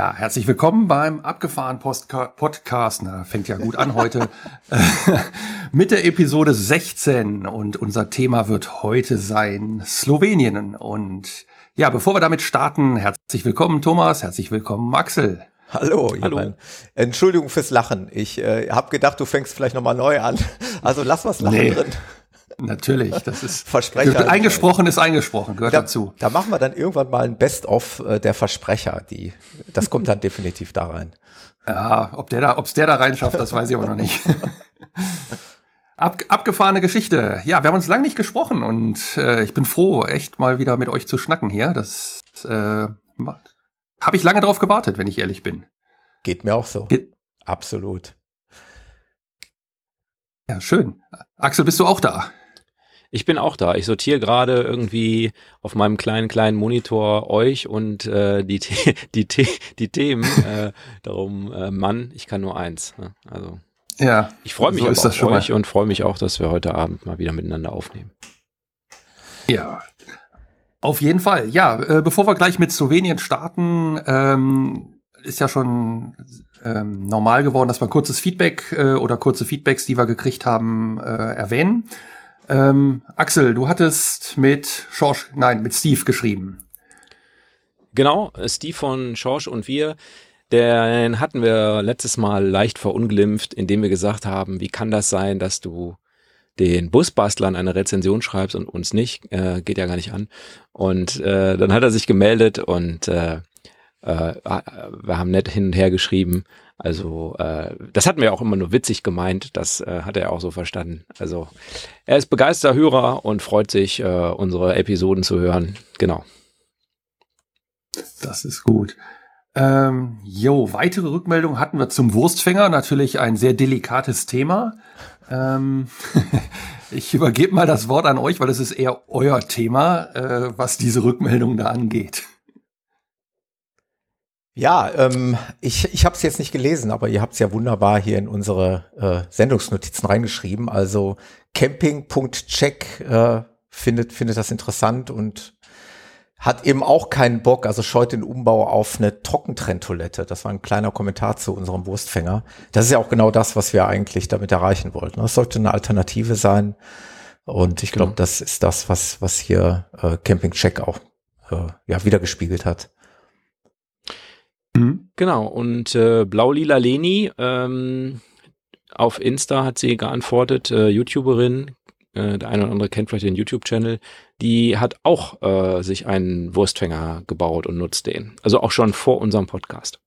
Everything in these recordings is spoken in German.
Ja, herzlich willkommen beim Abgefahren Postka Podcast. Na, fängt ja gut an heute. Mit der Episode 16 und unser Thema wird heute sein Slowenien. Und ja, bevor wir damit starten, herzlich willkommen Thomas, herzlich willkommen Axel. Hallo, Hallo. Entschuldigung fürs Lachen. Ich äh, habe gedacht, du fängst vielleicht nochmal neu an. Also lass was Lachen nee. drin. Natürlich, das ist Versprecher. Eingesprochen ist eingesprochen, gehört da, dazu. Da machen wir dann irgendwann mal ein Best-of äh, der Versprecher. Die, das kommt dann definitiv da rein. Ja, ob der da, ob's der da reinschafft, das weiß ich aber noch nicht. Ab, abgefahrene Geschichte. Ja, wir haben uns lange nicht gesprochen und äh, ich bin froh, echt mal wieder mit euch zu schnacken hier. Das äh, habe ich lange drauf gewartet, wenn ich ehrlich bin. Geht mir auch so. Ge Absolut. Ja, schön. Axel, bist du auch da? Ich bin auch da. Ich sortiere gerade irgendwie auf meinem kleinen, kleinen Monitor euch und äh, die, die, die, die Themen. Äh, darum, äh, Mann, ich kann nur eins. Ne? Also ja, ich freue mich so auf euch mal. und freue mich auch, dass wir heute Abend mal wieder miteinander aufnehmen. Ja, auf jeden Fall. Ja, äh, bevor wir gleich mit Slowenien starten, ähm, ist ja schon ähm, normal geworden, dass wir kurzes Feedback äh, oder kurze Feedbacks, die wir gekriegt haben, äh, erwähnen. Ähm, Axel, du hattest mit Schorsch, nein, mit Steve geschrieben. Genau, Steve von Schorsch und wir, den hatten wir letztes Mal leicht verunglimpft, indem wir gesagt haben, wie kann das sein, dass du den Busbastlern eine Rezension schreibst und uns nicht, äh, geht ja gar nicht an. Und äh, dann hat er sich gemeldet und äh, äh, wir haben nett hin und her geschrieben also äh, das hatten wir auch immer nur witzig gemeint, das äh, hat er auch so verstanden. Also er ist begeisterter Hörer und freut sich, äh, unsere Episoden zu hören. Genau. Das ist gut. Ähm, jo, weitere Rückmeldungen hatten wir zum Wurstfänger. Natürlich ein sehr delikates Thema. Ähm, ich übergebe mal das Wort an euch, weil es ist eher euer Thema, äh, was diese Rückmeldung da angeht. Ja, ähm, ich, ich habe es jetzt nicht gelesen, aber ihr habt es ja wunderbar hier in unsere äh, Sendungsnotizen reingeschrieben. Also camping.check äh, findet, findet das interessant und hat eben auch keinen Bock, also scheut den Umbau auf eine Trockentrenntoilette. Das war ein kleiner Kommentar zu unserem Wurstfänger. Das ist ja auch genau das, was wir eigentlich damit erreichen wollten. Das sollte eine Alternative sein. Und ich glaube, genau. das ist das, was, was hier äh, Camping Check auch äh, ja, wiedergespiegelt hat. Mhm. Genau, und äh, Blau-Lila Leni ähm, auf Insta hat sie geantwortet, äh, YouTuberin, äh, der eine oder andere kennt vielleicht den YouTube-Channel, die hat auch äh, sich einen Wurstfänger gebaut und nutzt den. Also auch schon vor unserem Podcast.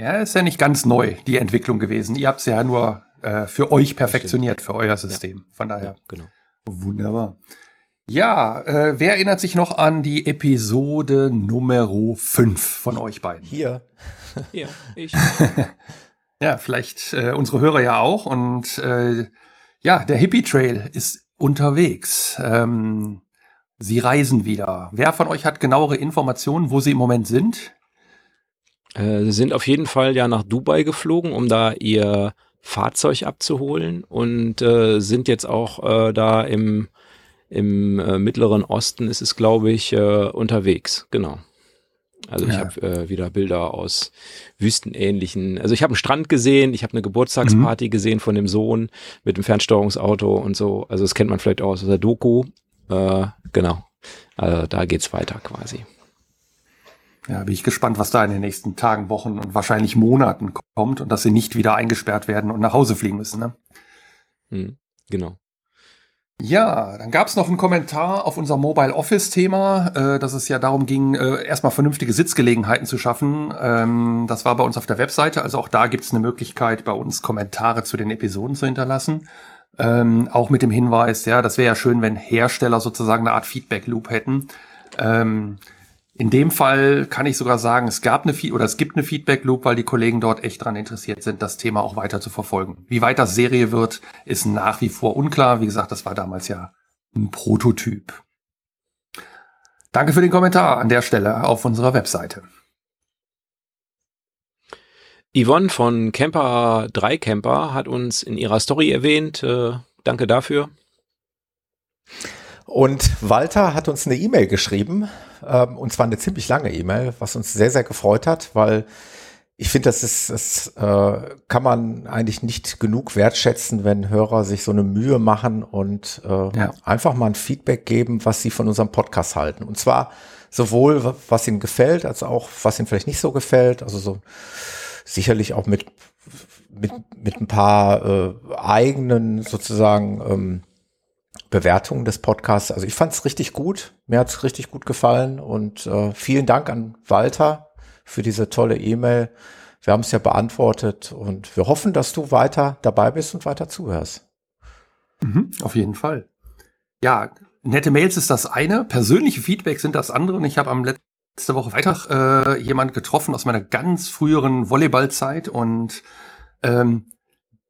Ja, ist ja nicht ganz neu, die Entwicklung gewesen. Ihr habt es ja nur äh, für euch perfektioniert, für euer System. Ja. Von daher. Ja, genau. Wunderbar. Ja, äh, wer erinnert sich noch an die Episode Nummer 5 von euch beiden? Hier. Ja, ich. ja, vielleicht äh, unsere Hörer ja auch. Und äh, ja, der Hippie Trail ist unterwegs. Ähm, sie reisen wieder. Wer von euch hat genauere Informationen, wo sie im Moment sind? Äh, sie sind auf jeden Fall ja nach Dubai geflogen, um da ihr Fahrzeug abzuholen und äh, sind jetzt auch äh, da im im äh, Mittleren Osten ist es, glaube ich, äh, unterwegs. Genau. Also ja. ich habe äh, wieder Bilder aus wüstenähnlichen. Also ich habe einen Strand gesehen, ich habe eine Geburtstagsparty mhm. gesehen von dem Sohn mit dem Fernsteuerungsauto und so. Also das kennt man vielleicht auch aus der Doku. Äh, genau. Also da geht's weiter quasi. Ja, bin ich gespannt, was da in den nächsten Tagen, Wochen und wahrscheinlich Monaten kommt und dass sie nicht wieder eingesperrt werden und nach Hause fliegen müssen. Ne? Mhm, genau. Ja, dann gab es noch einen Kommentar auf unser Mobile Office-Thema, äh, dass es ja darum ging, äh, erstmal vernünftige Sitzgelegenheiten zu schaffen. Ähm, das war bei uns auf der Webseite, also auch da gibt es eine Möglichkeit, bei uns Kommentare zu den Episoden zu hinterlassen. Ähm, auch mit dem Hinweis, ja, das wäre ja schön, wenn Hersteller sozusagen eine Art Feedback-Loop hätten. Ähm, in dem Fall kann ich sogar sagen, es gab eine oder es gibt eine Feedback Loop, weil die Kollegen dort echt dran interessiert sind, das Thema auch weiter zu verfolgen. Wie weit das Serie wird, ist nach wie vor unklar. Wie gesagt, das war damals ja ein Prototyp. Danke für den Kommentar an der Stelle auf unserer Webseite. Yvonne von Camper 3 Camper hat uns in ihrer Story erwähnt. Äh, danke dafür. Und Walter hat uns eine E-Mail geschrieben, ähm, und zwar eine ziemlich lange E-Mail, was uns sehr, sehr gefreut hat, weil ich finde, das ist, das äh, kann man eigentlich nicht genug wertschätzen, wenn Hörer sich so eine Mühe machen und äh, ja. einfach mal ein Feedback geben, was sie von unserem Podcast halten. Und zwar sowohl, was ihnen gefällt, als auch, was ihnen vielleicht nicht so gefällt. Also so sicherlich auch mit, mit, mit ein paar äh, eigenen sozusagen ähm, Bewertungen des Podcasts. Also ich fand es richtig gut. Mir hat es richtig gut gefallen und äh, vielen Dank an Walter für diese tolle E-Mail. Wir haben es ja beantwortet und wir hoffen, dass du weiter dabei bist und weiter zuhörst. Mhm, auf jeden Fall. Ja, nette Mails ist das eine, persönliche Feedback sind das andere. Und ich habe am letzte Woche Freitag äh, jemand getroffen aus meiner ganz früheren Volleyballzeit und ähm,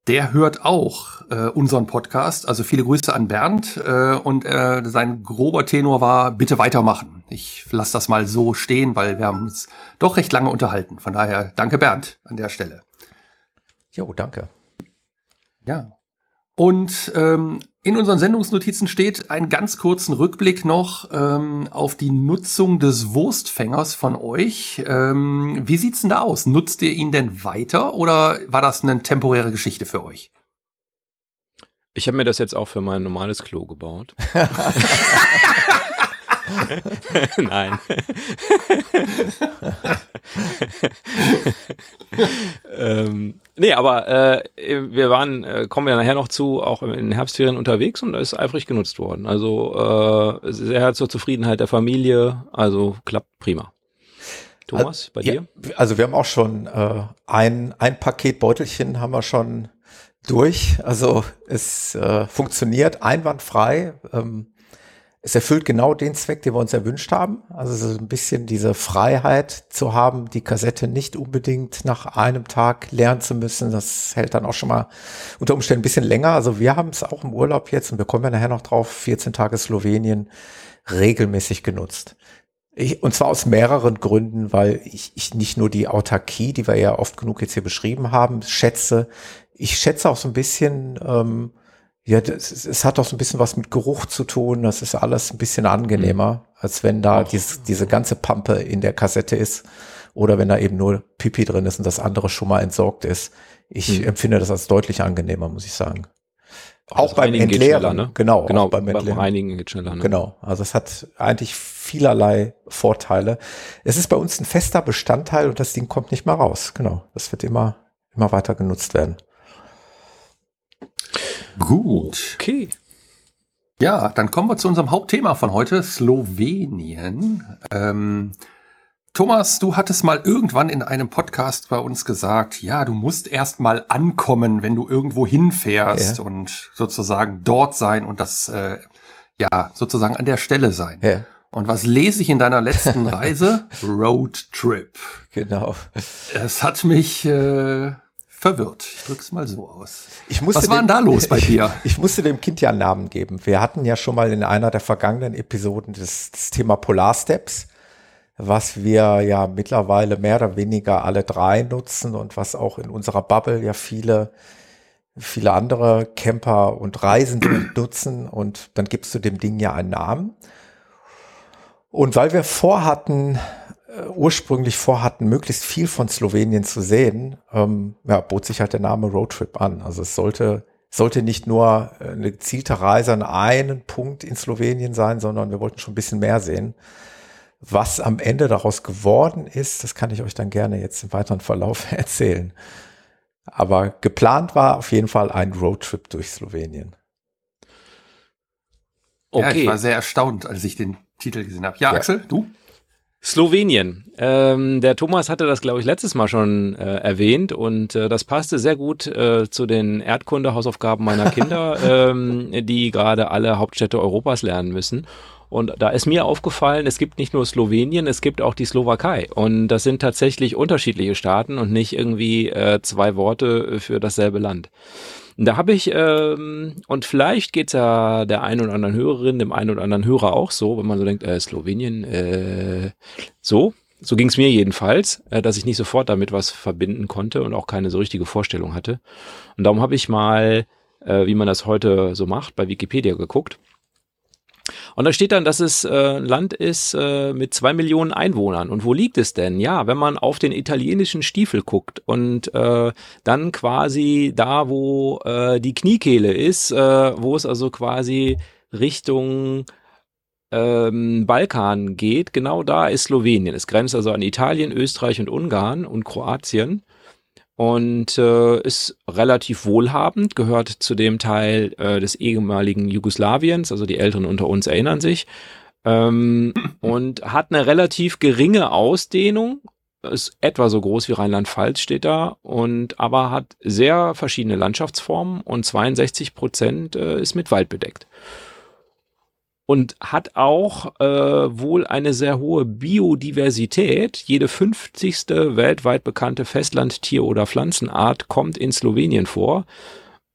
der hört auch äh, unseren Podcast. Also viele Grüße an Bernd. Äh, und äh, sein grober Tenor war, bitte weitermachen. Ich lasse das mal so stehen, weil wir haben uns doch recht lange unterhalten. Von daher danke Bernd an der Stelle. Jo, danke. Ja. Und ähm, in unseren Sendungsnotizen steht ein ganz kurzen Rückblick noch ähm, auf die Nutzung des Wurstfängers von euch. Ähm, wie sieht's denn da aus? Nutzt ihr ihn denn weiter oder war das eine temporäre Geschichte für euch? Ich habe mir das jetzt auch für mein normales Klo gebaut. Nein. ähm, nee, aber äh, wir waren, äh, kommen wir nachher noch zu, auch in den Herbstferien unterwegs und da ist eifrig genutzt worden. Also äh, sehr zur Zufriedenheit der Familie, also klappt prima. Thomas, bei dir? Ja, also wir haben auch schon äh, ein, ein Paket Beutelchen haben wir schon durch. Also es äh, funktioniert einwandfrei. Ähm, es erfüllt genau den Zweck, den wir uns erwünscht haben. Also so ein bisschen diese Freiheit zu haben, die Kassette nicht unbedingt nach einem Tag lernen zu müssen. Das hält dann auch schon mal unter Umständen ein bisschen länger. Also wir haben es auch im Urlaub jetzt und wir kommen ja nachher noch drauf, 14 Tage Slowenien regelmäßig genutzt. Ich, und zwar aus mehreren Gründen, weil ich, ich nicht nur die Autarkie, die wir ja oft genug jetzt hier beschrieben haben, schätze. Ich schätze auch so ein bisschen, ähm, ja, das, es hat auch so ein bisschen was mit Geruch zu tun. Das ist alles ein bisschen angenehmer, mhm. als wenn da dies, diese ganze Pampe in der Kassette ist oder wenn da eben nur Pipi drin ist und das andere schon mal entsorgt ist. Ich mhm. empfinde das als deutlich angenehmer, muss ich sagen. Auch, beim Entleeren, ne? genau, genau beim. Reinigen geht schneller, ne? Genau, also es hat eigentlich vielerlei Vorteile. Es ist bei uns ein fester Bestandteil und das Ding kommt nicht mal raus. Genau, das wird immer immer weiter genutzt werden. Gut. Okay. Ja, dann kommen wir zu unserem Hauptthema von heute, Slowenien. Ähm, Thomas, du hattest mal irgendwann in einem Podcast bei uns gesagt, ja, du musst erst mal ankommen, wenn du irgendwo hinfährst ja. und sozusagen dort sein und das, äh, ja, sozusagen an der Stelle sein. Ja. Und was lese ich in deiner letzten Reise? Road Trip. Genau. Es hat mich äh, verwirrt. Ich drück's mal so aus. Ich musste Was war denn da los bei dir? Ich, ich, musste dem Kind ja einen Namen geben. Wir hatten ja schon mal in einer der vergangenen Episoden das, das Thema Polarsteps, was wir ja mittlerweile mehr oder weniger alle drei nutzen und was auch in unserer Bubble ja viele viele andere Camper und Reisende nutzen und dann gibst du dem Ding ja einen Namen. Und weil wir vorhatten, äh, ursprünglich vorhatten, möglichst viel von Slowenien zu sehen, ähm, ja, bot sich halt der Name Roadtrip an. Also es sollte, sollte nicht nur äh, eine gezielte Reise an einen Punkt in Slowenien sein, sondern wir wollten schon ein bisschen mehr sehen. Was am Ende daraus geworden ist, das kann ich euch dann gerne jetzt im weiteren Verlauf erzählen. Aber geplant war auf jeden Fall ein Roadtrip durch Slowenien. Okay. Ja, ich war sehr erstaunt, als ich den Titel gesehen habe. Ja, ja. Axel, du? Slowenien. Ähm, der Thomas hatte das, glaube ich, letztes Mal schon äh, erwähnt und äh, das passte sehr gut äh, zu den Erdkunde-Hausaufgaben meiner Kinder, ähm, die gerade alle Hauptstädte Europas lernen müssen. Und da ist mir aufgefallen, es gibt nicht nur Slowenien, es gibt auch die Slowakei. Und das sind tatsächlich unterschiedliche Staaten und nicht irgendwie äh, zwei Worte für dasselbe Land. Da habe ich, ähm, und vielleicht geht's ja der einen oder anderen Hörerin, dem einen oder anderen Hörer auch so, wenn man so denkt, äh, Slowenien, äh, so, so ging's mir jedenfalls, äh, dass ich nicht sofort damit was verbinden konnte und auch keine so richtige Vorstellung hatte. Und darum habe ich mal, äh, wie man das heute so macht, bei Wikipedia geguckt. Und da steht dann, dass es äh, ein Land ist äh, mit zwei Millionen Einwohnern. Und wo liegt es denn? Ja, wenn man auf den italienischen Stiefel guckt und äh, dann quasi da, wo äh, die Kniekehle ist, äh, wo es also quasi Richtung ähm, Balkan geht, genau da ist Slowenien. Es grenzt also an Italien, Österreich und Ungarn und Kroatien und äh, ist relativ wohlhabend, gehört zu dem Teil äh, des ehemaligen Jugoslawiens, also die Älteren unter uns erinnern sich, ähm, und hat eine relativ geringe Ausdehnung, ist etwa so groß wie Rheinland-Pfalz steht da, und aber hat sehr verschiedene Landschaftsformen. Und 62 Prozent äh, ist mit Wald bedeckt und hat auch äh, wohl eine sehr hohe Biodiversität. Jede 50. weltweit bekannte Festlandtier- oder Pflanzenart kommt in Slowenien vor.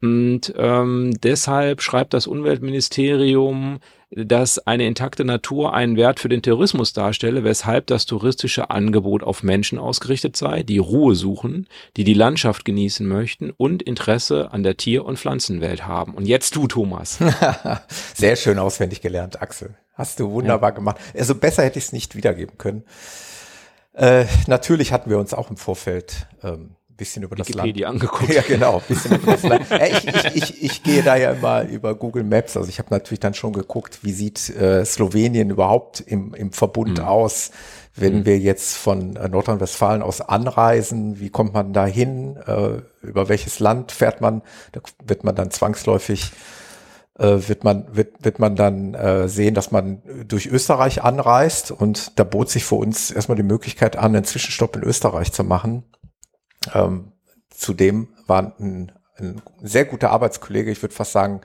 Und ähm, deshalb schreibt das Umweltministerium, dass eine intakte Natur einen Wert für den Tourismus darstelle, weshalb das touristische Angebot auf Menschen ausgerichtet sei, die Ruhe suchen, die die Landschaft genießen möchten und Interesse an der Tier- und Pflanzenwelt haben. Und jetzt du, Thomas. Sehr schön auswendig gelernt, Axel. Hast du wunderbar ja. gemacht. Also besser hätte ich es nicht wiedergeben können. Äh, natürlich hatten wir uns auch im Vorfeld ähm, bisschen über das Wikipedia Land. angeguckt. Ja, genau, bisschen über das Land. Äh, ich, ich, ich, ich gehe da ja immer über Google Maps. Also ich habe natürlich dann schon geguckt, wie sieht äh, Slowenien überhaupt im, im Verbund mhm. aus, wenn mhm. wir jetzt von äh, Nordrhein-Westfalen aus anreisen. Wie kommt man da hin? Äh, über welches Land fährt man? Da wird man dann zwangsläufig äh, wird man wird, wird man dann äh, sehen, dass man durch Österreich anreist und da bot sich für uns erstmal die Möglichkeit an, einen Zwischenstopp in Österreich zu machen ähm, zudem war ein, ein sehr guter Arbeitskollege, ich würde fast sagen,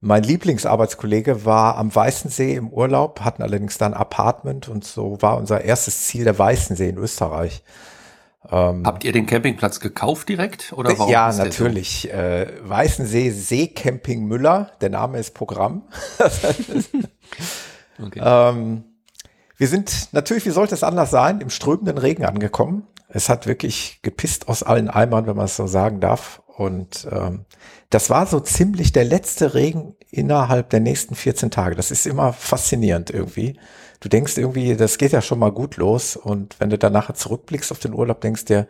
mein Lieblingsarbeitskollege war am Weißensee im Urlaub, hatten allerdings da ein Apartment und so war unser erstes Ziel der Weißensee in Österreich. Ähm, Habt ihr den Campingplatz gekauft direkt oder warum? Ja, natürlich. So? Äh, Weißensee Seecamping Müller, der Name ist Programm. okay. ähm, wir sind natürlich, wie sollte es anders sein, im strömenden Regen angekommen. Es hat wirklich gepisst aus allen Eimern, wenn man es so sagen darf. Und ähm, das war so ziemlich der letzte Regen innerhalb der nächsten 14 Tage. Das ist immer faszinierend irgendwie. Du denkst irgendwie, das geht ja schon mal gut los. Und wenn du dann nachher zurückblickst auf den Urlaub, denkst dir,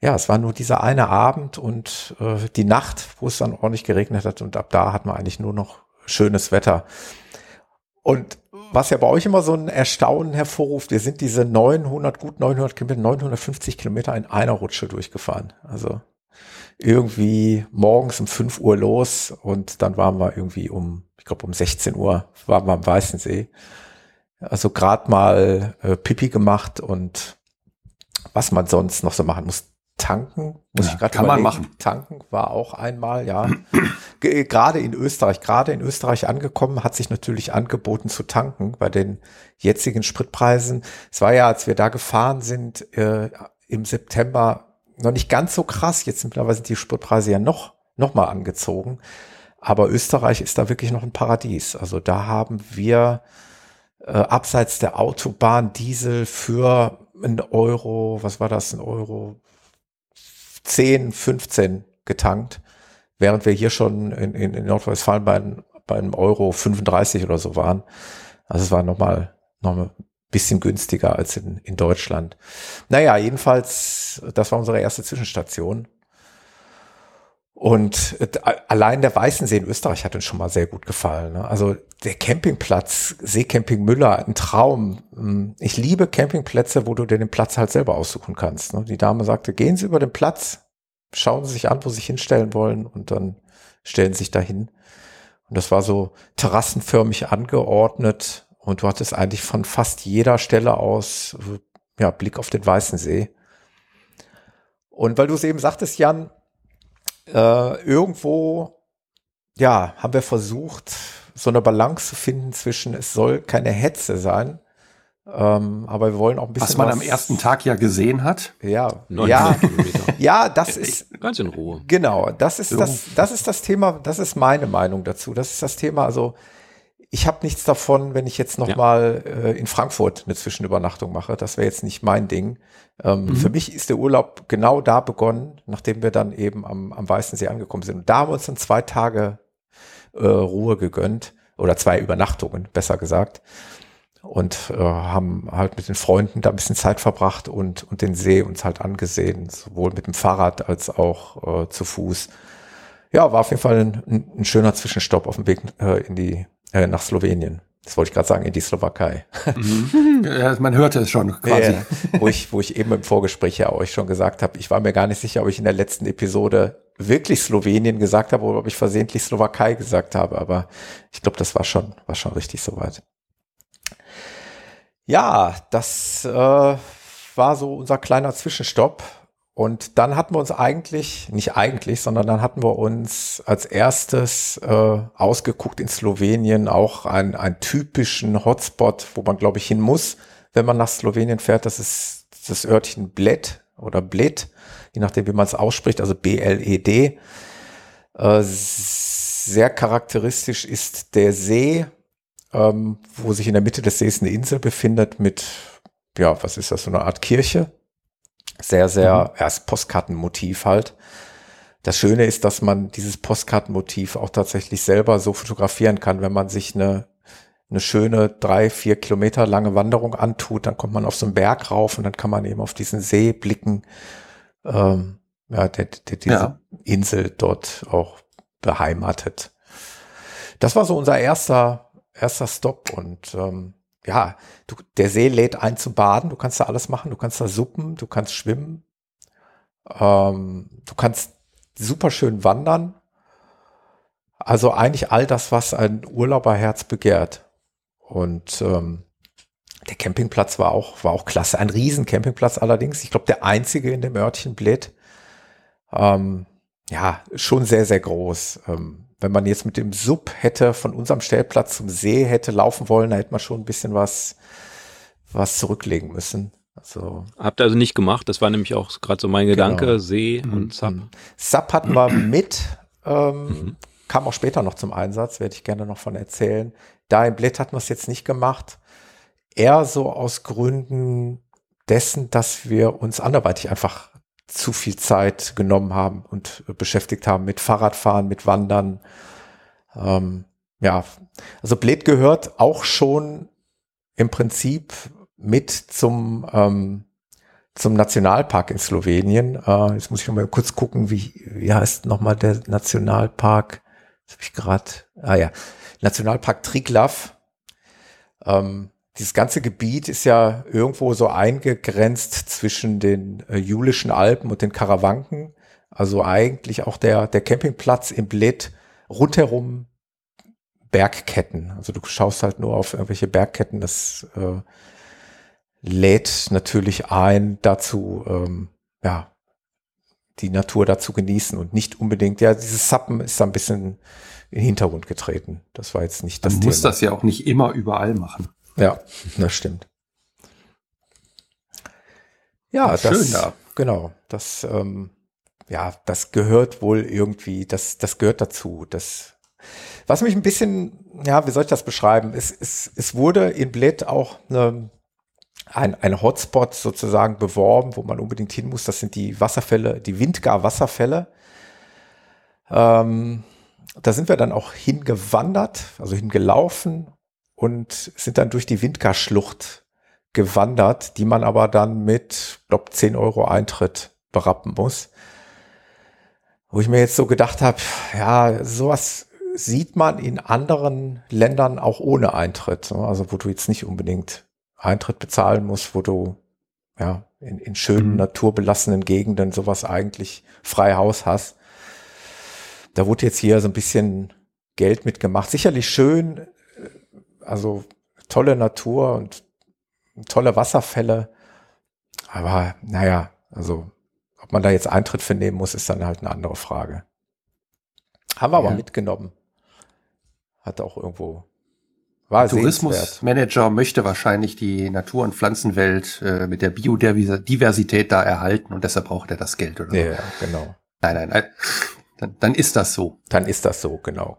ja, es war nur dieser eine Abend und äh, die Nacht, wo es dann ordentlich geregnet hat. Und ab da hat man eigentlich nur noch schönes Wetter. Und was ja bei euch immer so ein Erstaunen hervorruft, wir sind diese 900, gut 900 Kilometer, 950 Kilometer in einer Rutsche durchgefahren. Also irgendwie morgens um 5 Uhr los und dann waren wir irgendwie um, ich glaube um 16 Uhr waren wir am Weißensee. Also gerade mal äh, Pipi gemacht und was man sonst noch so machen muss tanken, muss ja, ich gerade Kann man machen. Tanken war auch einmal, ja. gerade in Österreich, gerade in Österreich angekommen, hat sich natürlich angeboten zu tanken bei den jetzigen Spritpreisen. Es war ja, als wir da gefahren sind, äh, im September noch nicht ganz so krass. Jetzt mittlerweile sind die Spritpreise ja noch, noch mal angezogen. Aber Österreich ist da wirklich noch ein Paradies. Also da haben wir äh, abseits der Autobahn Diesel für ein Euro, was war das, ein Euro 10, 15 getankt, während wir hier schon in, in, in Nordrhein-Westfalen bei, bei einem Euro 35 oder so waren. Also es war nochmal noch ein bisschen günstiger als in, in Deutschland. Naja, jedenfalls, das war unsere erste Zwischenstation. Und äh, allein der Weißensee in Österreich hat uns schon mal sehr gut gefallen. Ne? Also der Campingplatz, Seecamping Müller, ein Traum. Hm, ich liebe Campingplätze, wo du dir den Platz halt selber aussuchen kannst. Ne? Die Dame sagte, gehen Sie über den Platz, schauen Sie sich an, wo Sie sich hinstellen wollen und dann stellen Sie sich dahin. Und das war so terrassenförmig angeordnet und du hattest eigentlich von fast jeder Stelle aus ja, Blick auf den Weißensee. Und weil du es eben sagtest, Jan, äh, irgendwo, ja, haben wir versucht, so eine Balance zu finden zwischen, es soll keine Hetze sein, ähm, aber wir wollen auch ein bisschen. Was man was, am ersten Tag ja gesehen hat. Ja, ja, ja, das ist ganz in Ruhe. Genau, das ist das, das ist das Thema. Das ist meine Meinung dazu. Das ist das Thema. Also ich habe nichts davon, wenn ich jetzt noch ja. mal äh, in Frankfurt eine Zwischenübernachtung mache. Das wäre jetzt nicht mein Ding. Ähm, mhm. Für mich ist der Urlaub genau da begonnen, nachdem wir dann eben am, am Weißen See angekommen sind. Und da haben wir uns dann zwei Tage äh, Ruhe gegönnt oder zwei Übernachtungen, besser gesagt und äh, haben halt mit den Freunden da ein bisschen Zeit verbracht und, und den See uns halt angesehen, sowohl mit dem Fahrrad als auch äh, zu Fuß. Ja, war auf jeden Fall ein, ein schöner Zwischenstopp auf dem Weg äh, in die, äh, nach Slowenien. Das wollte ich gerade sagen, in die Slowakei. Mhm. Ja, man hörte es schon quasi. Ja, wo, ich, wo ich eben im Vorgespräch ja euch schon gesagt habe, ich war mir gar nicht sicher, ob ich in der letzten Episode wirklich Slowenien gesagt habe oder ob ich versehentlich Slowakei gesagt habe, aber ich glaube, das war schon, war schon richtig soweit. Ja, das äh, war so unser kleiner Zwischenstopp. Und dann hatten wir uns eigentlich, nicht eigentlich, sondern dann hatten wir uns als erstes äh, ausgeguckt in Slowenien auch einen, einen typischen Hotspot, wo man, glaube ich, hin muss, wenn man nach Slowenien fährt. Das ist das Örtchen Bled oder Bled, je nachdem, wie man es ausspricht, also B-L-E-D. Äh, sehr charakteristisch ist der See, ähm, wo sich in der Mitte des Sees eine Insel befindet mit, ja, was ist das, so eine Art Kirche. Sehr, sehr, mhm. erst Postkartenmotiv halt. Das Schöne ist, dass man dieses Postkartenmotiv auch tatsächlich selber so fotografieren kann, wenn man sich eine, eine schöne drei, vier Kilometer lange Wanderung antut, dann kommt man auf so einen Berg rauf und dann kann man eben auf diesen See blicken, ähm, ja, der, der diese ja. Insel dort auch beheimatet. Das war so unser erster erster Stopp und ähm, ja, du, der See lädt ein zu baden, du kannst da alles machen, du kannst da suppen, du kannst schwimmen, ähm, du kannst super schön wandern. Also eigentlich all das, was ein Urlauberherz begehrt. Und ähm, der Campingplatz war auch, war auch klasse. Ein riesen Campingplatz allerdings. Ich glaube, der einzige in dem Örtchen Bled. Ähm, ja, schon sehr, sehr groß. Ähm, wenn man jetzt mit dem Sub hätte von unserem Stellplatz zum See hätte laufen wollen, da hätte man schon ein bisschen was, was zurücklegen müssen. Also, Habt ihr also nicht gemacht, das war nämlich auch gerade so mein Gedanke, genau. See und mhm. Sub. Sub hatten wir mit, ähm, mhm. kam auch später noch zum Einsatz, werde ich gerne noch von erzählen. Da im Blät hatten wir es jetzt nicht gemacht, eher so aus Gründen dessen, dass wir uns anderweitig einfach zu viel Zeit genommen haben und beschäftigt haben mit Fahrradfahren, mit Wandern. Ähm, ja, also Bled gehört auch schon im Prinzip mit zum ähm, zum Nationalpark in Slowenien. Äh, jetzt muss ich noch mal kurz gucken, wie, wie heißt nochmal der Nationalpark? Das habe ich gerade. Ah ja, Nationalpark Triglav. Ähm, dieses ganze Gebiet ist ja irgendwo so eingegrenzt zwischen den äh, Julischen Alpen und den Karawanken. Also eigentlich auch der, der Campingplatz im Bled rundherum Bergketten. Also du schaust halt nur auf irgendwelche Bergketten. Das äh, lädt natürlich ein, dazu, ähm, ja, die Natur dazu genießen und nicht unbedingt, ja, dieses Sappen ist da ein bisschen in den Hintergrund getreten. Das war jetzt nicht das Man muss das ja auch nicht immer überall machen. Ja, das stimmt. Ja, das, schön da. Genau, das, ähm, ja, das gehört wohl irgendwie, das, das gehört dazu. Das, was mich ein bisschen, ja, wie soll ich das beschreiben? Es, es, es wurde in Bled auch eine, ein, ein Hotspot sozusagen beworben, wo man unbedingt hin muss. Das sind die Wasserfälle, die Windgar-Wasserfälle. Ähm, da sind wir dann auch hingewandert, also hingelaufen und sind dann durch die Windgar-Schlucht gewandert, die man aber dann mit, glaub, 10 Euro Eintritt berappen muss. Wo ich mir jetzt so gedacht habe, ja, sowas sieht man in anderen Ländern auch ohne Eintritt. Ne? Also wo du jetzt nicht unbedingt Eintritt bezahlen musst, wo du ja in, in schönen, mhm. naturbelassenen Gegenden sowas eigentlich frei Haus hast. Da wurde jetzt hier so ein bisschen Geld mitgemacht. Sicherlich schön, also tolle Natur und tolle Wasserfälle. Aber naja, also ob man da jetzt Eintritt für nehmen muss, ist dann halt eine andere Frage. Haben wir ja. aber mitgenommen. hat auch irgendwo war Tourismusmanager möchte wahrscheinlich die Natur- und Pflanzenwelt äh, mit der Biodiversität da erhalten und deshalb braucht er das Geld oder so. Ja, genau. Nein, nein, nein. Dann, dann ist das so. Dann ist das so, genau.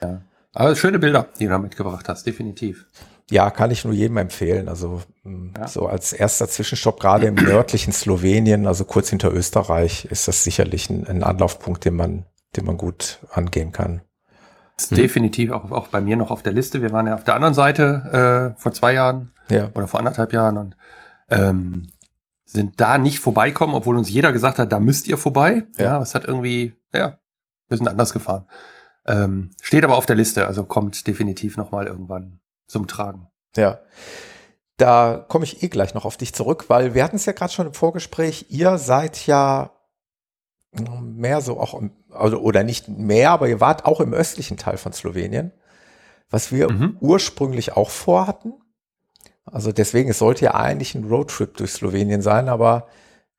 Ja. Aber schöne Bilder, die du da mitgebracht hast, definitiv. Ja, kann ich nur jedem empfehlen. Also mm, ja. so als erster Zwischenstopp, gerade im nördlichen Slowenien, also kurz hinter Österreich, ist das sicherlich ein, ein Anlaufpunkt, den man, den man gut angehen kann. Ist mhm. definitiv auch, auch bei mir noch auf der Liste. Wir waren ja auf der anderen Seite äh, vor zwei Jahren ja. oder vor anderthalb Jahren und ähm, sind da nicht vorbeikommen, obwohl uns jeder gesagt hat, da müsst ihr vorbei. Ja, ja es hat irgendwie, ja, wir sind anders gefahren. Ähm, steht aber auf der Liste, also kommt definitiv nochmal irgendwann zum Tragen. Ja. Da komme ich eh gleich noch auf dich zurück, weil wir hatten es ja gerade schon im Vorgespräch, ihr seid ja mehr so auch im, also, oder nicht mehr, aber ihr wart auch im östlichen Teil von Slowenien, was wir mhm. ursprünglich auch vorhatten. Also deswegen, es sollte ja eigentlich ein Roadtrip durch Slowenien sein, aber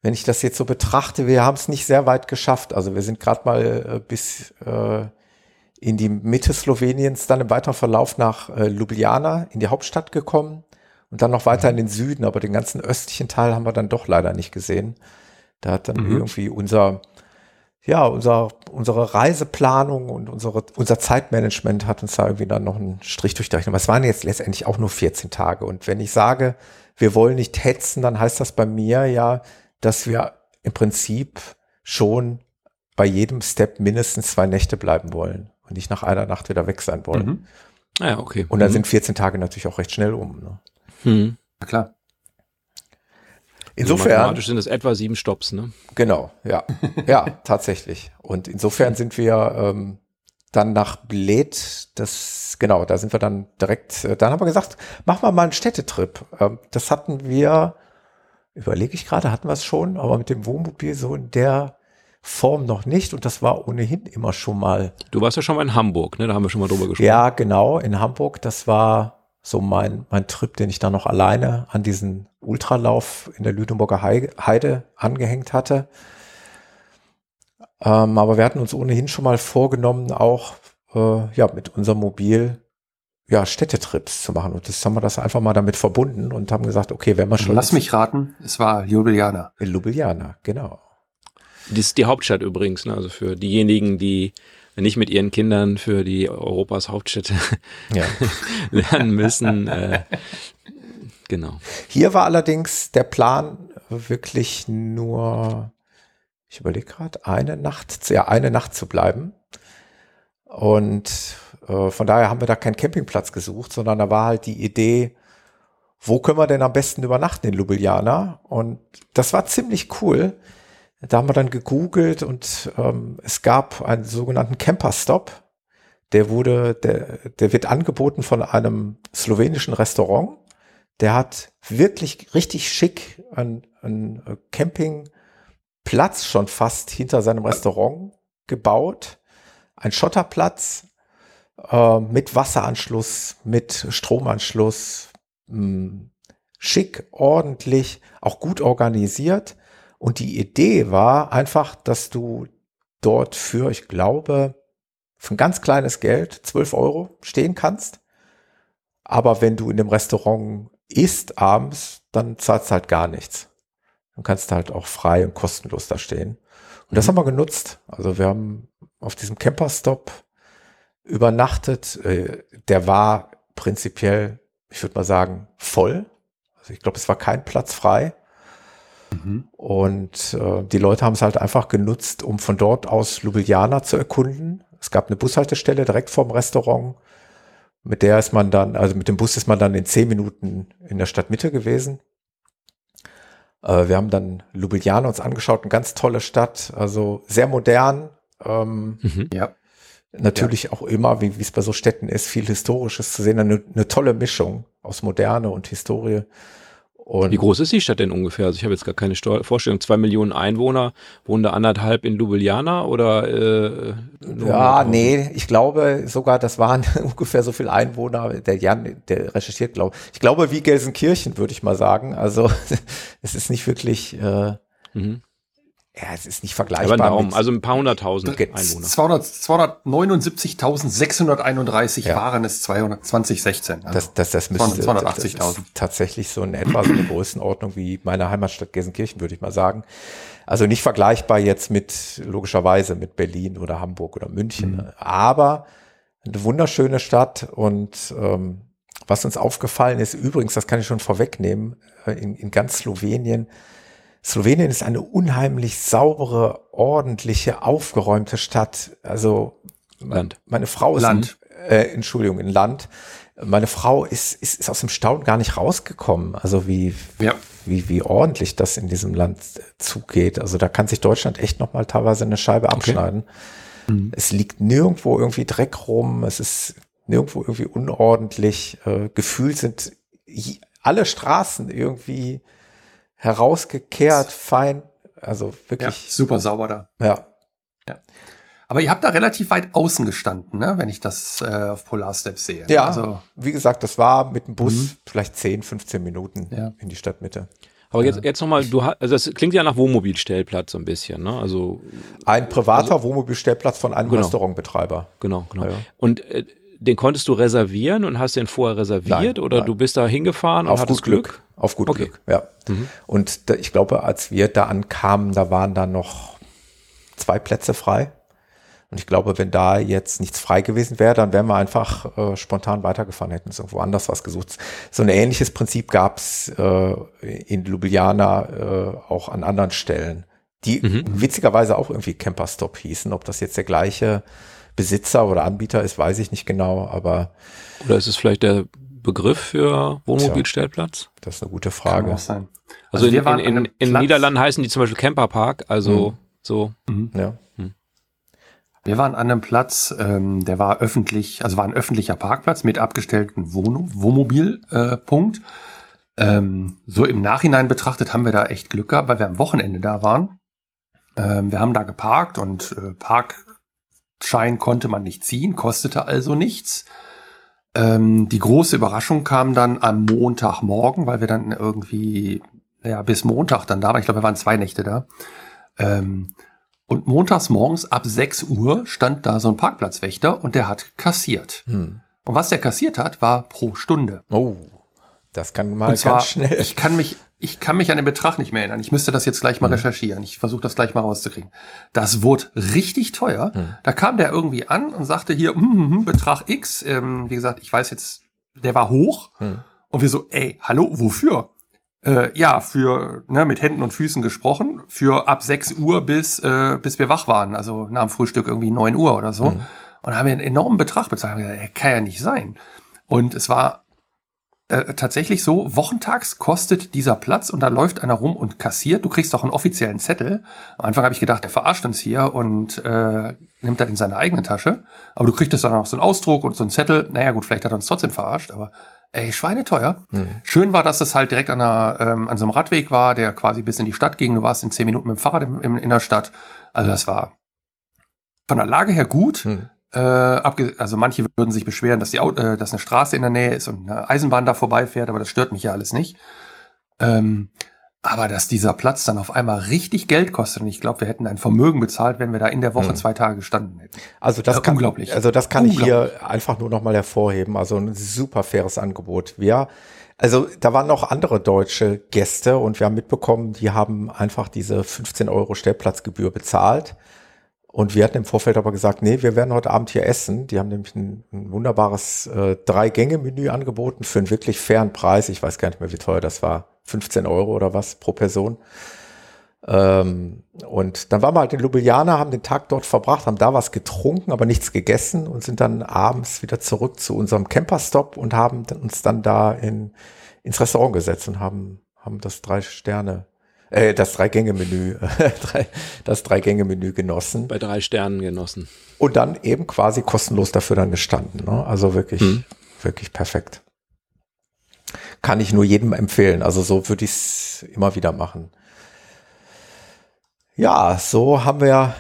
wenn ich das jetzt so betrachte, wir haben es nicht sehr weit geschafft. Also wir sind gerade mal äh, bis äh, in die Mitte Sloweniens, dann im weiteren Verlauf nach äh, Ljubljana, in die Hauptstadt gekommen und dann noch weiter in den Süden, aber den ganzen östlichen Teil haben wir dann doch leider nicht gesehen. Da hat dann mhm. irgendwie unser ja, unser, unsere Reiseplanung und unsere, unser Zeitmanagement hat uns da irgendwie dann noch einen Strich durchgerechnet. Aber es waren jetzt letztendlich auch nur 14 Tage. Und wenn ich sage, wir wollen nicht hetzen, dann heißt das bei mir ja, dass wir im Prinzip schon bei jedem Step mindestens zwei Nächte bleiben wollen und nicht nach einer Nacht wieder weg sein wollen. Mhm. Ja, okay. Und dann mhm. sind 14 Tage natürlich auch recht schnell um. Ne? Mhm. Na klar. Insofern. Also mathematisch sind es etwa sieben Stops, ne? Genau, ja. Ja, tatsächlich. Und insofern sind wir ähm, dann nach Bled, das, genau, da sind wir dann direkt, äh, dann haben wir gesagt, machen wir mal einen Städtetrip. Ähm, das hatten wir, überlege ich gerade, hatten wir es schon, aber mit dem Wohnmobil so in der Form noch nicht und das war ohnehin immer schon mal. Du warst ja schon mal in Hamburg, ne? Da haben wir schon mal drüber gesprochen. Ja, genau, in Hamburg. Das war so mein, mein Trip, den ich da noch alleine an diesen Ultralauf in der Lüneburger Heide angehängt hatte. Ähm, aber wir hatten uns ohnehin schon mal vorgenommen, auch äh, ja mit unserem Mobil ja Städtetrips zu machen. Und das haben wir das einfach mal damit verbunden und haben gesagt, okay, wenn wir schon. Lass mich raten, es war Ljubljana. Ljubljana, genau. Das ist die Hauptstadt übrigens, ne? also für diejenigen, die nicht mit ihren Kindern für die Europas Hauptstädte ja. lernen müssen. Äh, genau. Hier war allerdings der Plan wirklich nur, ich überlege gerade, eine Nacht, ja, eine Nacht zu bleiben. Und äh, von daher haben wir da keinen Campingplatz gesucht, sondern da war halt die Idee, wo können wir denn am besten übernachten in Ljubljana? Und das war ziemlich cool da haben wir dann gegoogelt und ähm, es gab einen sogenannten Camper-Stop. Der wurde, der, der wird angeboten von einem slowenischen Restaurant. Der hat wirklich richtig schick einen, einen Campingplatz schon fast hinter seinem Restaurant gebaut. Ein Schotterplatz äh, mit Wasseranschluss, mit Stromanschluss, mh, hm, schick, ordentlich, auch gut organisiert. Und die Idee war einfach, dass du dort für, ich glaube, für ein ganz kleines Geld, 12 Euro, stehen kannst. Aber wenn du in dem Restaurant isst abends, dann zahlst du halt gar nichts. Dann kannst du halt auch frei und kostenlos da stehen. Und das mhm. haben wir genutzt. Also wir haben auf diesem Camperstop übernachtet. Äh, der war prinzipiell, ich würde mal sagen, voll. Also ich glaube, es war kein Platz frei. Mhm. Und äh, die Leute haben es halt einfach genutzt, um von dort aus Ljubljana zu erkunden. Es gab eine Bushaltestelle direkt vorm Restaurant. Mit der ist man dann, also mit dem Bus ist man dann in zehn Minuten in der Stadtmitte gewesen. Äh, wir haben dann Ljubljana uns angeschaut, eine ganz tolle Stadt, also sehr modern. Ähm, mhm. Ja. Natürlich ja. auch immer, wie es bei so Städten ist, viel Historisches zu sehen. Eine, eine tolle Mischung aus Moderne und Historie. Und Wie groß ist die Stadt denn ungefähr? Also ich habe jetzt gar keine Vorstellung. Zwei Millionen Einwohner, wohnen da anderthalb in Ljubljana oder? Äh, ja, nee, ich glaube sogar, das waren ungefähr so viele Einwohner. Der Jan, der recherchiert, glaube ich. glaube wie Gelsenkirchen, würde ich mal sagen. Also es ist nicht wirklich. Äh, mhm. Ja, es ist nicht vergleichbar. Daumen, mit, also ein paar hunderttausend Einwohner. 200, 279.631 ja. waren es 2016. Also das, das, das müsste 280.000. Tatsächlich so in etwa so eine Größenordnung wie meine Heimatstadt Gelsenkirchen, würde ich mal sagen. Also nicht vergleichbar jetzt mit, logischerweise, mit Berlin oder Hamburg oder München. Mhm. Aber eine wunderschöne Stadt und ähm, was uns aufgefallen ist, übrigens, das kann ich schon vorwegnehmen, äh, in, in ganz Slowenien, Slowenien ist eine unheimlich saubere, ordentliche, aufgeräumte Stadt. Also Land. meine Frau ist Land. Ein, äh, Entschuldigung, in Land. Meine Frau ist, ist, ist aus dem Staunen gar nicht rausgekommen. Also wie, ja. wie, wie ordentlich das in diesem Land zugeht. Also da kann sich Deutschland echt nochmal teilweise eine Scheibe okay. abschneiden. Mhm. Es liegt nirgendwo irgendwie Dreck rum. Es ist nirgendwo irgendwie unordentlich. Äh, gefühlt sind alle Straßen irgendwie herausgekehrt, fein, also wirklich. Ja, super sauber da. Ja. ja. Aber ihr habt da relativ weit außen gestanden, ne? wenn ich das äh, auf Polar Steps sehe. Ja, also, wie gesagt, das war mit dem Bus mhm. vielleicht 10, 15 Minuten ja. in die Stadtmitte. Aber jetzt, jetzt nochmal, du hast, also das klingt ja nach Wohnmobilstellplatz so ein bisschen, ne? Also. Ein privater also, Wohnmobilstellplatz von einem genau. Restaurantbetreiber. Genau, genau. Ja. Und äh, den konntest du reservieren und hast den vorher reserviert nein, oder nein. du bist da hingefahren und Auf hattest Glück? Glück? Auf gut okay. Glück, ja. Mhm. Und da, ich glaube, als wir da ankamen, da waren da noch zwei Plätze frei. Und ich glaube, wenn da jetzt nichts frei gewesen wäre, dann wären wir einfach äh, spontan weitergefahren, hätten uns irgendwo anders was gesucht. So ein ähnliches Prinzip gab es äh, in Ljubljana äh, auch an anderen Stellen, die mhm. witzigerweise auch irgendwie Camperstop hießen. Ob das jetzt der gleiche Besitzer oder Anbieter ist, weiß ich nicht genau, aber. Oder ist es vielleicht der Begriff für Wohnmobilstellplatz? Das ist eine gute Frage. Also, also in, in, in, in Niederlanden heißen die zum Beispiel Camperpark, also mhm. so. Mhm. Ja. Hm. Wir waren an einem Platz, ähm, der war öffentlich, also war ein öffentlicher Parkplatz mit abgestellten Wohn Wohnmobilpunkt. Äh, ähm, so im Nachhinein betrachtet haben wir da echt Glück gehabt, weil wir am Wochenende da waren. Ähm, wir haben da geparkt und äh, Parkschein konnte man nicht ziehen, kostete also nichts. Ähm, die große Überraschung kam dann am Montagmorgen, weil wir dann irgendwie, ja, bis Montag dann da waren. Ich glaube, wir waren zwei Nächte da. Ähm, und montags morgens ab 6 Uhr stand da so ein Parkplatzwächter und der hat kassiert. Hm. Und was der kassiert hat, war pro Stunde. Oh, das kann mal zwar, ganz schnell. Ich kann mich, ich kann mich an den Betrag nicht mehr erinnern. Ich müsste das jetzt gleich mal mhm. recherchieren. Ich versuche das gleich mal rauszukriegen. Das wurde richtig teuer. Mhm. Da kam der irgendwie an und sagte hier, mm, mm, Betrag X. Ähm, wie gesagt, ich weiß jetzt, der war hoch. Mhm. Und wir so, ey, hallo, wofür? Äh, ja, für, ne, mit Händen und Füßen gesprochen, für ab 6 Uhr bis, äh, bis wir wach waren. Also nach dem Frühstück irgendwie 9 Uhr oder so. Mhm. Und haben wir einen enormen Betrag bezahlt. Gesagt, kann ja nicht sein. Und es war äh, tatsächlich so, wochentags kostet dieser Platz und da läuft einer rum und kassiert. Du kriegst doch einen offiziellen Zettel. Am Anfang habe ich gedacht, der verarscht uns hier und äh, nimmt das in seine eigene Tasche. Aber du kriegst dann auch so einen Ausdruck und so einen Zettel. Naja gut, vielleicht hat er uns trotzdem verarscht, aber ey, schweineteuer. Mhm. Schön war, dass es halt direkt an, einer, ähm, an so einem Radweg war, der quasi bis in die Stadt ging. Du warst in zehn Minuten mit dem Fahrrad in, in, in der Stadt. Also das war von der Lage her gut. Mhm. Äh, also manche würden sich beschweren, dass, die äh, dass eine Straße in der Nähe ist und eine Eisenbahn da vorbeifährt, aber das stört mich ja alles nicht. Ähm, aber dass dieser Platz dann auf einmal richtig Geld kostet, und ich glaube, wir hätten ein Vermögen bezahlt, wenn wir da in der Woche hm. zwei Tage gestanden hätten. Also das äh, kann, unglaublich. Also das kann ich hier einfach nur noch mal hervorheben. Also ein super faires Angebot. Wir, also da waren noch andere deutsche Gäste und wir haben mitbekommen, die haben einfach diese 15 Euro Stellplatzgebühr bezahlt. Und wir hatten im Vorfeld aber gesagt, nee, wir werden heute Abend hier essen. Die haben nämlich ein, ein wunderbares äh, Drei-Gänge-Menü angeboten für einen wirklich fairen Preis. Ich weiß gar nicht mehr, wie teuer das war. 15 Euro oder was pro Person. Ähm, und dann waren wir halt in Ljubljana, haben den Tag dort verbracht, haben da was getrunken, aber nichts gegessen und sind dann abends wieder zurück zu unserem Camperstop und haben uns dann da in, ins Restaurant gesetzt und haben, haben das drei Sterne äh, das Drei-Gänge-Menü, das Drei-Gänge-Menü genossen. Bei drei Sternen genossen. Und dann eben quasi kostenlos dafür dann gestanden. Ne? Also wirklich, hm. wirklich perfekt. Kann ich nur jedem empfehlen. Also so würde ich es immer wieder machen. Ja, so haben wir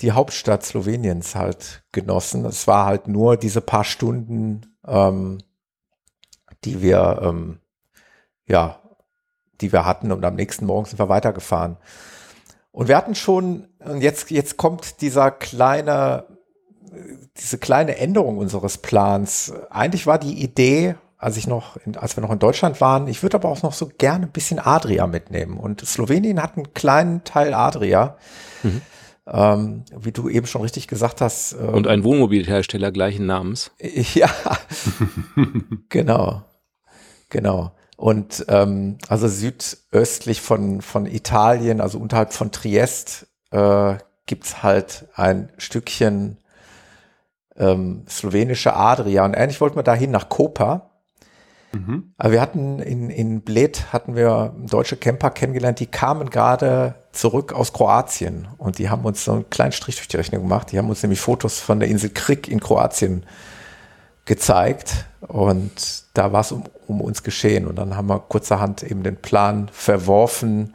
die Hauptstadt Sloweniens halt genossen. Es war halt nur diese paar Stunden, ähm, die wir ähm, ja die wir hatten und am nächsten Morgen sind wir weitergefahren. Und wir hatten schon, und jetzt, jetzt kommt dieser kleine, diese kleine Änderung unseres Plans. Eigentlich war die Idee, als ich noch, in, als wir noch in Deutschland waren, ich würde aber auch noch so gerne ein bisschen Adria mitnehmen. Und Slowenien hat einen kleinen Teil Adria. Mhm. Ähm, wie du eben schon richtig gesagt hast. Ähm, und ein Wohnmobilhersteller gleichen Namens. Ja, genau, genau. Und ähm, also südöstlich von, von Italien, also unterhalb von Triest, äh, gibt's halt ein Stückchen ähm, slowenische Adria. Und eigentlich wollten wir dahin nach Koper. Mhm. Aber wir hatten in, in Bled hatten wir deutsche Camper kennengelernt, die kamen gerade zurück aus Kroatien und die haben uns so einen kleinen Strich durch die Rechnung gemacht. Die haben uns nämlich Fotos von der Insel Krik in Kroatien gezeigt und da war es um, um uns geschehen und dann haben wir kurzerhand eben den Plan verworfen,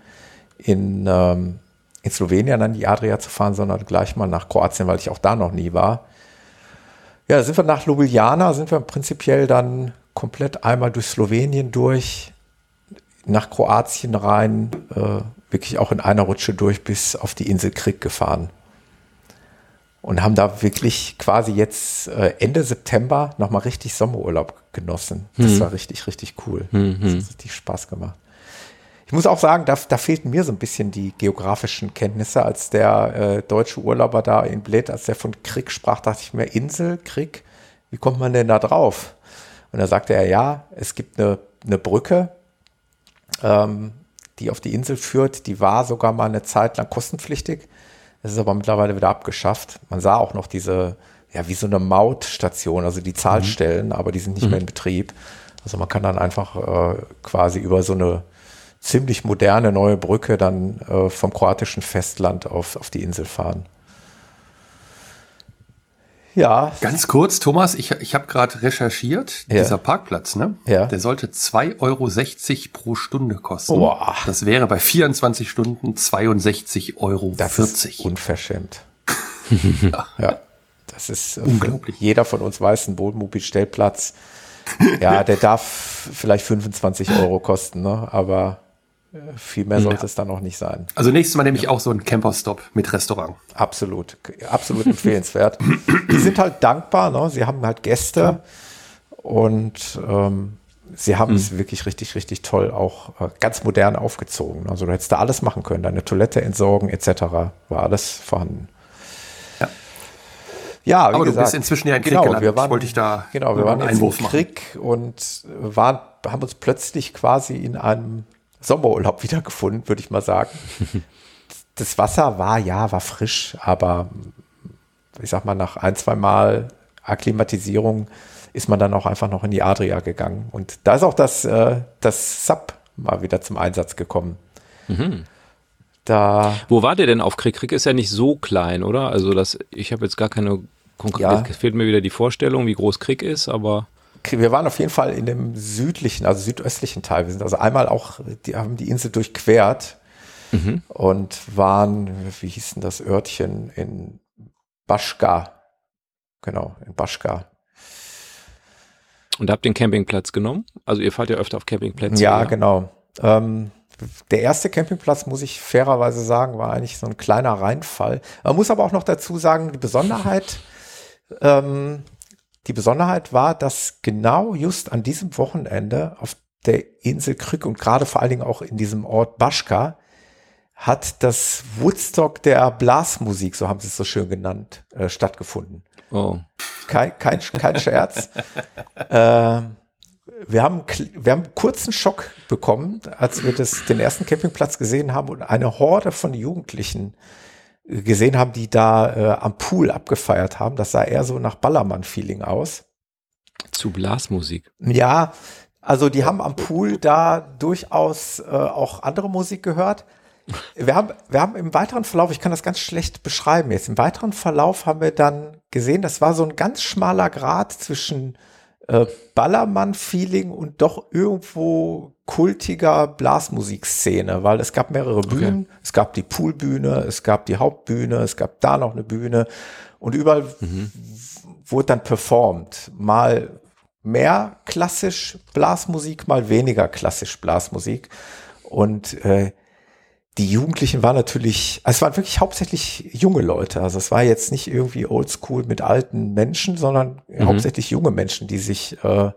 in, ähm, in Slowenien an die Adria zu fahren, sondern gleich mal nach Kroatien, weil ich auch da noch nie war. Ja, sind wir nach Ljubljana, sind wir prinzipiell dann komplett einmal durch Slowenien durch, nach Kroatien rein, äh, wirklich auch in einer Rutsche durch bis auf die Insel Krik gefahren. Und haben da wirklich quasi jetzt äh, Ende September nochmal richtig Sommerurlaub genossen. Das hm. war richtig, richtig cool. Hm, das hat richtig Spaß gemacht. Ich muss auch sagen, da, da fehlten mir so ein bisschen die geografischen Kenntnisse. Als der äh, deutsche Urlauber da in Bled, als der von Krieg sprach, dachte ich mir, Insel, Krieg, wie kommt man denn da drauf? Und da sagte er, ja, es gibt eine, eine Brücke, ähm, die auf die Insel führt. Die war sogar mal eine Zeit lang kostenpflichtig. Es ist aber mittlerweile wieder abgeschafft. Man sah auch noch diese, ja, wie so eine Mautstation, also die Zahlstellen, mhm. aber die sind nicht mhm. mehr in Betrieb. Also man kann dann einfach äh, quasi über so eine ziemlich moderne neue Brücke dann äh, vom kroatischen Festland auf, auf die Insel fahren. Ja. Ganz kurz, Thomas, ich, ich habe gerade recherchiert, ja. dieser Parkplatz, ne? Ja. Der sollte 2,60 Euro pro Stunde kosten. Boah. Das wäre bei 24 Stunden 62,40 Euro. Das ist unverschämt. ja. ja. Das ist unglaublich. Jeder von uns weiß, ein Wohnmobilstellplatz, ja, der darf vielleicht 25 Euro kosten, ne? Aber viel mehr sollte ja. es dann noch nicht sein. Also nächstes Mal nehme ich auch so einen Camper-Stop mit Restaurant. Absolut, absolut empfehlenswert. Die sind halt dankbar, ne? sie haben halt Gäste ja. und ähm, sie haben mhm. es wirklich richtig, richtig toll auch äh, ganz modern aufgezogen. Also du hättest da alles machen können, deine Toilette entsorgen etc. war alles vorhanden. Ja, ja aber gesagt, du bist inzwischen ja in Krieg genau, gelandet. Wir waren, wollte ich da genau, wir waren jetzt Einwurf im Krieg machen. und waren, haben uns plötzlich quasi in einem Sommerurlaub wiedergefunden, würde ich mal sagen. das Wasser war, ja, war frisch, aber ich sag mal, nach ein, zwei Mal Akklimatisierung ist man dann auch einfach noch in die Adria gegangen. Und da ist auch das, äh, das Sub mal wieder zum Einsatz gekommen. Mhm. Da Wo war der denn auf Krieg? Krieg ist ja nicht so klein, oder? Also das, ich habe jetzt gar keine konkrete, ja. fehlt mir wieder die Vorstellung, wie groß Krieg ist, aber wir waren auf jeden Fall in dem südlichen, also südöstlichen Teil. Wir sind also einmal auch, die haben die Insel durchquert mhm. und waren, wie hieß denn das Örtchen in Baschka. Genau, in Baschka. Und habt den Campingplatz genommen? Also ihr fahrt ja öfter auf Campingplätze. Ja, ja? genau. Ähm, der erste Campingplatz, muss ich fairerweise sagen, war eigentlich so ein kleiner Reinfall. Man muss aber auch noch dazu sagen, die Besonderheit, ähm, die Besonderheit war, dass genau just an diesem Wochenende auf der Insel Krück und gerade vor allen Dingen auch in diesem Ort Baschka hat das Woodstock der Blasmusik, so haben sie es so schön genannt, äh, stattgefunden. Oh. Kein, kein, kein Scherz. äh, wir haben, wir haben einen kurzen Schock bekommen, als wir das, den ersten Campingplatz gesehen haben und eine Horde von Jugendlichen gesehen haben, die da äh, am Pool abgefeiert haben. Das sah eher so nach Ballermann-Feeling aus. Zu Blasmusik. Ja, also die haben am Pool da durchaus äh, auch andere Musik gehört. Wir haben, wir haben im weiteren Verlauf, ich kann das ganz schlecht beschreiben jetzt, im weiteren Verlauf haben wir dann gesehen, das war so ein ganz schmaler Grad zwischen äh, Ballermann-Feeling und doch irgendwo kultiger Blasmusikszene, weil es gab mehrere Bühnen. Okay. Es gab die Poolbühne, es gab die Hauptbühne, es gab da noch eine Bühne und überall mhm. wurde dann performt. Mal mehr klassisch Blasmusik, mal weniger klassisch Blasmusik. Und äh, die Jugendlichen waren natürlich, also es waren wirklich hauptsächlich junge Leute. Also es war jetzt nicht irgendwie oldschool mit alten Menschen, sondern mhm. hauptsächlich junge Menschen, die sich, äh,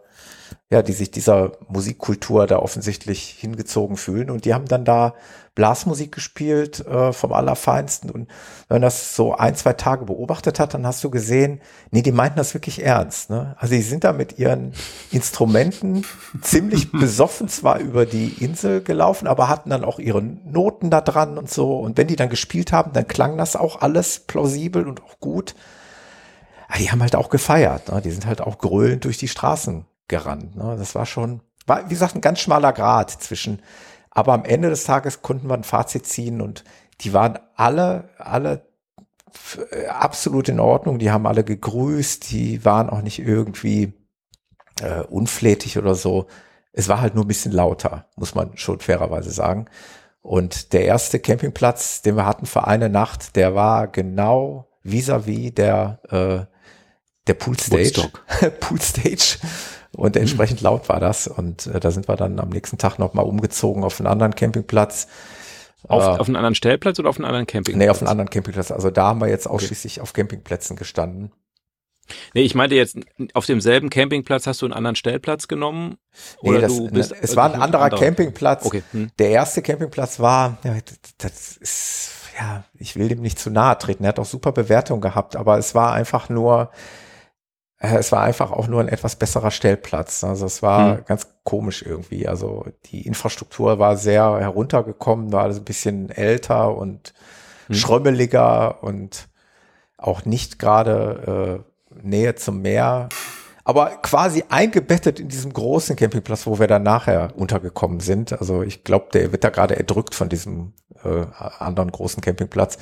ja, die sich dieser Musikkultur da offensichtlich hingezogen fühlen. Und die haben dann da Blasmusik gespielt äh, vom Allerfeinsten. Und wenn man das so ein, zwei Tage beobachtet hat, dann hast du gesehen, nee, die meinten das wirklich ernst. Ne? Also die sind da mit ihren Instrumenten ziemlich besoffen zwar über die Insel gelaufen, aber hatten dann auch ihre Noten da dran und so. Und wenn die dann gespielt haben, dann klang das auch alles plausibel und auch gut. Aber die haben halt auch gefeiert. Ne? Die sind halt auch gröhlend durch die Straßen gerannt. Ne? Das war schon, war, wie gesagt, ein ganz schmaler Grad zwischen aber am Ende des Tages konnten wir ein Fazit ziehen und die waren alle, alle äh, absolut in Ordnung. Die haben alle gegrüßt. Die waren auch nicht irgendwie äh, unflätig oder so. Es war halt nur ein bisschen lauter, muss man schon fairerweise sagen. Und der erste Campingplatz, den wir hatten für eine Nacht, der war genau vis-à-vis -vis der, äh, der Poolstage. Poolstage. Und mhm. entsprechend laut war das. Und äh, da sind wir dann am nächsten Tag nochmal umgezogen auf einen anderen Campingplatz. Auf, äh, auf einen anderen Stellplatz oder auf einen anderen Campingplatz? Nee, auf einen anderen Campingplatz. Also da haben wir jetzt ausschließlich okay. auf Campingplätzen gestanden. Nee, ich meinte jetzt, auf demselben Campingplatz hast du einen anderen Stellplatz genommen? Oder nee, das, du bist, es war ein anderer andere. Campingplatz. Okay. Hm. Der erste Campingplatz war, ja, das ist, ja, ich will dem nicht zu nahe treten. Er hat auch super Bewertungen gehabt, aber es war einfach nur, es war einfach auch nur ein etwas besserer Stellplatz. Also es war hm. ganz komisch irgendwie. Also die Infrastruktur war sehr heruntergekommen, war alles ein bisschen älter und hm. schrömmeliger und auch nicht gerade äh, Nähe zum Meer. Aber quasi eingebettet in diesem großen Campingplatz, wo wir dann nachher untergekommen sind. Also ich glaube, der wird da gerade erdrückt von diesem äh, anderen großen Campingplatz.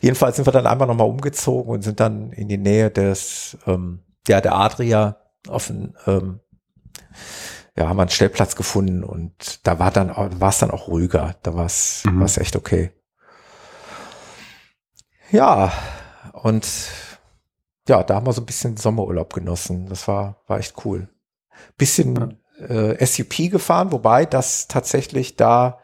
Jedenfalls sind wir dann einmal nochmal umgezogen und sind dann in die Nähe des ähm, ja, der Adria auf den, ähm, ja, haben wir einen Stellplatz gefunden und da war dann, war es dann auch ruhiger. Da war es mhm. war's echt okay. Ja, und ja, da haben wir so ein bisschen Sommerurlaub genossen. Das war, war echt cool. Bisschen äh, SUP gefahren, wobei das tatsächlich da,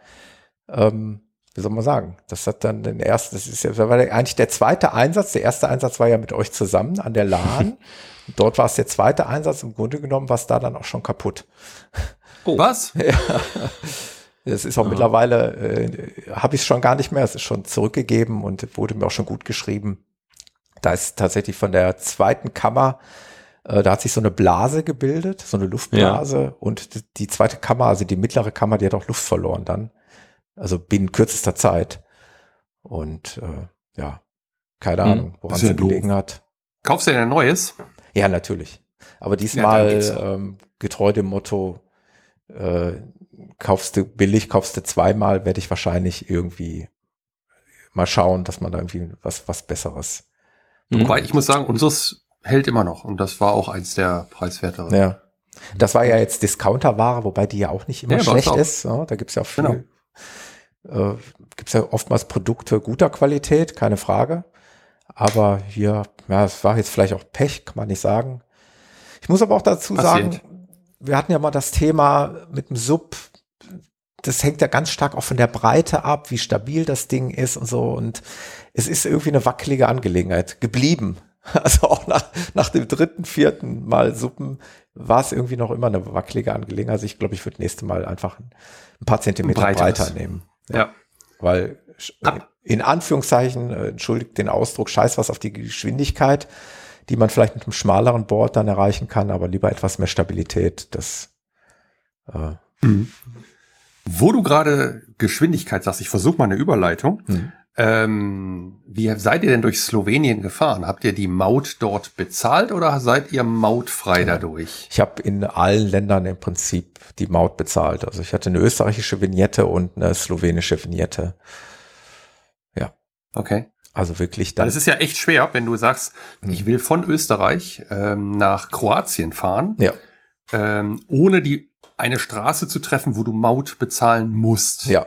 ähm, wie soll man sagen, das hat dann den ersten, das ist ja, das war eigentlich der zweite Einsatz. Der erste Einsatz war ja mit euch zusammen an der Lahn. Dort war es der zweite Einsatz. Im Grunde genommen war es da dann auch schon kaputt. Oh. Was? ja. Es ist auch ah. mittlerweile, äh, habe ich es schon gar nicht mehr. Es ist schon zurückgegeben und wurde mir auch schon gut geschrieben. Da ist tatsächlich von der zweiten Kammer, äh, da hat sich so eine Blase gebildet, so eine Luftblase. Ja. Und die zweite Kammer, also die mittlere Kammer, die hat auch Luft verloren dann. Also binnen kürzester Zeit. Und äh, ja, keine hm. Ahnung, woran es ja gelegen hat. Kaufst du denn ein neues? Ja, natürlich. Aber diesmal ja, ähm, getreu dem Motto, äh, kaufst du billig, kaufst du zweimal, werde ich wahrscheinlich irgendwie mal schauen, dass man da irgendwie was, was Besseres. Mhm. Wobei, ich muss sagen, unseres hält immer noch und das war auch eins der preiswerteren. Ja. Das war ja jetzt Discounterware, wobei die ja auch nicht immer ja, schlecht ist. Ja, da gibt's ja auch viel, genau. Äh, gibt's ja oftmals Produkte guter Qualität, keine Frage. Aber hier, ja, es war jetzt vielleicht auch Pech, kann man nicht sagen. Ich muss aber auch dazu Passiert. sagen, wir hatten ja mal das Thema mit dem Sub, das hängt ja ganz stark auch von der Breite ab, wie stabil das Ding ist und so. Und es ist irgendwie eine wackelige Angelegenheit geblieben. Also auch nach, nach dem dritten, vierten Mal Suppen war es irgendwie noch immer eine wackelige Angelegenheit. Also ich glaube, ich würde nächste Mal einfach ein, paar Zentimeter breiter nehmen. Ja. Weil Ab in Anführungszeichen, äh, entschuldigt den Ausdruck, scheiß was auf die Geschwindigkeit, die man vielleicht mit einem schmaleren Board dann erreichen kann, aber lieber etwas mehr Stabilität. Das äh, mhm. Wo du gerade Geschwindigkeit sagst, ich versuche mal eine Überleitung. Mhm. Ähm, wie seid ihr denn durch Slowenien gefahren? Habt ihr die Maut dort bezahlt oder seid ihr mautfrei dadurch? Ich habe in allen Ländern im Prinzip die Maut bezahlt. Also ich hatte eine österreichische Vignette und eine slowenische Vignette. Okay. Also wirklich dann. Das ist ja echt schwer, wenn du sagst, hm. ich will von Österreich ähm, nach Kroatien fahren, ja. ähm, ohne die eine Straße zu treffen, wo du Maut bezahlen musst. Ja.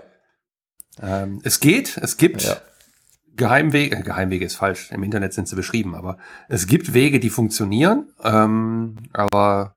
Ähm, es geht, es gibt ja. Geheimwege, äh, Geheimwege ist falsch, im Internet sind sie beschrieben, aber es gibt Wege, die funktionieren, ähm, aber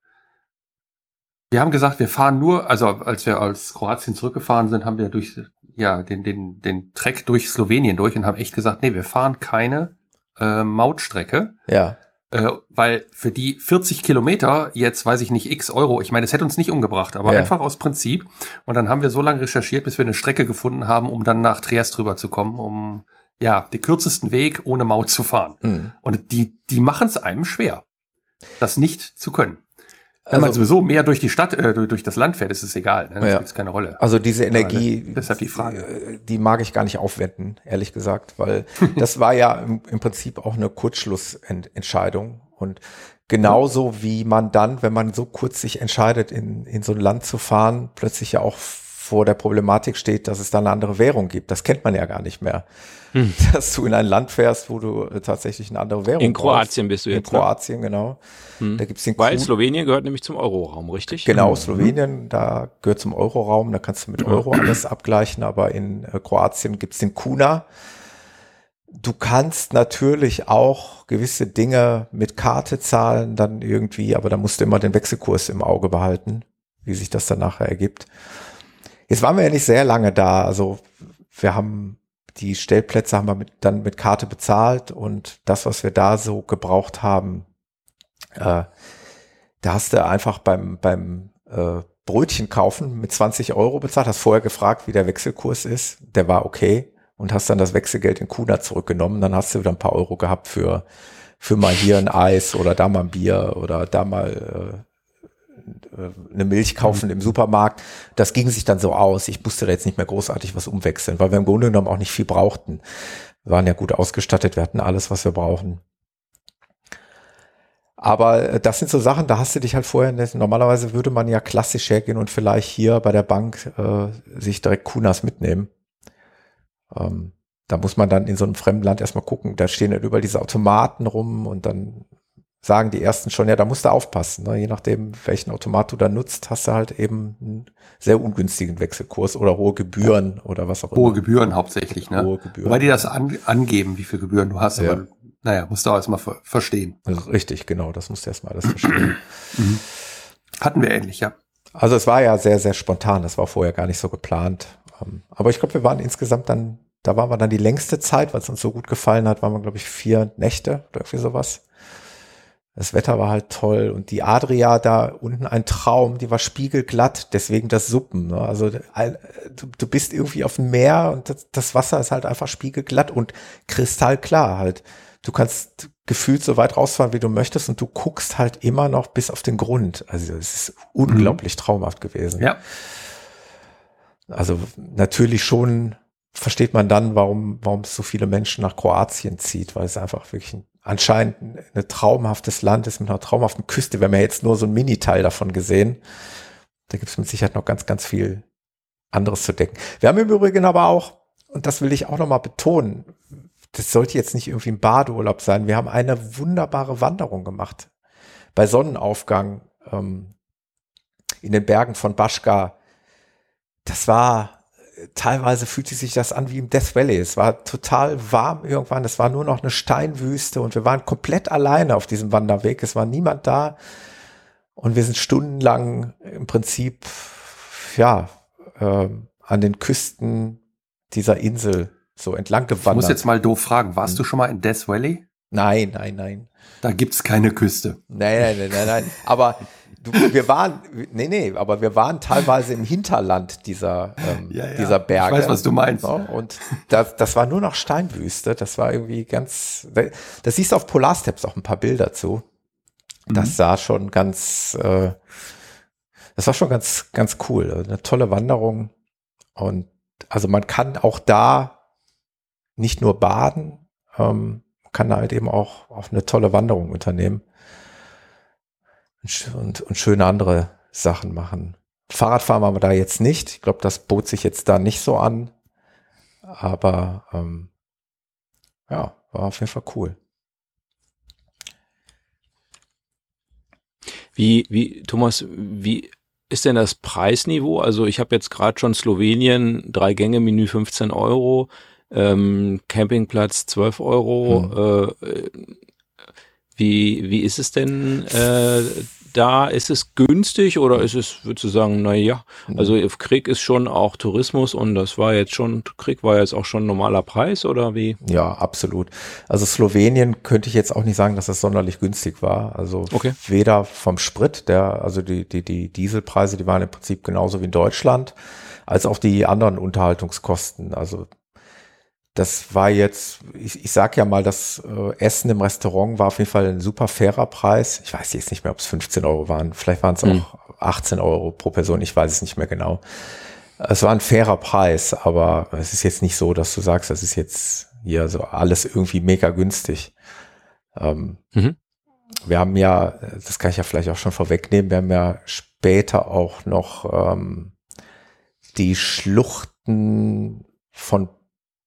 wir haben gesagt, wir fahren nur, also als wir aus Kroatien zurückgefahren sind, haben wir durch ja, den, den, den Trek durch Slowenien durch und haben echt gesagt, nee, wir fahren keine äh, Mautstrecke. Ja. Äh, weil für die 40 Kilometer, jetzt weiß ich nicht, x Euro, ich meine, das hätte uns nicht umgebracht, aber Ja. einfach aus Prinzip. Und dann haben wir so lange recherchiert, bis wir eine Strecke gefunden haben, um dann nach Triest rüber zu kommen, um ja, den kürzesten Weg ohne Maut zu fahren. Hm. Und die, die machen es einem schwer, das nicht zu können. Wenn man Also- sowieso mehr durch die Stadt, äh, durch- das Land fährt, ist es egal. Ne? Das Ja. spielt keine Rolle. Also diese Energie, deshalb die Frage. äh, die mag ich gar nicht aufwenden, ehrlich gesagt, weil das war ja im, im Prinzip auch eine Kurzschlussentscheidung und genauso wie man dann, wenn man so kurz sich entscheidet, in, in so ein Land zu fahren, plötzlich ja auch vor der Problematik steht, dass es da eine andere Währung gibt. Das kennt man ja gar nicht mehr. Dass du in ein Land fährst, wo du äh, tatsächlich eine andere Währung In brauchst. Kroatien bist du In jetzt. ne? Kroatien, genau. Da gibt's den Weil Kun- Slowenien gehört nämlich zum Euroraum, richtig? Genau, Slowenien, da gehört zum Euroraum, da kannst du mit Euro alles abgleichen, aber in äh, Kroatien gibt's den Kuna. Du kannst natürlich auch gewisse Dinge mit Karte zahlen, dann irgendwie, aber da musst du immer den Wechselkurs im Auge behalten, wie sich das dann nachher ergibt. Jetzt waren wir ja nicht sehr lange da, also wir haben die Stellplätze haben wir mit, dann mit Karte bezahlt und das, was wir da so gebraucht haben, äh, da hast du einfach beim, beim äh, Brötchen kaufen mit 20 Euro bezahlt, hast vorher gefragt, wie der Wechselkurs ist. Der war okay und hast dann das Wechselgeld in Kuna zurückgenommen. Dann hast du wieder ein paar Euro gehabt für, für mal hier ein Eis oder da mal ein Bier oder da mal äh, eine Milch kaufen im Supermarkt. Das ging sich dann so aus. Ich musste da jetzt nicht mehr großartig was umwechseln, weil wir im Grunde genommen auch nicht viel brauchten. Wir waren ja gut ausgestattet, wir hatten alles, was wir brauchen. Aber äh, das sind so Sachen, da hast du dich halt vorher, nicht- normalerweise würde man ja klassisch hergehen und vielleicht hier bei der Bank äh, sich direkt Kunas mitnehmen. Ähm, da muss man dann in so einem fremden Land erstmal gucken. Da stehen dann überall diese Automaten rum und dann sagen die ersten schon, ja, da musst du aufpassen. Ne? Je nachdem, welchen Automat du da nutzt, hast du halt eben einen sehr ungünstigen Wechselkurs oder hohe Gebühren oder was auch Hohe immer. Gebühren hauptsächlich, ne? Hohe Gebühren. Wobei die das an, angeben, wie viel Gebühren du hast, Ja. aber naja, musst du auch erstmal ver verstehen. Richtig, genau, das musst du erstmal alles verstehen. Hatten wir ähnlich, ja. Also es war ja sehr, sehr spontan. Das war vorher gar nicht so geplant. Ähm, Aber ich glaube, wir waren insgesamt dann, da waren wir dann die längste Zeit, weil es uns so gut gefallen hat, waren wir, glaube ich, vier Nächte oder irgendwie sowas. Das Wetter war halt toll und die Adria da unten ein Traum, die war spiegelglatt, deswegen das Suppen. Ne? Also du, du bist irgendwie auf dem Meer und das, das Wasser ist halt einfach spiegelglatt und kristallklar halt. Du kannst gefühlt so weit rausfahren, wie du möchtest und du guckst halt immer noch bis auf den Grund. Also es ist unglaublich traumhaft gewesen. Ja. Also natürlich schon versteht man dann, warum, warum es so viele Menschen nach Kroatien zieht, weil es einfach wirklich ein, anscheinend ein, traumhaftes Land ist mit einer traumhaften Küste. Wir haben ja jetzt nur so ein Mini-Teil davon gesehen. Da gibt es mit Sicherheit noch ganz, ganz viel anderes zu decken. Wir haben im Übrigen aber auch, und das will ich auch nochmal betonen, das sollte jetzt nicht irgendwie ein Badeurlaub sein. Wir haben eine wunderbare Wanderung gemacht. Bei Sonnenaufgang ähm, in den Bergen von Baschka. Das war, teilweise fühlte sich das an wie im Death Valley. Es war total warm irgendwann. Es war nur noch eine Steinwüste und wir waren komplett alleine auf diesem Wanderweg. Es war niemand da. Und wir sind stundenlang im Prinzip, ja, ähm, an den Küsten dieser Insel so entlang Ich muss gewandert. jetzt mal doof fragen, warst Hm. du schon mal in Death Valley? nein, nein, nein. Da gibt's keine Küste. Nein, nein, nein, nein, nein. Aber du, wir waren, nee, nee, aber wir waren teilweise im Hinterland dieser, ähm, Ja, ja. dieser Berge. Ich weiß, was du meinst. Ja, und das, das war nur noch Steinwüste. Das war irgendwie ganz, das siehst du auf Polarsteps auch ein paar Bilder zu. Das Mhm. sah schon ganz, äh, das war schon ganz, ganz cool. Eine tolle Wanderung. Und also man kann auch da nicht nur baden, ähm, kann da halt eben auch auf eine tolle Wanderung unternehmen und, und, schöne andere Sachen machen. Fahrradfahren waren wir da jetzt nicht. Ich glaube, das bot sich jetzt da nicht so an. Aber ähm, ja, war auf jeden Fall cool. Wie, wie, Thomas, wie ist denn das Preisniveau? Also ich habe jetzt gerade schon Slowenien, drei Gänge Menü 15 Euro, ähm, Campingplatz 12 Euro. Äh, äh, wie, wie ist es denn äh, da ist es günstig oder ist es, würdest du sagen, naja, also Krieg ist schon auch Tourismus und das war jetzt schon, Krieg war jetzt auch schon normaler Preis oder wie? Ja, absolut. Also Slowenien könnte ich jetzt auch nicht sagen, dass das sonderlich günstig war. Also Okay. weder vom Sprit, der, also die, die, die Dieselpreise, die waren im Prinzip genauso wie in Deutschland, als auch die anderen Unterhaltungskosten. Also das war jetzt, ich, ich sag ja mal, das äh, Essen im Restaurant war auf jeden Fall ein super fairer Preis. Ich weiß jetzt nicht mehr, ob es 15 Euro waren. Vielleicht waren es Hm. auch 18 Euro pro Person. Ich weiß es nicht mehr genau. Es war ein fairer Preis, aber es ist jetzt nicht so, dass du sagst, das ist jetzt hier so alles irgendwie mega günstig. Ähm, Mhm. Wir haben ja, das kann ich ja vielleicht auch schon vorwegnehmen, wir haben ja später auch noch ähm, die Schluchten von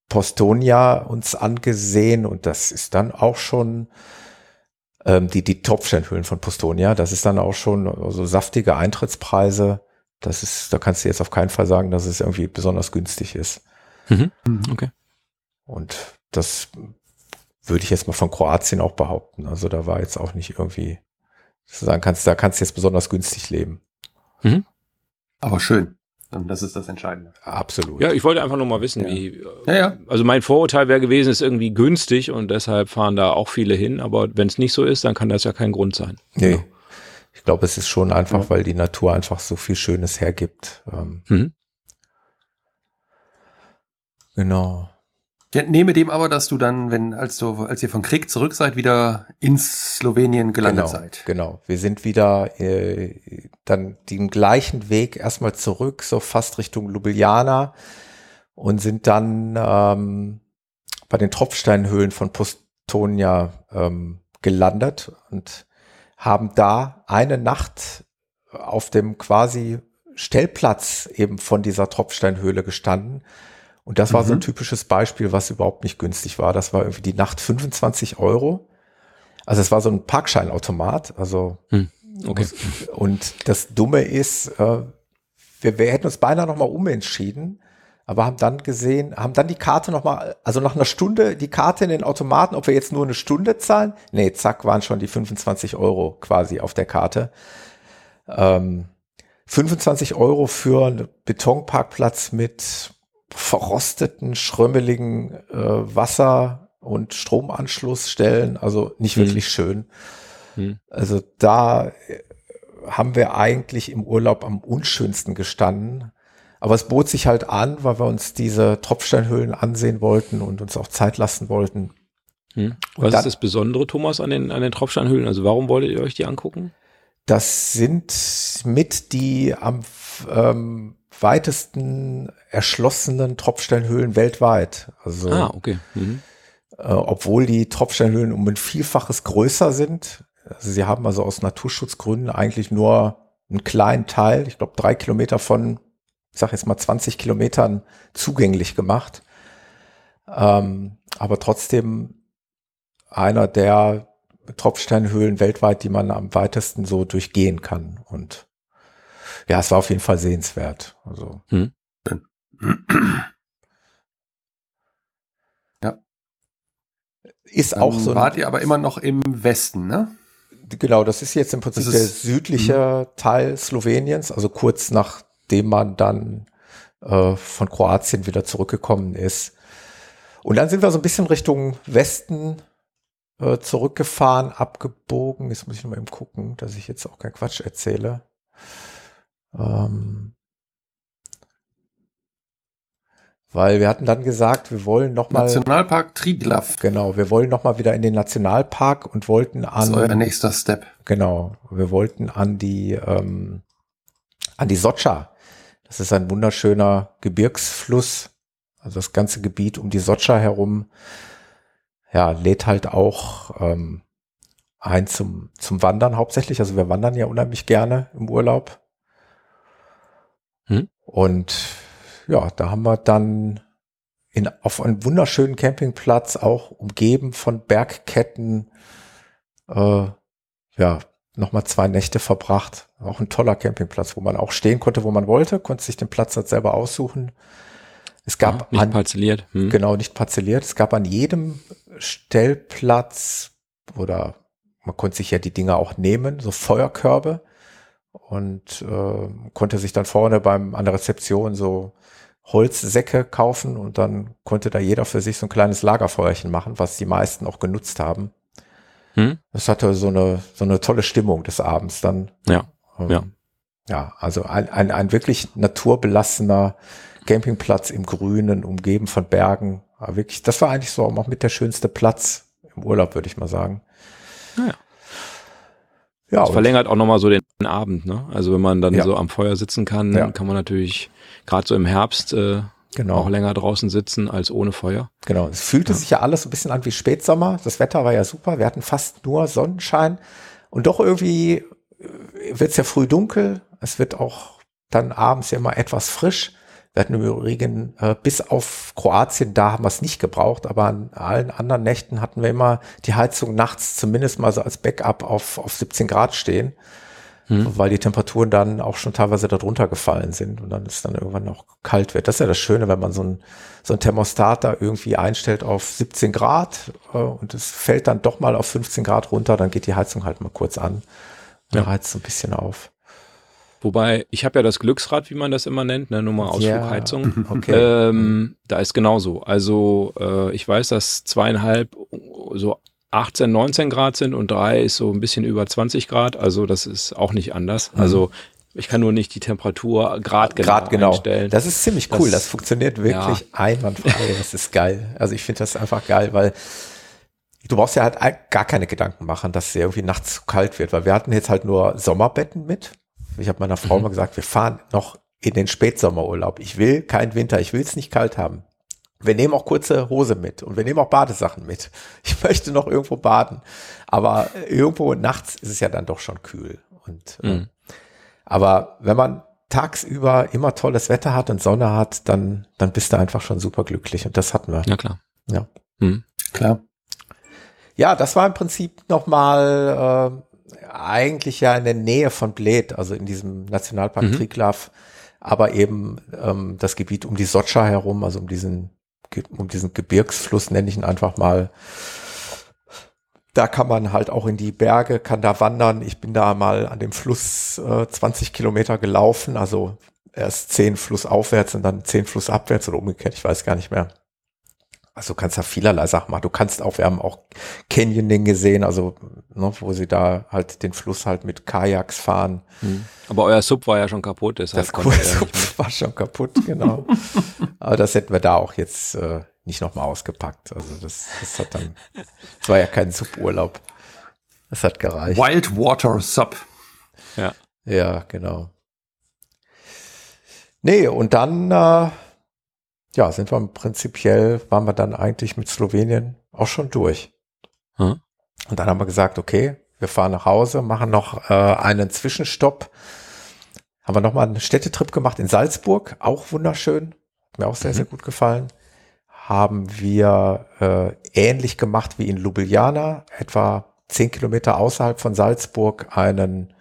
Postonia uns angesehen und das ist dann auch schon ähm, die, die Tropfsteinhöhlen von Postonia, das ist dann auch schon so saftige Eintrittspreise. Das ist, da kannst du jetzt auf keinen Fall sagen, dass es irgendwie besonders günstig ist. Mhm. Okay. Und das würde ich jetzt mal von Kroatien auch behaupten. Also da war jetzt auch nicht irgendwie, dass du sagen kannst, da kannst du jetzt besonders günstig leben. Aber schön. Und das ist das Entscheidende. Absolut. Ja, ich wollte einfach nur mal wissen, Ja. wie. Ja, ja. Also mein Vorurteil wäre gewesen, ist irgendwie günstig und deshalb fahren da auch viele hin. Aber wenn es nicht so ist, dann kann das ja kein Grund sein. nee. Ich glaube, es ist schon einfach, weil die Natur einfach so viel Schönes hergibt. Ähm, Mhm. genau. Nehme dem aber, dass du dann, wenn, als du, als ihr von Krieg zurück seid, wieder ins Slowenien gelandet genau, seid. Genau. Wir sind wieder äh, dann den gleichen Weg erstmal zurück, so fast Richtung Ljubljana und sind dann ähm, bei den Tropfsteinhöhlen von Postonia ähm, gelandet und haben da eine Nacht auf dem quasi Stellplatz eben von dieser Tropfsteinhöhle gestanden. Und das war so ein Mhm. typisches Beispiel, was überhaupt nicht günstig war. Das war irgendwie die Nacht 25 Euro. Also es war so ein Parkscheinautomat. Also Okay. und das Dumme ist, äh, wir, wir hätten uns beinahe noch mal umentschieden, aber haben dann gesehen, haben dann die Karte noch mal, also nach einer Stunde die Karte in den Automaten, ob wir jetzt nur eine Stunde zahlen. Nee, zack, waren schon die 25 Euro quasi auf der Karte. Ähm, 25 Euro für einen Betonparkplatz mit verrosteten, schrömmeligen äh, Wasser- und Stromanschlussstellen, also nicht Hm. wirklich schön. Hm. Also da äh, haben wir eigentlich im Urlaub am unschönsten gestanden. Aber es bot sich halt an, weil wir uns diese Tropfsteinhöhlen ansehen wollten und uns auch Zeit lassen wollten. Hm. Was dann- ist das Besondere, Thomas, an den, an den Tropfsteinhöhlen? Also warum wolltet ihr euch die angucken? Das sind mit die am ähm, weitesten erschlossenen Tropfsteinhöhlen weltweit. Also Ah, okay. Mhm. äh, obwohl die Tropfsteinhöhlen um ein Vielfaches größer sind. Also sie haben also aus Naturschutzgründen eigentlich nur einen kleinen Teil, ich glaube drei Kilometer von, ich sag jetzt mal 20 Kilometern zugänglich gemacht. Ähm, aber trotzdem einer der Tropfsteinhöhlen weltweit, die man am weitesten so durchgehen kann. Und ja, es war auf jeden Fall sehenswert. Also Ja. ist Dann auch so. wart ihr aber immer noch im Westen, ne? Genau, das ist jetzt im Prinzip der südliche Teil Sloweniens, also kurz nachdem man dann äh, von Kroatien wieder zurückgekommen ist. Und dann sind wir so ein bisschen Richtung Westen äh, zurückgefahren, abgebogen. Jetzt muss ich noch mal eben gucken, dass ich jetzt auch keinen Quatsch erzähle. Ähm, weil wir hatten dann gesagt, wir wollen noch mal Nationalpark Triglav genau, wir wollen noch mal wieder in den Nationalpark und wollten ist an euer nächster Step. Genau, wir wollten an die ähm, an die Socha. Das ist ein wunderschöner Gebirgsfluss. Also das ganze Gebiet um die Socha herum, ja, lädt halt auch ähm, ein zum zum Wandern hauptsächlich. Also wir wandern ja unheimlich gerne im Urlaub. Hm. Und ja, da haben wir dann in, auf einem wunderschönen Campingplatz auch umgeben von Bergketten äh, ja, nochmal zwei Nächte verbracht. Auch ein toller Campingplatz, wo man auch stehen konnte, wo man wollte, konnte sich den Platz halt selber aussuchen. Es gab Ja, nicht an, parzelliert. Hm. genau nicht parzelliert. Es gab an jedem Stellplatz oder man konnte sich ja die Dinger auch nehmen, so Feuerkörbe und äh, konnte sich dann vorne beim an der Rezeption so Holzsäcke kaufen und dann konnte da jeder für sich so ein kleines Lagerfeuerchen machen, was die meisten auch genutzt haben. Hm? Das hatte so eine so eine tolle Stimmung des Abends dann. Ja. Ähm, ja. Ja, also ein, ein, ein wirklich naturbelassener Campingplatz im Grünen, umgeben von Bergen. Aber wirklich, das war eigentlich so auch mit der schönste Platz im Urlaub, würde ich mal sagen. Naja. Ja, das verlängert auch nochmal so den Abend, ne? Also wenn man dann ja. so am Feuer sitzen kann, ja. kann man natürlich gerade so im Herbst äh, genau. auch länger draußen sitzen als ohne Feuer. Genau, es fühlte ja. sich ja alles so ein bisschen an wie Spätsommer. Das Wetter war ja super. Wir hatten fast nur Sonnenschein und doch irgendwie äh, wird es ja früh dunkel. Es wird auch dann abends ja immer etwas frisch. Wir hatten im Übrigen äh, bis auf Kroatien, da haben wir es nicht gebraucht, aber an allen anderen Nächten hatten wir immer die Heizung nachts zumindest mal so als Backup auf, auf 17 Grad stehen, hm. weil die Temperaturen dann auch schon teilweise darunter gefallen sind und dann ist dann irgendwann noch kalt wird. Das ist ja das Schöne, wenn man so ein, so ein Thermostat da irgendwie einstellt auf 17 Grad äh, und es fällt dann doch mal auf 15 Grad runter, dann geht die Heizung halt mal kurz an und ja. heizt so ein bisschen auf. Wobei, ich habe ja das Glücksrad, wie man das immer nennt, ne, Nummer Ausflugheizung. Ja, okay. Ähm, da ist genauso. Also äh, ich weiß, dass zweieinhalb so 18, 19 Grad sind und drei ist so ein bisschen über 20 Grad. Also das ist auch nicht anders. Mhm. Also ich kann nur nicht die Temperatur Grad genau, Grad genau. einstellen. Das ist ziemlich cool. Das, das funktioniert wirklich ja. einwandfrei. Das ist geil. Also ich finde das einfach geil, weil du brauchst ja halt gar keine Gedanken machen, dass es irgendwie nachts zu kalt wird, weil wir hatten jetzt halt nur Sommerbetten mit ich habe meiner Frau mhm. mal gesagt, wir fahren noch in den Spätsommerurlaub. Ich will keinen Winter, ich will es nicht kalt haben. Wir nehmen auch kurze Hose mit und wir nehmen auch Badesachen mit. Ich möchte noch irgendwo baden. Aber irgendwo nachts ist es ja dann doch schon kühl. Und, äh, mhm. äh, aber wenn man tagsüber immer tolles Wetter hat und Sonne hat, dann, dann bist du einfach schon super glücklich. Und das hatten wir. Ja, klar. Ja. Mhm. Klar. Ja, das war im Prinzip nochmal äh, eigentlich ja in der Nähe von Bled, also in diesem Nationalpark mhm. Triglav, aber eben ähm, das Gebiet um die Sotscha herum, also um diesen, um diesen Gebirgsfluss nenne ich ihn einfach mal. Da kann man halt auch in die Berge, kann da wandern. Ich bin da mal an dem Fluss äh, 20 Kilometer gelaufen, also erst 10 Fluss aufwärts und dann 10 Fluss abwärts oder umgekehrt, ich weiß gar nicht mehr. Also du kannst da vielerlei Sachen machen. Du kannst auch, wir haben auch Canyoning gesehen, also ne, wo sie da halt den Fluss halt mit Kajaks fahren. Hm. Aber euer Sub war ja schon kaputt. Das Sub war schon kaputt, genau. Aber das hätten wir da auch jetzt äh, nicht nochmal ausgepackt. Also das, das hat dann, das war ja kein Sub-Urlaub. Das hat gereicht. Wildwater Sub. Ja. Ja, genau. Nee, und dann äh, ja, sind wir prinzipiell, waren wir dann eigentlich mit Slowenien auch schon durch. Hm. Und dann haben wir gesagt, okay, wir fahren nach Hause, machen noch äh, einen Zwischenstopp. Haben wir nochmal einen Städtetrip gemacht in Salzburg, auch wunderschön, mir auch sehr, mhm. sehr gut gefallen. Haben wir äh, ähnlich gemacht wie in Ljubljana, etwa zehn Kilometer außerhalb von Salzburg, einen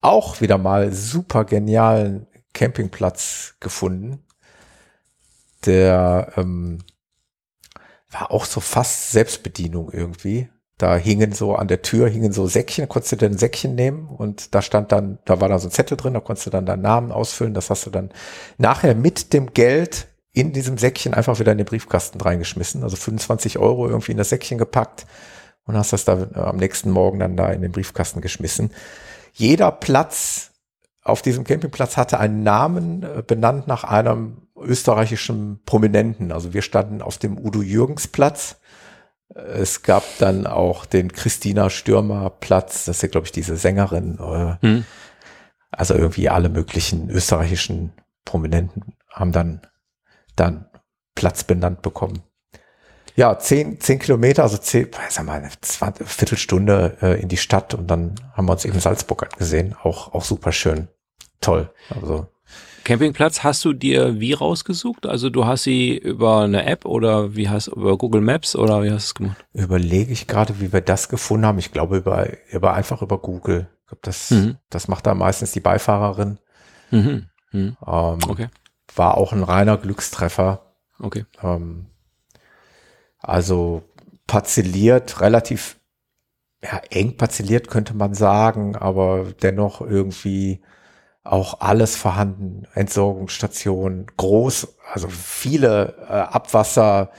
auch wieder mal super genialen Campingplatz gefunden der ähm, war auch so fast Selbstbedienung irgendwie. Da hingen so an der Tür hingen so Säckchen, konntest du dann ein Säckchen nehmen und da stand dann, da war da so ein Zettel drin, da konntest du dann deinen Namen ausfüllen. Das hast du dann nachher mit dem Geld in diesem Säckchen einfach wieder in den Briefkasten reingeschmissen. Also 25 Euro irgendwie in das Säckchen gepackt und hast das da äh, am nächsten Morgen dann da in den Briefkasten geschmissen. Jeder Platz auf diesem Campingplatz hatte einen Namen äh, benannt nach einem österreichischen Prominenten. Also wir standen auf dem Udo Jürgens Platz. Es gab dann auch den Christina Stürmer Platz. Das ist ja, glaube ich, diese Sängerin. Hm. Also irgendwie alle möglichen österreichischen Prominenten haben dann, dann Platz benannt bekommen. Ja, zehn, zehn Kilometer, also zehn, sag mal, eine Viertelstunde äh, in die Stadt und dann haben wir uns eben Salzburg angesehen. Auch, auch super schön. Toll. Also Campingplatz hast du dir wie rausgesucht? Also du hast sie über eine App oder wie hast über Google Maps oder wie hast du es gemacht? Überlege ich gerade, wie wir das gefunden haben. Ich glaube über, über einfach über Google. Ich glaube, das, mhm. das macht da meistens die Beifahrerin. Mhm. Mhm. Ähm, okay. War auch ein reiner Glückstreffer. Okay. Ähm, also parzelliert, relativ ja, eng parzelliert könnte man sagen, aber dennoch irgendwie auch alles vorhanden. Entsorgungsstation, groß, also viele äh, Abwasser,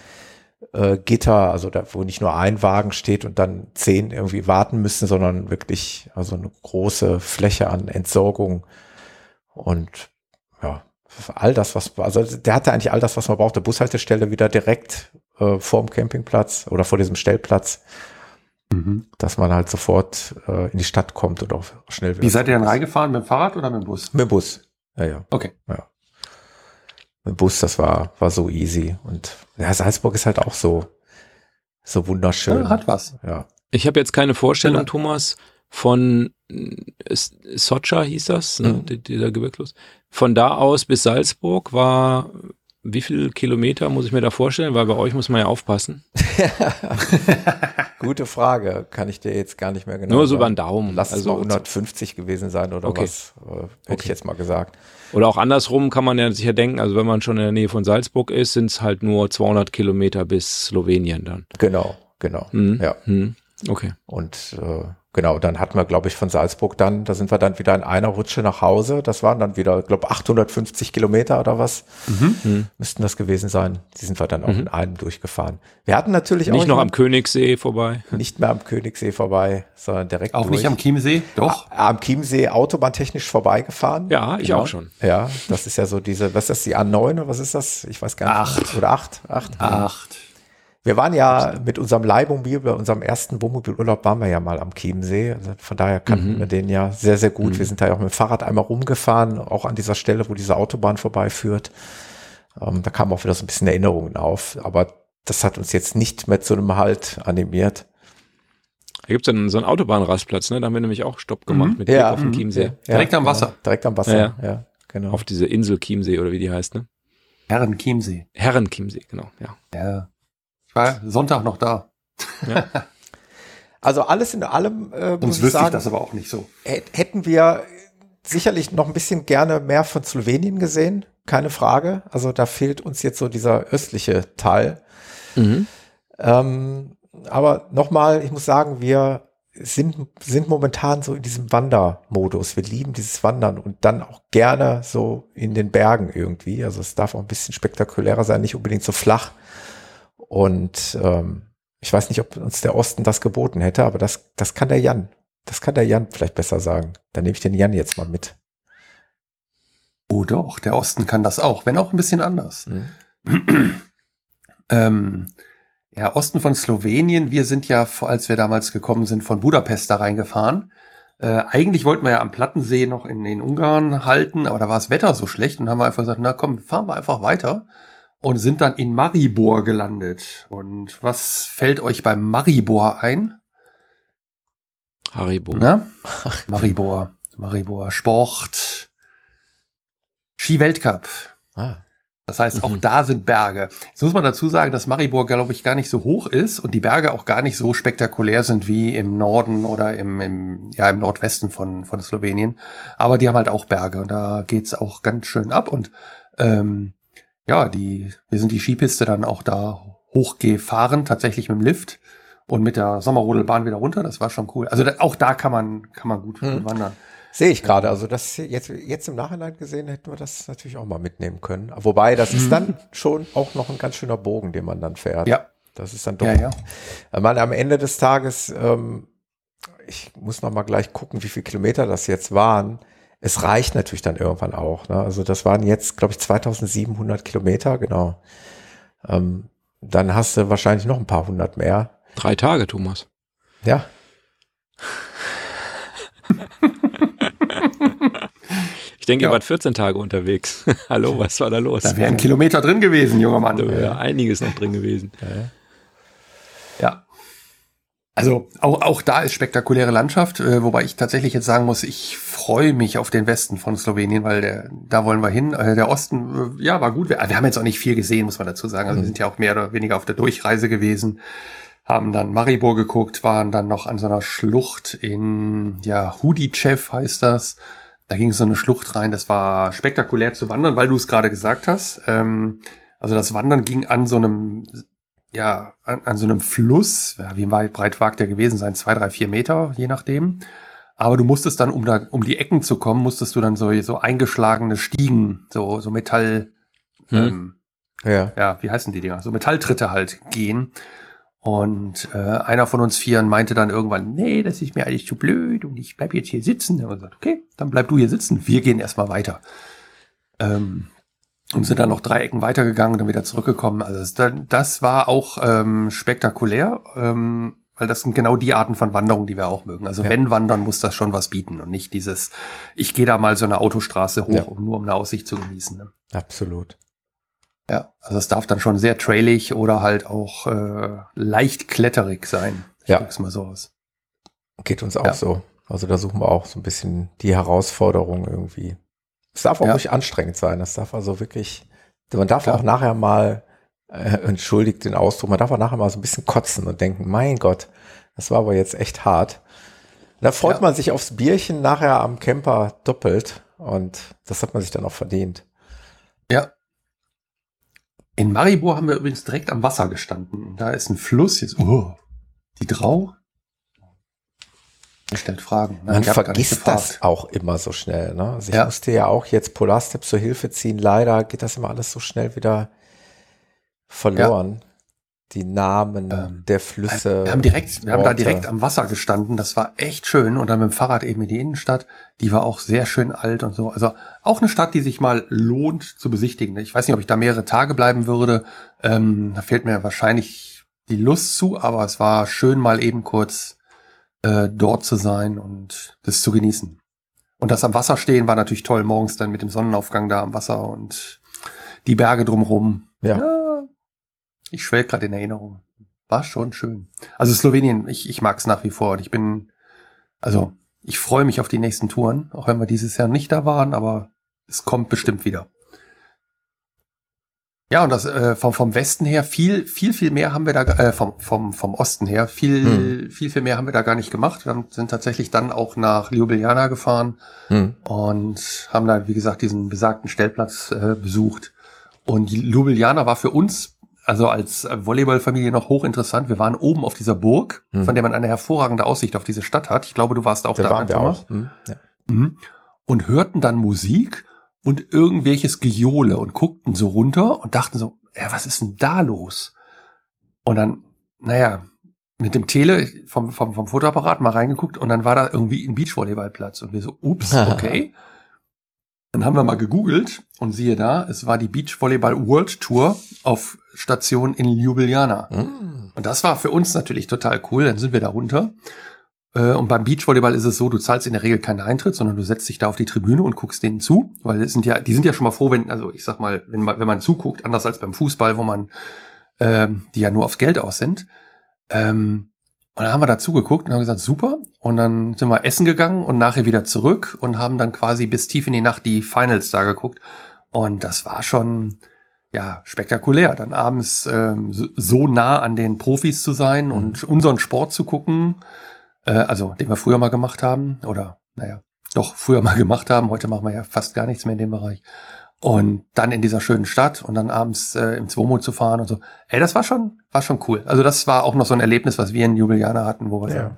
äh, also da, wo nicht nur ein Wagen steht und dann zehn irgendwie warten müssen, sondern wirklich also eine große Fläche an Entsorgung und ja, all das, was, also der hatte eigentlich all das, was man braucht. Der Bushaltestelle wieder direkt äh, vor dem Campingplatz oder vor diesem Stellplatz, mhm. dass man halt sofort äh, in die Stadt kommt und auch schnell wieder. Wie seid ihr denn reingefahren? Mit dem Fahrrad oder mit dem Bus? Mit dem Bus. Ja, ja. Okay. Ja. Mit dem Bus, das war, war so easy. Und ja, Salzburg ist halt auch so, so wunderschön. Ja, hat was. Ja. Ich habe jetzt keine Vorstellung, Thomas, von Socha hieß das, ne, mhm. dieser Gebirgsfluss. Von da aus bis Salzburg war wie viel Kilometer muss ich mir da vorstellen? Weil bei euch muss man ja aufpassen. Gute Frage. Kann ich dir jetzt gar nicht mehr genau Nur so über den Daumen. Lass also es mal 150 gewesen sein oder okay. was, äh, hätte okay. ich jetzt mal gesagt. Oder auch andersrum kann man ja sicher denken, also wenn man schon in der Nähe von Salzburg ist, sind es halt nur 200 Kilometer bis Slowenien dann. Genau, genau. Mhm. Ja. Mhm. Okay. Und äh, Genau, dann hatten wir, glaube ich, von Salzburg dann, da sind wir dann wieder in einer Rutsche nach Hause. Das waren dann wieder, glaube 850 Kilometer oder was. Mhm. mhm. Müssten das gewesen sein. Die sind wir dann auch mhm. in einem durchgefahren. Wir hatten natürlich nicht auch. Nicht noch am Königssee vorbei. Nicht mehr am Königssee vorbei, sondern direkt Auch durch. nicht am Chiemsee? Doch. A am Chiemsee autobahntechnisch vorbeigefahren. Ja, ich genau. auch schon. Ja, das ist ja so diese, was ist das, die A9 oder was ist das? Ich weiß gar nicht. Acht. Oder acht? Acht. Acht. Wir waren ja mit unserem Leihmobil, bei unserem ersten Wohnmobilurlaub waren wir ja mal am Chiemsee. Also von daher kannten mhm. wir den ja sehr, sehr gut. Mhm. Wir sind da ja auch mit dem Fahrrad einmal rumgefahren, auch an dieser Stelle, wo diese Autobahn vorbeiführt. Ähm, da kamen auch wieder so ein bisschen Erinnerungen auf. Aber das hat uns jetzt nicht mehr zu einem Halt animiert. Da gibt's dann so einen Autobahnrastplatz, ne? Da haben wir nämlich auch Stopp gemacht mhm. mit Blick ja, auf den Chiemsee. Ja, direkt am Wasser. Genau. Direkt am Wasser, ja, ja. genau. Auf diese Insel Chiemsee oder wie die heißt, ne? Herren Chiemsee. Herren Chiemsee, genau, ja. Ja war Sonntag noch da. Ja. Also alles in allem. Äh, Sonst wüsste sagen, ich das aber auch nicht so. Hätten wir sicherlich noch ein bisschen gerne mehr von Slowenien gesehen, keine Frage. Also da fehlt uns jetzt so dieser östliche Teil. Mhm. Ähm, aber nochmal, ich muss sagen, wir sind, sind momentan so in diesem Wandermodus. Wir lieben dieses Wandern und dann auch gerne so in den Bergen irgendwie. Also es darf auch ein bisschen spektakulärer sein, nicht unbedingt so flach. Und ähm, ich weiß nicht, ob uns der Osten das geboten hätte, aber das, das kann der Jan. Das kann der Jan vielleicht besser sagen. Dann nehme ich den Jan jetzt mal mit. Oh doch, der Osten kann das auch, wenn auch ein bisschen anders. Mhm. ähm, ja, Osten von Slowenien. Wir sind ja, als wir damals gekommen sind, von Budapest da reingefahren. Äh, eigentlich wollten wir ja am Plattensee noch in, in Ungarn halten, aber da war das Wetter so schlecht und haben wir einfach gesagt, na komm, fahren wir einfach weiter und sind dann in Maribor gelandet. Und was fällt euch beim Maribor ein? Haribo. Na? Maribor. Maribor. Sport. Ski-Weltcup. Ah. Das heißt, auch mhm. da sind Berge. Jetzt muss man dazu sagen, dass Maribor, glaube ich, gar nicht so hoch ist und die Berge auch gar nicht so spektakulär sind wie im Norden oder im, im, ja, im Nordwesten von, von Slowenien. Aber die haben halt auch Berge und da geht's auch ganz schön ab und ähm, ja, die, wir sind die Skipiste dann auch da hochgefahren, tatsächlich mit dem Lift und mit der Sommerrodelbahn wieder runter. Das war schon cool. Also da, auch da kann man, kann man gut, hm. gut wandern. Sehe ich gerade. Also das jetzt, jetzt im Nachhinein gesehen hätten wir das natürlich auch mal mitnehmen können. Wobei, das ist dann schon auch noch ein ganz schöner Bogen, den man dann fährt. Ja. Das ist dann doch. Ja, ja. Man am Ende des Tages, ähm, ich muss noch mal gleich gucken, wie viele Kilometer das jetzt waren es reicht natürlich dann irgendwann auch. Ne? Also das waren jetzt, glaube ich, 2700 Kilometer, genau. Ähm, dann hast du wahrscheinlich noch ein paar hundert mehr. Drei Tage, Thomas. Ja. ich denke, ja. ihr wart 14 Tage unterwegs. Hallo, was war da los? Da wären Kilometer drin gewesen, junger Mann. Da wäre einiges noch drin gewesen. Ja. ja. Also auch, auch da ist spektakuläre Landschaft, äh, wobei ich tatsächlich jetzt sagen muss, ich freue mich auf den Westen von Slowenien, weil der, da wollen wir hin. Äh, der Osten, äh, ja, war gut. Wir, wir, haben jetzt auch nicht viel gesehen, muss man dazu sagen. Also mhm. wir sind ja auch mehr oder weniger auf der Durchreise gewesen, haben dann Maribor geguckt, waren dann noch an so einer Schlucht in, ja, Hudicev heißt das. Da ging so eine Schlucht rein, das war spektakulär zu wandern, weil du es gerade gesagt hast. Ähm, also das Wandern ging an so einem ja, an, an so einem Fluss, ja, wie weit breit wagt der gewesen sein? Zwei, drei, vier Meter, je nachdem. Aber du musstest dann, um da, um die Ecken zu kommen, musstest du dann so, so eingeschlagene Stiegen, so, so Metall, Hm. ähm, Ja. ja, wie heißen die Dinger? So Metalltritte halt gehen. Und äh, einer von uns Vieren meinte dann irgendwann, nee, das ist mir eigentlich zu blöd und ich bleib jetzt hier sitzen. Und wir gesagt, okay, dann bleib du hier sitzen. Wir gehen erstmal weiter. Ähm, und sind dann noch drei Ecken weitergegangen und dann wieder zurückgekommen. Also das, war auch ähm, spektakulär, ähm, weil das sind genau die Arten von Wanderungen, die wir auch mögen. Also Ja. wenn wandern, muss das schon was bieten und nicht dieses, ich gehe da mal so eine Autostraße hoch, Ja. um nur um eine Aussicht zu genießen. Ne? Absolut. Ja, also es darf dann schon sehr trailig oder halt auch äh, leicht kletterig sein. Ich Ja. drück's mal so aus. Geht uns auch Ja. so. Also da suchen wir auch so ein bisschen die Herausforderung irgendwie. Es darf auch Ja. ruhig anstrengend sein. Das darf also wirklich, man darf Klar. auch nachher mal, äh, entschuldigt den Ausdruck, man darf auch nachher mal so ein bisschen kotzen und denken, mein Gott, das war aber jetzt echt hart. Da freut Ja. man sich aufs Bierchen nachher am Camper doppelt und das hat man sich dann auch verdient. Ja. In Maribor haben wir übrigens direkt am Wasser gestanden. Da ist ein Fluss jetzt. Oh, die Drau? Er stellt Fragen. Man nicht vergisst das auch immer so schnell. Ne? Also ich Ja. musste ja auch jetzt Polarstep zur Hilfe ziehen. Leider geht das immer alles so schnell wieder verloren. Die Namen Ähm, der Flüsse. Wir haben direkt, wir haben da direkt am Wasser gestanden. Das war echt schön. Und dann mit dem Fahrrad eben in die Innenstadt. Die war auch sehr schön alt und so. Also auch eine Stadt, die sich mal lohnt zu besichtigen. Ich weiß nicht, ob ich da mehrere Tage bleiben würde. Ähm, da fehlt mir wahrscheinlich die Lust zu. Aber es war schön, mal eben kurz äh, dort zu sein und das zu genießen. Und das am Wasser stehen war natürlich toll. Morgens dann mit dem Sonnenaufgang da am Wasser und die Berge drumherum. Ja. Ich schwelg gerade in Erinnerung. War schon schön. Also Slowenien, ich, ich mag es nach wie vor. Und ich bin, also ich freue mich auf die nächsten Touren, auch wenn wir dieses Jahr nicht da waren, aber es kommt bestimmt wieder. Ja, und das äh, vom, vom Westen her viel, viel, viel mehr haben wir da, äh, vom, vom, vom Osten her, viel, Hm. viel, viel mehr haben wir da gar nicht gemacht. Wir haben, sind tatsächlich dann auch nach Ljubljana gefahren Hm. und haben da, wie gesagt, diesen besagten Stellplatz äh, besucht. Und Ljubljana war für uns, also als Volleyballfamilie noch hochinteressant. Wir waren oben auf dieser Burg, Hm. von der man eine hervorragende Aussicht auf diese Stadt hat. Ich glaube, du warst auch Da da, waren wir auch. Hm. Ja. Mhm. Und hörten dann Musik und irgendwelches Gejohle und guckten so runter und dachten so, ja, was ist denn da los? Und dann, naja, mit dem Tele vom, vom, vom Fotoapparat mal reingeguckt und dann war da irgendwie ein Beachvolleyballplatz und wir so, ups, okay. dann haben wir mal gegoogelt und siehe da, es war die Beachvolleyball World Tour auf Station in Ljubljana. Hm. Und das war für uns natürlich total cool. Dann sind wir da runter. Äh, Und beim Beachvolleyball ist es so, du zahlst in der Regel keinen Eintritt, sondern du setzt dich da auf die Tribüne und guckst denen zu, weil es sind ja, die sind ja schon mal froh, wenn, also ich sag mal, wenn man, wenn man zuguckt, anders als beim Fußball, wo man, ähm, die ja nur aufs Geld aus sind. Ähm, und dann haben wir da zugeguckt und haben gesagt, super. Und dann sind wir essen gegangen und nachher wieder zurück und haben dann quasi bis tief in die Nacht die Finals da geguckt. Und das war schon, ja, spektakulär, dann abends ähm, so, so nah an den Profis zu sein und unseren Sport zu gucken, äh, also den wir früher mal gemacht haben, oder naja, doch früher mal gemacht haben, heute machen wir ja fast gar nichts mehr in dem Bereich. Und dann in dieser schönen Stadt und dann abends äh, im Zwomo zu fahren und so. Ey, das war schon, war schon cool. Also das war auch noch so ein Erlebnis, was wir in Ljubljana hatten, wo wir Ja. sagen,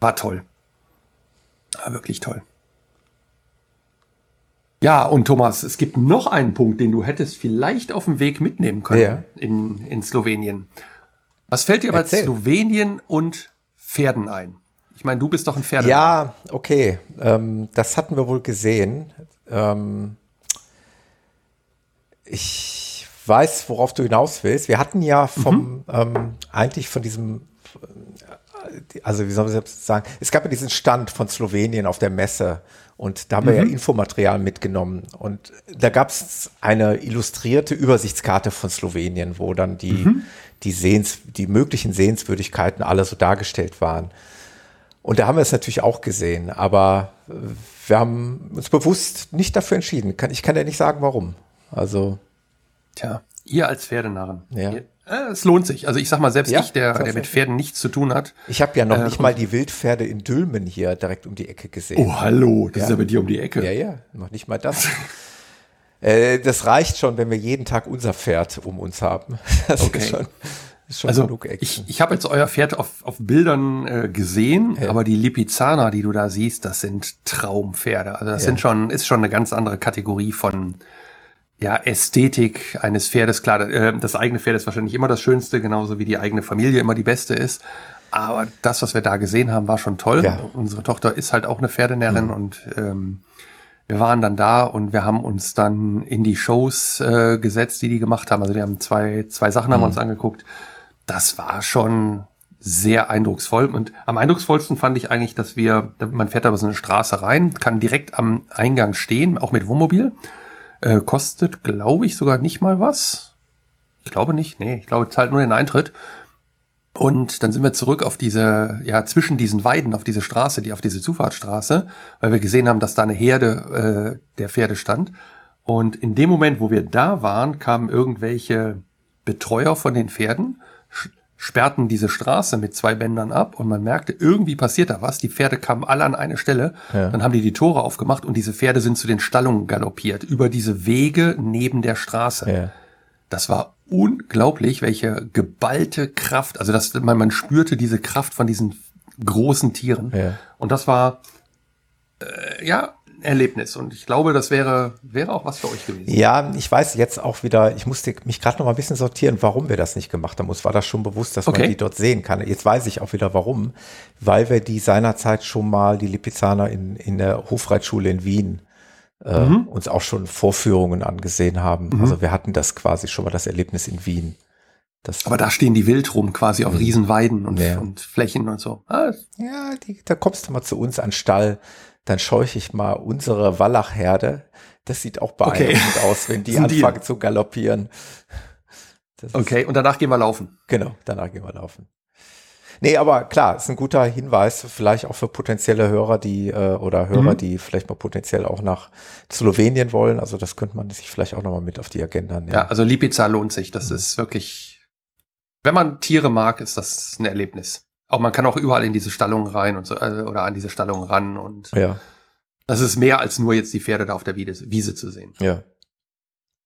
war toll. War wirklich toll. Ja, und Thomas, es gibt noch einen Punkt, den du hättest vielleicht auf dem Weg mitnehmen können Ja. in, in Slowenien. Was fällt dir bei. Slowenien und Pferden ein? Ich meine, du bist doch ein Pferde. Ja, okay. Ähm, das hatten wir wohl gesehen. Ähm, ich weiß, worauf du hinaus willst. Wir hatten ja vom, ähm, eigentlich von diesem, also wie soll man das sagen, es gab ja diesen Stand von Slowenien auf der Messe und da haben wir ja Infomaterial mitgenommen und da gab es eine illustrierte Übersichtskarte von Slowenien, wo dann die, die Sehens, die möglichen Sehenswürdigkeiten alle so dargestellt waren. Und da haben wir es natürlich auch gesehen, aber wir haben uns bewusst nicht dafür entschieden. Ich kann ja nicht sagen, warum. Also, Tja, ihr als Pferdenarren. Ja. Ihr, äh, es lohnt sich. Also ich sag mal, selbst Ja, ich, der, der mit. Pferden nichts zu tun hat. ich habe ja noch Äh, nicht mal die Wildpferde in Dülmen hier direkt um die Ecke gesehen. Oh, hallo, das Ja. ist ja bei dir um die Ecke. Ja, ja, noch nicht mal das. äh, das reicht schon, wenn wir jeden Tag unser Pferd um uns haben. Das Okay. ist schon Ist schon Also genug ich, Action. ich habe jetzt euer Pferd auf, auf Bildern äh, gesehen, Ja. aber die Lipizzaner, die du da siehst, das sind Traumpferde. Also das Ja. sind schon, ist schon eine ganz andere Kategorie von ja, Ästhetik eines Pferdes. Klar, äh, das eigene Pferd ist wahrscheinlich immer das Schönste, genauso wie die eigene Familie immer die beste ist. Aber das, was wir da gesehen haben, war schon toll. Ja. Unsere Tochter ist halt auch eine Pferdenärin Mhm. und ähm, wir waren dann da und wir haben uns dann in die Shows äh, gesetzt, die die gemacht haben. Also die haben zwei, zwei Sachen haben wir Mhm. uns angeguckt. Das war schon sehr eindrucksvoll. Und am eindrucksvollsten fand ich eigentlich, dass wir, man fährt da über so eine Straße rein, kann direkt am Eingang stehen, auch mit Wohnmobil. Äh, kostet, glaube ich, sogar nicht mal was. Ich glaube nicht. Nee, ich glaube, zahlt nur den Eintritt. Und dann sind wir zurück auf diese, ja, zwischen diesen Weiden, auf diese Straße, die auf diese Zufahrtsstraße, weil wir gesehen haben, dass da eine Herde äh, der Pferde stand. Und in dem Moment, wo wir da waren, kamen irgendwelche Betreuer von den Pferden, sperrten diese Straße mit zwei Bändern ab und man merkte, irgendwie passiert da was. Die Pferde kamen alle an eine Stelle. Ja. Dann haben die die Tore aufgemacht und diese Pferde sind zu den Stallungen galoppiert, über diese Wege neben der Straße. Ja. Das war unglaublich, welche geballte Kraft, also das, man, man spürte diese Kraft von diesen großen Tieren. Ja. Und das war, äh, ja, ein Erlebnis. Und ich glaube, das wäre, wäre auch was für euch gewesen. Ja, ich weiß jetzt auch wieder, ich musste mich gerade noch mal ein bisschen sortieren, warum wir das nicht gemacht haben. Uns war das schon bewusst, dass Okay. man die dort sehen kann. Jetzt weiß ich auch wieder warum, weil wir die seinerzeit schon mal, die Lipizzaner in, in der Hofreitschule in Wien, äh, Mhm. uns auch schon Vorführungen angesehen haben. Mhm. Also wir hatten das quasi schon mal das Erlebnis in Wien. Das, Aber da stehen die wild rum, quasi auf Riesenweiden und, Ja. und Flächen und so. Ah, ja, die, da kommst du mal zu uns an den Stall, dann scheuche ich mal unsere Wallachherde. Das sieht auch beeindruckend aus, wenn die anfangen zu galoppieren. Das okay, und danach gehen wir laufen. Genau, danach gehen wir laufen. Nee, aber klar, ist ein guter Hinweis, vielleicht auch für potenzielle Hörer, die äh, oder Hörer, Mhm. die vielleicht mal potenziell auch nach Slowenien wollen. Also das könnte man sich vielleicht auch nochmal mit auf die Agenda nehmen. Ja, also Lipiza lohnt sich. Das ist wirklich, wenn man Tiere mag, ist das ein Erlebnis. Auch man kann auch überall in diese Stallungen rein und so, äh, oder an diese Stallungen ran und ja, das ist mehr als nur jetzt die Pferde da auf der Wiese, Wiese zu sehen. ja.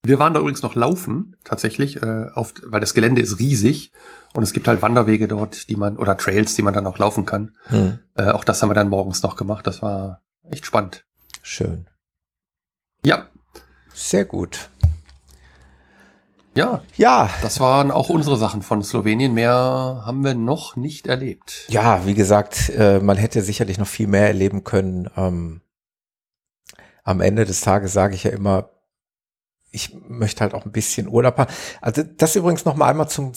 Wir waren da übrigens noch laufen, tatsächlich, äh, auf, weil das Gelände ist riesig und es gibt halt Wanderwege dort, die man, oder Trails, die man dann auch laufen kann. Hm, Äh, auch das haben wir dann morgens noch gemacht. Das war echt spannend. schön. Ja, Sehr gut. ja, Ja, das waren auch unsere Sachen von Slowenien. Mehr haben wir noch nicht erlebt. ja, wie gesagt, äh, man hätte sicherlich noch viel mehr erleben können. Ähm, am Ende des Tages sage ich ja immer, ich möchte halt auch ein bisschen Urlaub haben. Also das übrigens noch mal einmal zum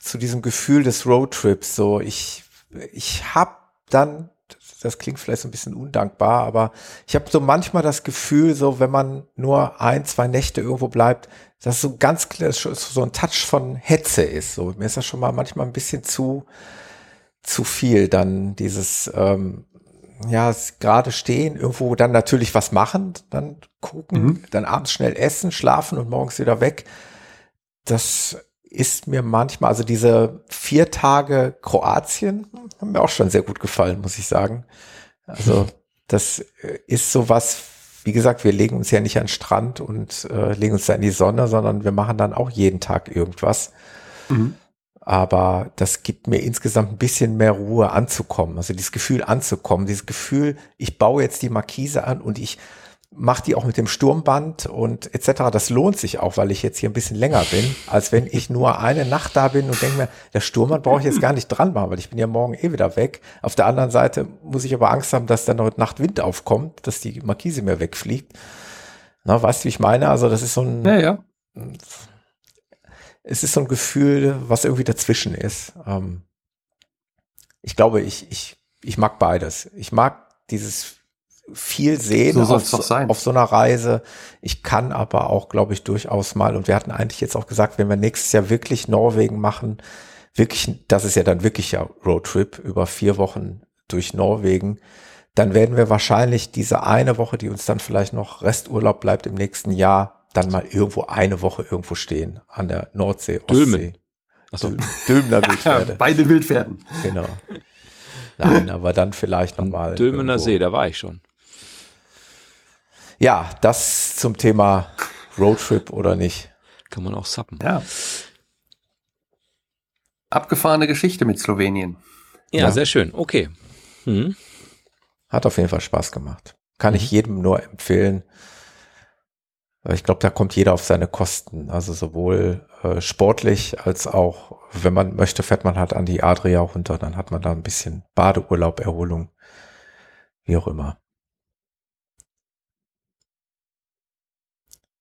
zu diesem Gefühl des Roadtrips. So, ich ich habe dann, das klingt vielleicht so ein bisschen undankbar, aber ich habe so manchmal das Gefühl, so wenn man nur ein, zwei Nächte irgendwo bleibt, dass so ganz klar so ein Touch von Hetze ist. So mir ist das schon mal manchmal ein bisschen zu zu viel. Dann dieses ähm, ja, gerade stehen, irgendwo dann natürlich was machen, dann gucken, Mhm. dann abends schnell essen, schlafen und morgens wieder weg. Das ist mir manchmal, also diese vier Tage Kroatien haben mir auch schon sehr gut gefallen, muss ich sagen. Also das äh, ist sowas, wie gesagt, wir legen uns ja nicht an den Strand und äh, legen uns da in die Sonne, sondern wir machen dann auch jeden Tag irgendwas Mhm. Aber das gibt mir insgesamt ein bisschen mehr Ruhe anzukommen. Also dieses Gefühl anzukommen, dieses Gefühl, ich baue jetzt die Markise an und ich mache die auch mit dem Sturmband und etc. Das lohnt sich auch, weil ich jetzt hier ein bisschen länger bin, als wenn ich nur eine Nacht da bin und denke mir, der Sturmband brauche ich jetzt gar nicht dran machen, weil ich bin ja morgen eh wieder weg. Auf der anderen Seite muss ich aber Angst haben, dass dann heute Nacht Wind aufkommt, dass die Markise mir wegfliegt. Na, weißt du, wie ich meine? Also das ist so ein, Ja, ja. Es ist so ein Gefühl, was irgendwie dazwischen ist. Ähm, ich glaube, ich, ich, ich mag beides. Ich mag dieses viel sehen So auf, auf so einer Reise. Ich kann aber auch, glaube ich, durchaus mal, und wir hatten eigentlich jetzt auch gesagt, wenn wir nächstes Jahr wirklich Norwegen machen, wirklich, das ist ja dann wirklich ja Roadtrip über vier Wochen durch Norwegen, dann werden wir wahrscheinlich diese eine Woche, die uns dann vielleicht noch Resturlaub bleibt im nächsten Jahr, dann mal irgendwo eine Woche irgendwo stehen an der Nordsee, Ostsee. Dülmen. Achso, Dülmener Wildpferde, beide Wildpferden. genau. Nein, aber dann vielleicht nochmal. Dülmener See, da war ich schon. Ja, das zum Thema Roadtrip oder nicht. Kann man auch sappen. Ja. Abgefahrene Geschichte mit Slowenien. Ja, Ja. sehr schön. Okay. Hm. Hat auf jeden Fall Spaß gemacht. Kann ich jedem nur empfehlen. Aber Ich glaube, da kommt jeder auf seine Kosten. Also sowohl äh, sportlich als auch, wenn man möchte, fährt man halt an die Adria runter. Dann hat man da ein bisschen Badeurlaub, Erholung, wie auch immer.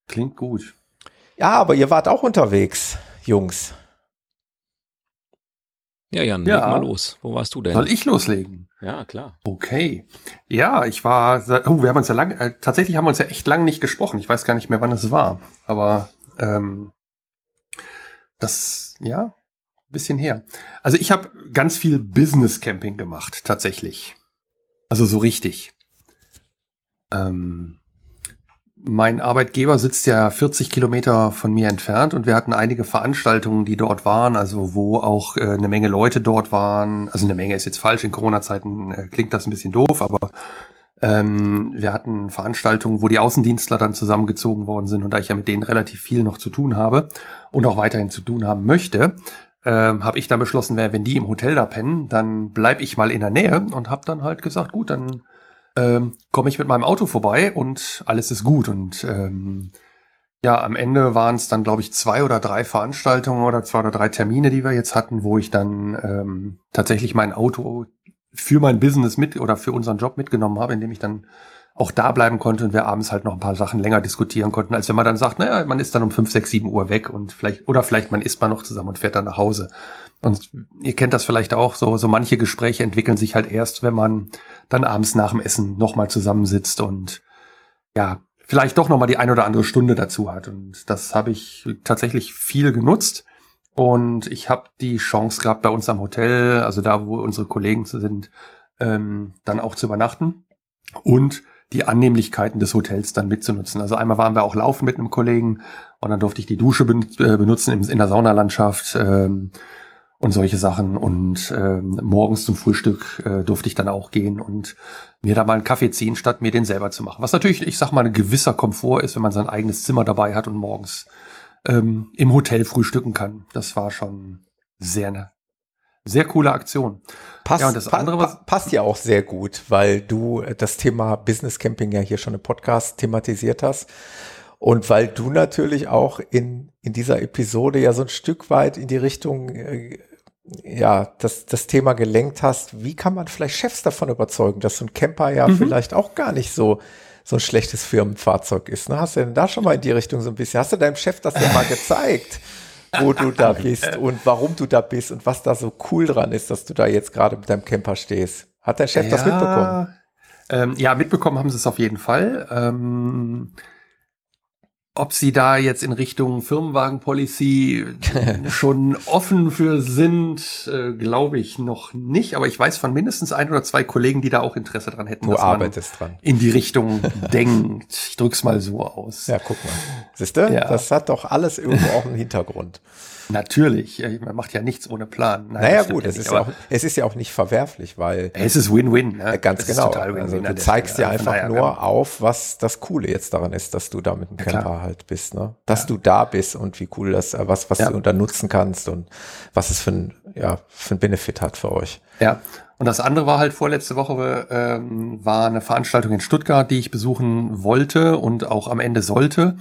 Klingt gut. Ja, aber ihr wart auch unterwegs, Jungs. Ja, Jan, Ja. leg mal los. Wo warst du denn? Soll ich loslegen? Ja, klar. Okay. Ja, ich war, oh, wir haben uns ja lang, äh, tatsächlich haben wir uns ja echt lang nicht gesprochen. Ich weiß gar nicht mehr, wann es war. Aber ähm, das, ja, ein bisschen her. Also ich habe ganz viel Business Camping gemacht, tatsächlich. Also so richtig. Ähm, mein Arbeitgeber sitzt ja 40 Kilometer von mir entfernt und wir hatten einige Veranstaltungen, die dort waren, also wo auch äh, eine Menge Leute dort waren. Also eine Menge ist jetzt falsch, in Corona-Zeiten äh, klingt das ein bisschen doof, aber ähm, wir hatten Veranstaltungen, wo die Außendienstler dann zusammengezogen worden sind und da ich ja mit denen relativ viel noch zu tun habe und auch weiterhin zu tun haben möchte, ähm, habe ich dann beschlossen, wenn die im Hotel da pennen, dann bleib ich mal in der Nähe und habe dann halt gesagt, gut, dann ähm, komme ich mit meinem Auto vorbei und alles ist gut. Und ähm, ja, am Ende waren es dann, glaube ich, zwei oder drei Veranstaltungen oder zwei oder drei Termine, die wir jetzt hatten, wo ich dann ähm, tatsächlich mein Auto für mein Business mit oder für unseren Job mitgenommen habe, indem ich dann auch da bleiben konnte und wir abends halt noch ein paar Sachen länger diskutieren konnten, als wenn man dann sagt, naja, man ist dann um fünf, sechs, sieben Uhr weg und vielleicht, oder vielleicht man isst mal noch zusammen und fährt dann nach Hause. Und ihr kennt das vielleicht auch, so, so manche Gespräche entwickeln sich halt erst, wenn man dann abends nach dem Essen nochmal zusammensitzt und ja, vielleicht doch nochmal die ein oder andere Stunde dazu hat. Und das habe ich tatsächlich viel genutzt. Und ich habe die Chance gehabt, bei uns am Hotel, also da, wo unsere Kollegen sind, ähm, dann auch zu übernachten und die Annehmlichkeiten des Hotels dann mitzunutzen. Also einmal waren wir auch laufen mit einem Kollegen und dann durfte ich die Dusche äh, benutzen in, der Saunalandschaft ähm, und solche Sachen. Und ähm, morgens zum Frühstück äh, durfte ich dann auch gehen und mir da mal einen Kaffee ziehen, statt mir den selber zu machen. Was natürlich, ich sag mal, ein gewisser Komfort ist, wenn man sein eigenes Zimmer dabei hat und morgens ähm, im Hotel frühstücken kann. Das war schon sehr eine sehr coole Aktion. Passt, Ja, und das andere, pa- passt ja auch sehr gut, weil du äh, das Thema Business Camping ja hier schon im Podcast thematisiert hast. Und weil du natürlich auch in, in dieser Episode ja so ein Stück weit in die Richtung, äh, ja, das, das Thema gelenkt hast, wie kann man vielleicht Chefs davon überzeugen, dass so ein Camper ja Mhm. vielleicht auch gar nicht so, so ein schlechtes Firmenfahrzeug ist. Ne? Hast du denn da schon mal in die Richtung so ein bisschen, hast du deinem Chef das ja mal gezeigt? Wo du da bist und warum du da bist und was da so cool dran ist, dass du da jetzt gerade mit deinem Camper stehst. Hat der Chef das mitbekommen? Ähm, ja, mitbekommen haben sie es auf jeden Fall. Ähm, ob sie da jetzt in Richtung Firmenwagen-Policy schon offen für sind, äh, glaube ich noch nicht. Aber ich weiß von mindestens ein oder zwei Kollegen, die da auch Interesse dran hätten, Du arbeitest dran. in die Richtung denkt. Ich drück's mal so aus. Ja, guck mal. Siehst du? Ja. Das hat doch alles irgendwo auch einen Hintergrund. Natürlich, man macht ja nichts ohne Plan. Nein, naja, gut, ja es nicht, ist, ja auch, es ist ja auch nicht verwerflich, weil es ist Win-Win. Ne? äh, ganz Es genau. total Win-Win Also du zeigst ja Stelle. Also einfach daher, nur ja. auf, was das Coole jetzt daran ist, dass du da mit dem Ja, klar. Camper halt bist, ne? Dass du da bist und wie cool das, äh, was, was Ja. du da nutzen kannst und was es für ein, ja, für ein Benefit hat für euch. Ja, und das andere war halt vorletzte Woche, ähm, war eine Veranstaltung in Stuttgart, die ich besuchen wollte und auch am Ende sollte.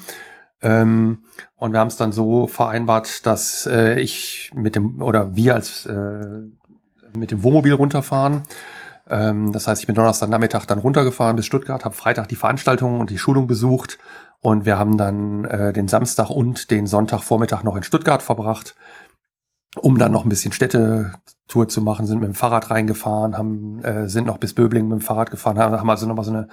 Ähm, und wir haben es dann so vereinbart, dass äh, ich mit dem, oder wir als äh, mit dem Wohnmobil runterfahren. Ähm, das heißt, ich bin Donnerstagnachmittag dann runtergefahren bis Stuttgart, habe Freitag die Veranstaltung und die Schulung besucht und wir haben dann äh, den Samstag und den Sonntagvormittag noch in Stuttgart verbracht um dann noch ein bisschen Städtetour zu machen, sind mit dem Fahrrad reingefahren, haben, äh, sind noch bis Böblingen mit dem Fahrrad gefahren, haben, also nochmal so eine,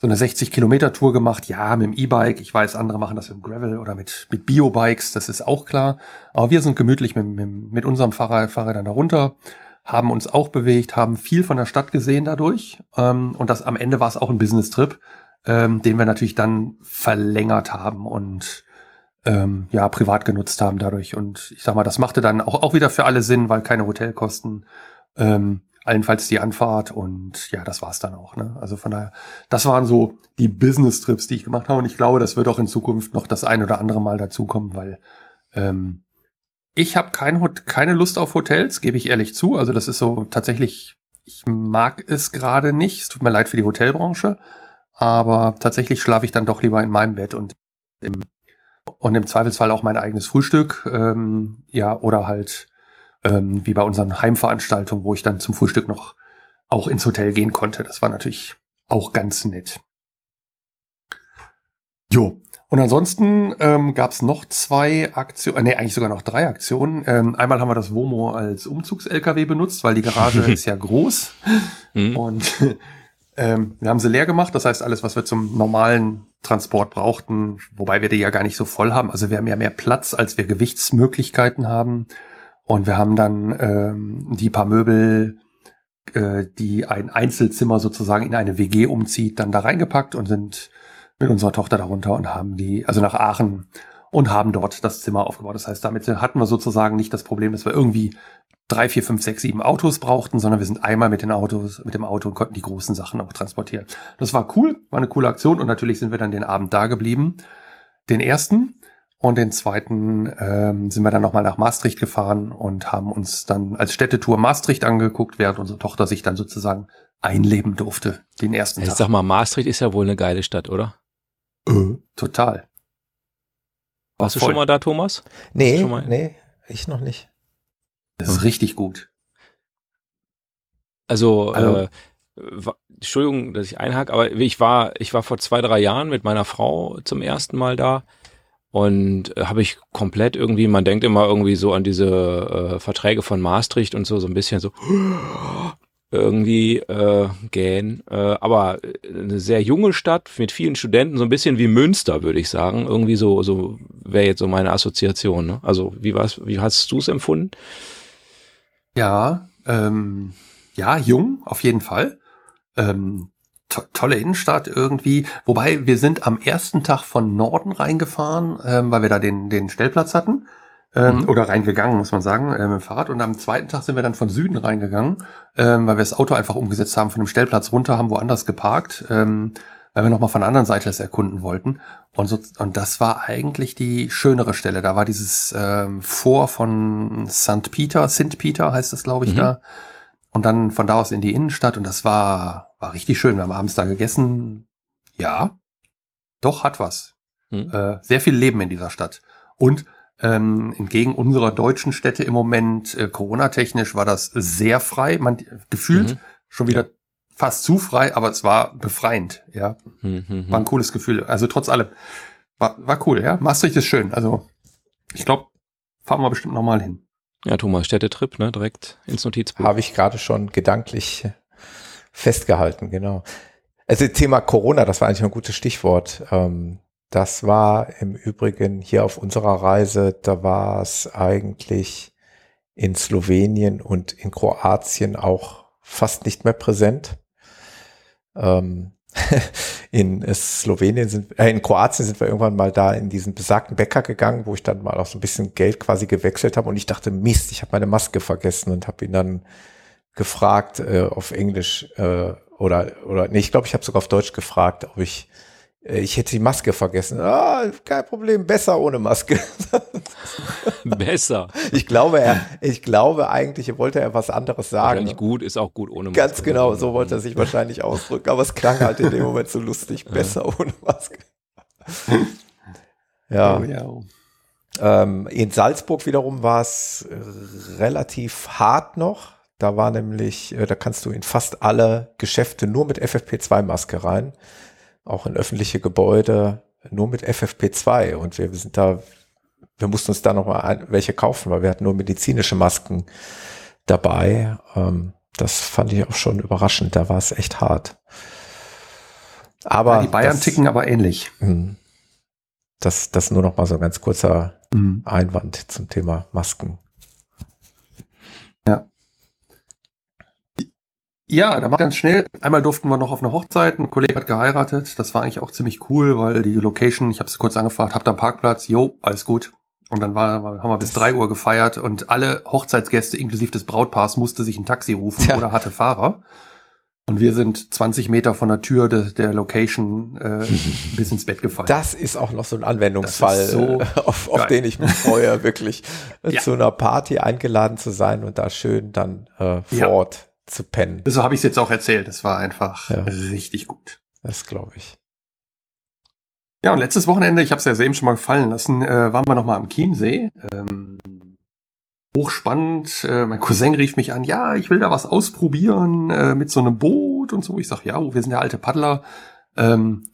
so eine 60 Kilometer Tour gemacht. Ja, mit dem E-Bike. Ich weiß, andere machen das mit dem Gravel oder mit, mit Biobikes, das ist auch klar. Aber wir sind gemütlich mit, mit, mit unserem Fahrrad, Fahrrädern da runter, haben uns auch bewegt, haben viel von der Stadt gesehen dadurch. Ähm, und das am Ende war es auch ein Business-Trip, ähm, den wir natürlich dann verlängert haben und ähm, ja, privat genutzt haben dadurch. Und ich sag mal, das machte dann auch, auch wieder für alle Sinn, weil keine Hotelkosten, ähm, allenfalls die Anfahrt und ja, das war's dann auch. Ne? Also von daher, das waren so die Business-Trips, die ich gemacht habe. Und ich glaube, das wird auch in Zukunft noch das ein oder andere Mal dazukommen, weil ähm, ich habe kein, keine Lust auf Hotels, gebe ich ehrlich zu. Also das ist so tatsächlich, ich mag es gerade nicht. Es tut mir leid für die Hotelbranche, aber tatsächlich schlafe ich dann doch lieber in meinem Bett und im, und im Zweifelsfall auch mein eigenes Frühstück, ähm, ja, oder halt ähm, wie bei unseren Heimveranstaltungen, wo ich dann zum Frühstück noch auch ins Hotel gehen konnte. Das war natürlich auch ganz nett. Jo. Und ansonsten ähm, gab es noch zwei Aktionen, äh, nee, eigentlich sogar noch drei Aktionen. Ähm, einmal haben wir das Womo als Umzugs-LKW benutzt, weil die Garage ist ja groß. Mhm. Und ähm, wir haben sie leer gemacht. Das heißt, alles, was wir zum normalen Transport brauchten, wobei wir die ja gar nicht so voll haben. Also wir haben ja mehr Platz, als wir Gewichtsmöglichkeiten haben. Und wir haben dann ähm, die paar Möbel, äh, die ein Einzelzimmer sozusagen in eine WG umzieht, dann da reingepackt und sind mit unserer Tochter darunter und haben die, also nach Aachen und haben dort das Zimmer aufgebaut. Das heißt, damit hatten wir sozusagen nicht das Problem, dass wir irgendwie drei, vier, fünf, sechs, sieben Autos brauchten, sondern wir sind einmal mit den Autos, mit dem Auto und konnten die großen Sachen auch transportieren. Das war cool, war eine coole Aktion und natürlich sind wir dann den Abend da geblieben. Den ersten und den zweiten ähm, sind wir dann nochmal nach Maastricht gefahren und haben uns dann als Städtetour Maastricht angeguckt, während unsere Tochter sich dann sozusagen einleben durfte, den ersten ich Tag. sag mal, Maastricht ist ja wohl eine geile Stadt, oder? Äh, total. Warst du schon mal da, Thomas? Nee, nee, ich noch nicht. Das ist richtig gut. Also, also äh, Entschuldigung, dass ich einhake, aber ich war, ich war vor zwei, drei Jahren mit meiner Frau zum ersten Mal da und äh, habe ich komplett irgendwie, man denkt immer irgendwie so an diese äh, Verträge von Maastricht und so, so ein bisschen so irgendwie äh, gähn. Äh, aber eine sehr junge Stadt mit vielen Studenten, so ein bisschen wie Münster, würde ich sagen. Irgendwie so, so wäre jetzt so meine Assoziation. Ne? Also wie war's, wie hast du es empfunden? Ja, ähm, ja, jung, auf jeden Fall. Ähm, to tolle Innenstadt irgendwie. Wobei wir sind am ersten Tag von Norden reingefahren, ähm, weil wir da den, den Stellplatz hatten. Ähm, mhm. Oder reingegangen, muss man sagen, äh, mit dem Fahrrad. Und am zweiten Tag sind wir dann von Süden reingegangen, ähm, weil wir das Auto einfach umgesetzt haben, von dem Stellplatz runter, haben woanders geparkt, ähm, weil wir nochmal von der anderen Seite das erkunden wollten. Und, so, und das war eigentlich die schönere Stelle. Da war dieses ähm, Vor von St. Peter, St. Peter heißt das, glaube ich, mhm. da. Und dann von da aus in die Innenstadt. Und das war, war richtig schön. Wir haben abends da gegessen. Ja, doch, hat was. Mhm. Äh, sehr viel Leben in dieser Stadt. Und ähm, entgegen unserer deutschen Städte im Moment, äh, Corona-technisch, war das sehr frei. Man gefühlt mhm. schon wieder ja. fast zu frei, aber es war befreiend. Ja, mhm. war ein cooles Gefühl. Also trotz allem war, war cool. Ja, Maastricht ist schön. Also ich glaube, fahren wir bestimmt nochmal hin. Ja, Thomas, Städtetrip, ne, direkt ins Notizbuch. Habe ich gerade schon gedanklich festgehalten, genau. Also Thema Corona, das war eigentlich ein gutes Stichwort. Ähm, das war im Übrigen hier auf unserer Reise, da war es eigentlich in Slowenien und in Kroatien auch fast nicht mehr präsent. Ähm, in Slowenien sind, äh, in Kroatien sind wir irgendwann mal da in diesen besagten Bäcker gegangen, wo ich dann mal auch so ein bisschen Geld quasi gewechselt habe und ich dachte, Mist, ich habe meine Maske vergessen und habe ihn dann gefragt äh, auf Englisch äh, oder oder nee, ich glaube, ich habe sogar auf Deutsch gefragt, ob ich äh, ich hätte die Maske vergessen. Ah, kein Problem, besser ohne Maske. besser. Ich glaube, er, ich glaube eigentlich wollte er was anderes sagen. Nicht gut, ist auch gut ohne Maske. Ganz genau, so wollte er sich wahrscheinlich ausdrücken. Aber es klang halt in dem Moment so lustig, besser ohne Maske. ja. Oh, ja. Ähm, in Salzburg wiederum war es relativ hart noch. Da war nämlich, äh, da kannst du in fast alle Geschäfte nur mit FFP2-Maske rein auch in öffentliche Gebäude nur mit FFP2 und wir sind da, wir mussten uns da noch mal welche kaufen, weil wir hatten nur medizinische Masken dabei. Ähm, das fand ich auch schon überraschend, da war es echt hart. Aber ja, die Bayern das, ticken aber ähnlich. Hm. Das, das nur noch mal so ein ganz kurzer mhm. Einwand zum Thema Masken. Ja, da war ganz schnell. Einmal durften wir noch auf eine Hochzeit. Ein Kollege hat geheiratet. Das war eigentlich auch ziemlich cool, weil die Location, ich habe es kurz angefragt, habt ihr einen Parkplatz? Jo, alles gut. Und dann war, haben wir bis drei Uhr gefeiert und alle Hochzeitsgäste inklusive des Brautpaars musste sich ein Taxi rufen ja. oder hatte Fahrer. Und wir sind 20 Meter von der Tür de, der Location äh, bis ins Bett gefallen. Das ist auch noch so ein Anwendungsfall, so äh, auf, auf den ich mich freue, wirklich Ja. zu einer Party eingeladen zu sein und da schön dann äh, vor Ja. Ort zu pennen. So habe ich es jetzt auch erzählt. Das war einfach Ja. richtig gut. Das glaube ich. Ja, und letztes Wochenende, ich habe es ja eben schon mal gefallen lassen, äh, waren wir noch mal am Chiemsee. Ähm, hochspannend. Äh, mein Cousin rief mich an, ja, ich will da was ausprobieren äh, mit so einem Boot und so. Ich sag, ja, wir sind ja alte Paddler. Ähm,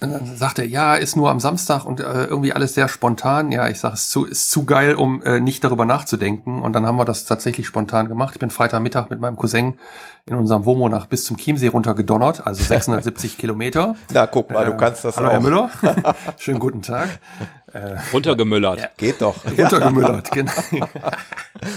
und dann sagt er, ja, ist nur am Samstag und äh, irgendwie alles sehr spontan. Ja, ich sag, ist zu, ist zu geil, um äh, nicht darüber nachzudenken. Und dann haben wir das tatsächlich spontan gemacht. Ich bin Freitagmittag mit meinem Cousin in unserem Womo nach bis zum Chiemsee runtergedonnert, also 670 Kilometer. Na, guck mal, du Äh, kannst das Hallo, auch. Herr Müller. Schönen guten Tag. Runtergemüllert. Ja. Geht doch. Runtergemüllert, genau.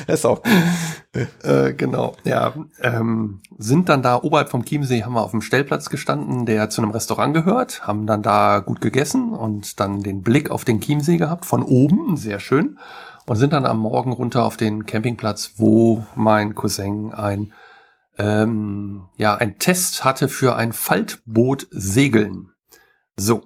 Ist auch gut. äh, genau. Ja, ähm, sind dann da oberhalb vom Chiemsee, haben wir auf dem Stellplatz gestanden, der zu einem Restaurant gehört, haben dann da gut gegessen und dann den Blick auf den Chiemsee gehabt, von oben, sehr schön. Und sind dann am Morgen runter auf den Campingplatz, wo mein Cousin ein ähm, ja, ein Test hatte für ein Faltboot segeln. So.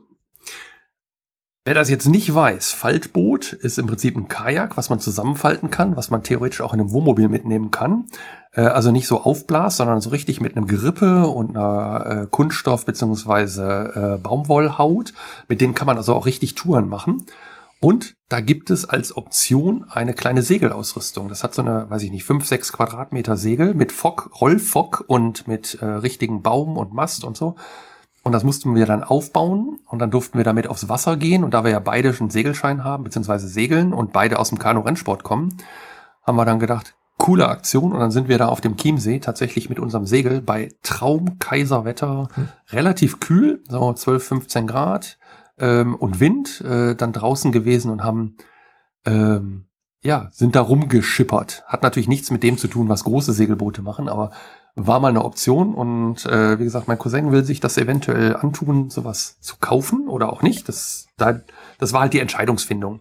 Wer das jetzt nicht weiß, Faltboot ist im Prinzip ein Kajak, was man zusammenfalten kann, was man theoretisch auch in einem Wohnmobil mitnehmen kann. Äh, also nicht so Aufblas, sondern so richtig mit einem Gerippe und einer äh, Kunststoff- beziehungsweise äh, Baumwollhaut. Mit denen kann man also auch richtig Touren machen. Und da gibt es als Option eine kleine Segelausrüstung. Das hat so eine, weiß ich nicht, fünf, sechs Quadratmeter Segel mit Fock, Rollfock und mit äh, richtigen Baum und Mast und so. Und das mussten wir dann aufbauen und dann durften wir damit aufs Wasser gehen. Und da wir ja beide schon Segelschein haben, beziehungsweise segeln und beide aus dem Kanu-Rennsport kommen, haben wir dann gedacht, coole Aktion. Und dann sind wir da auf dem Chiemsee tatsächlich mit unserem Segel bei Traum-Kaiserwetter relativ kühl, so 12, 15 Grad ähm, und Wind, äh, dann draußen gewesen und haben ähm, ja, sind da rumgeschippert. Hat natürlich nichts mit dem zu tun, was große Segelboote machen, aber war mal eine Option und äh, wie gesagt, mein Cousin will sich das eventuell antun, sowas zu kaufen oder auch nicht. Das, da, das war halt die Entscheidungsfindung.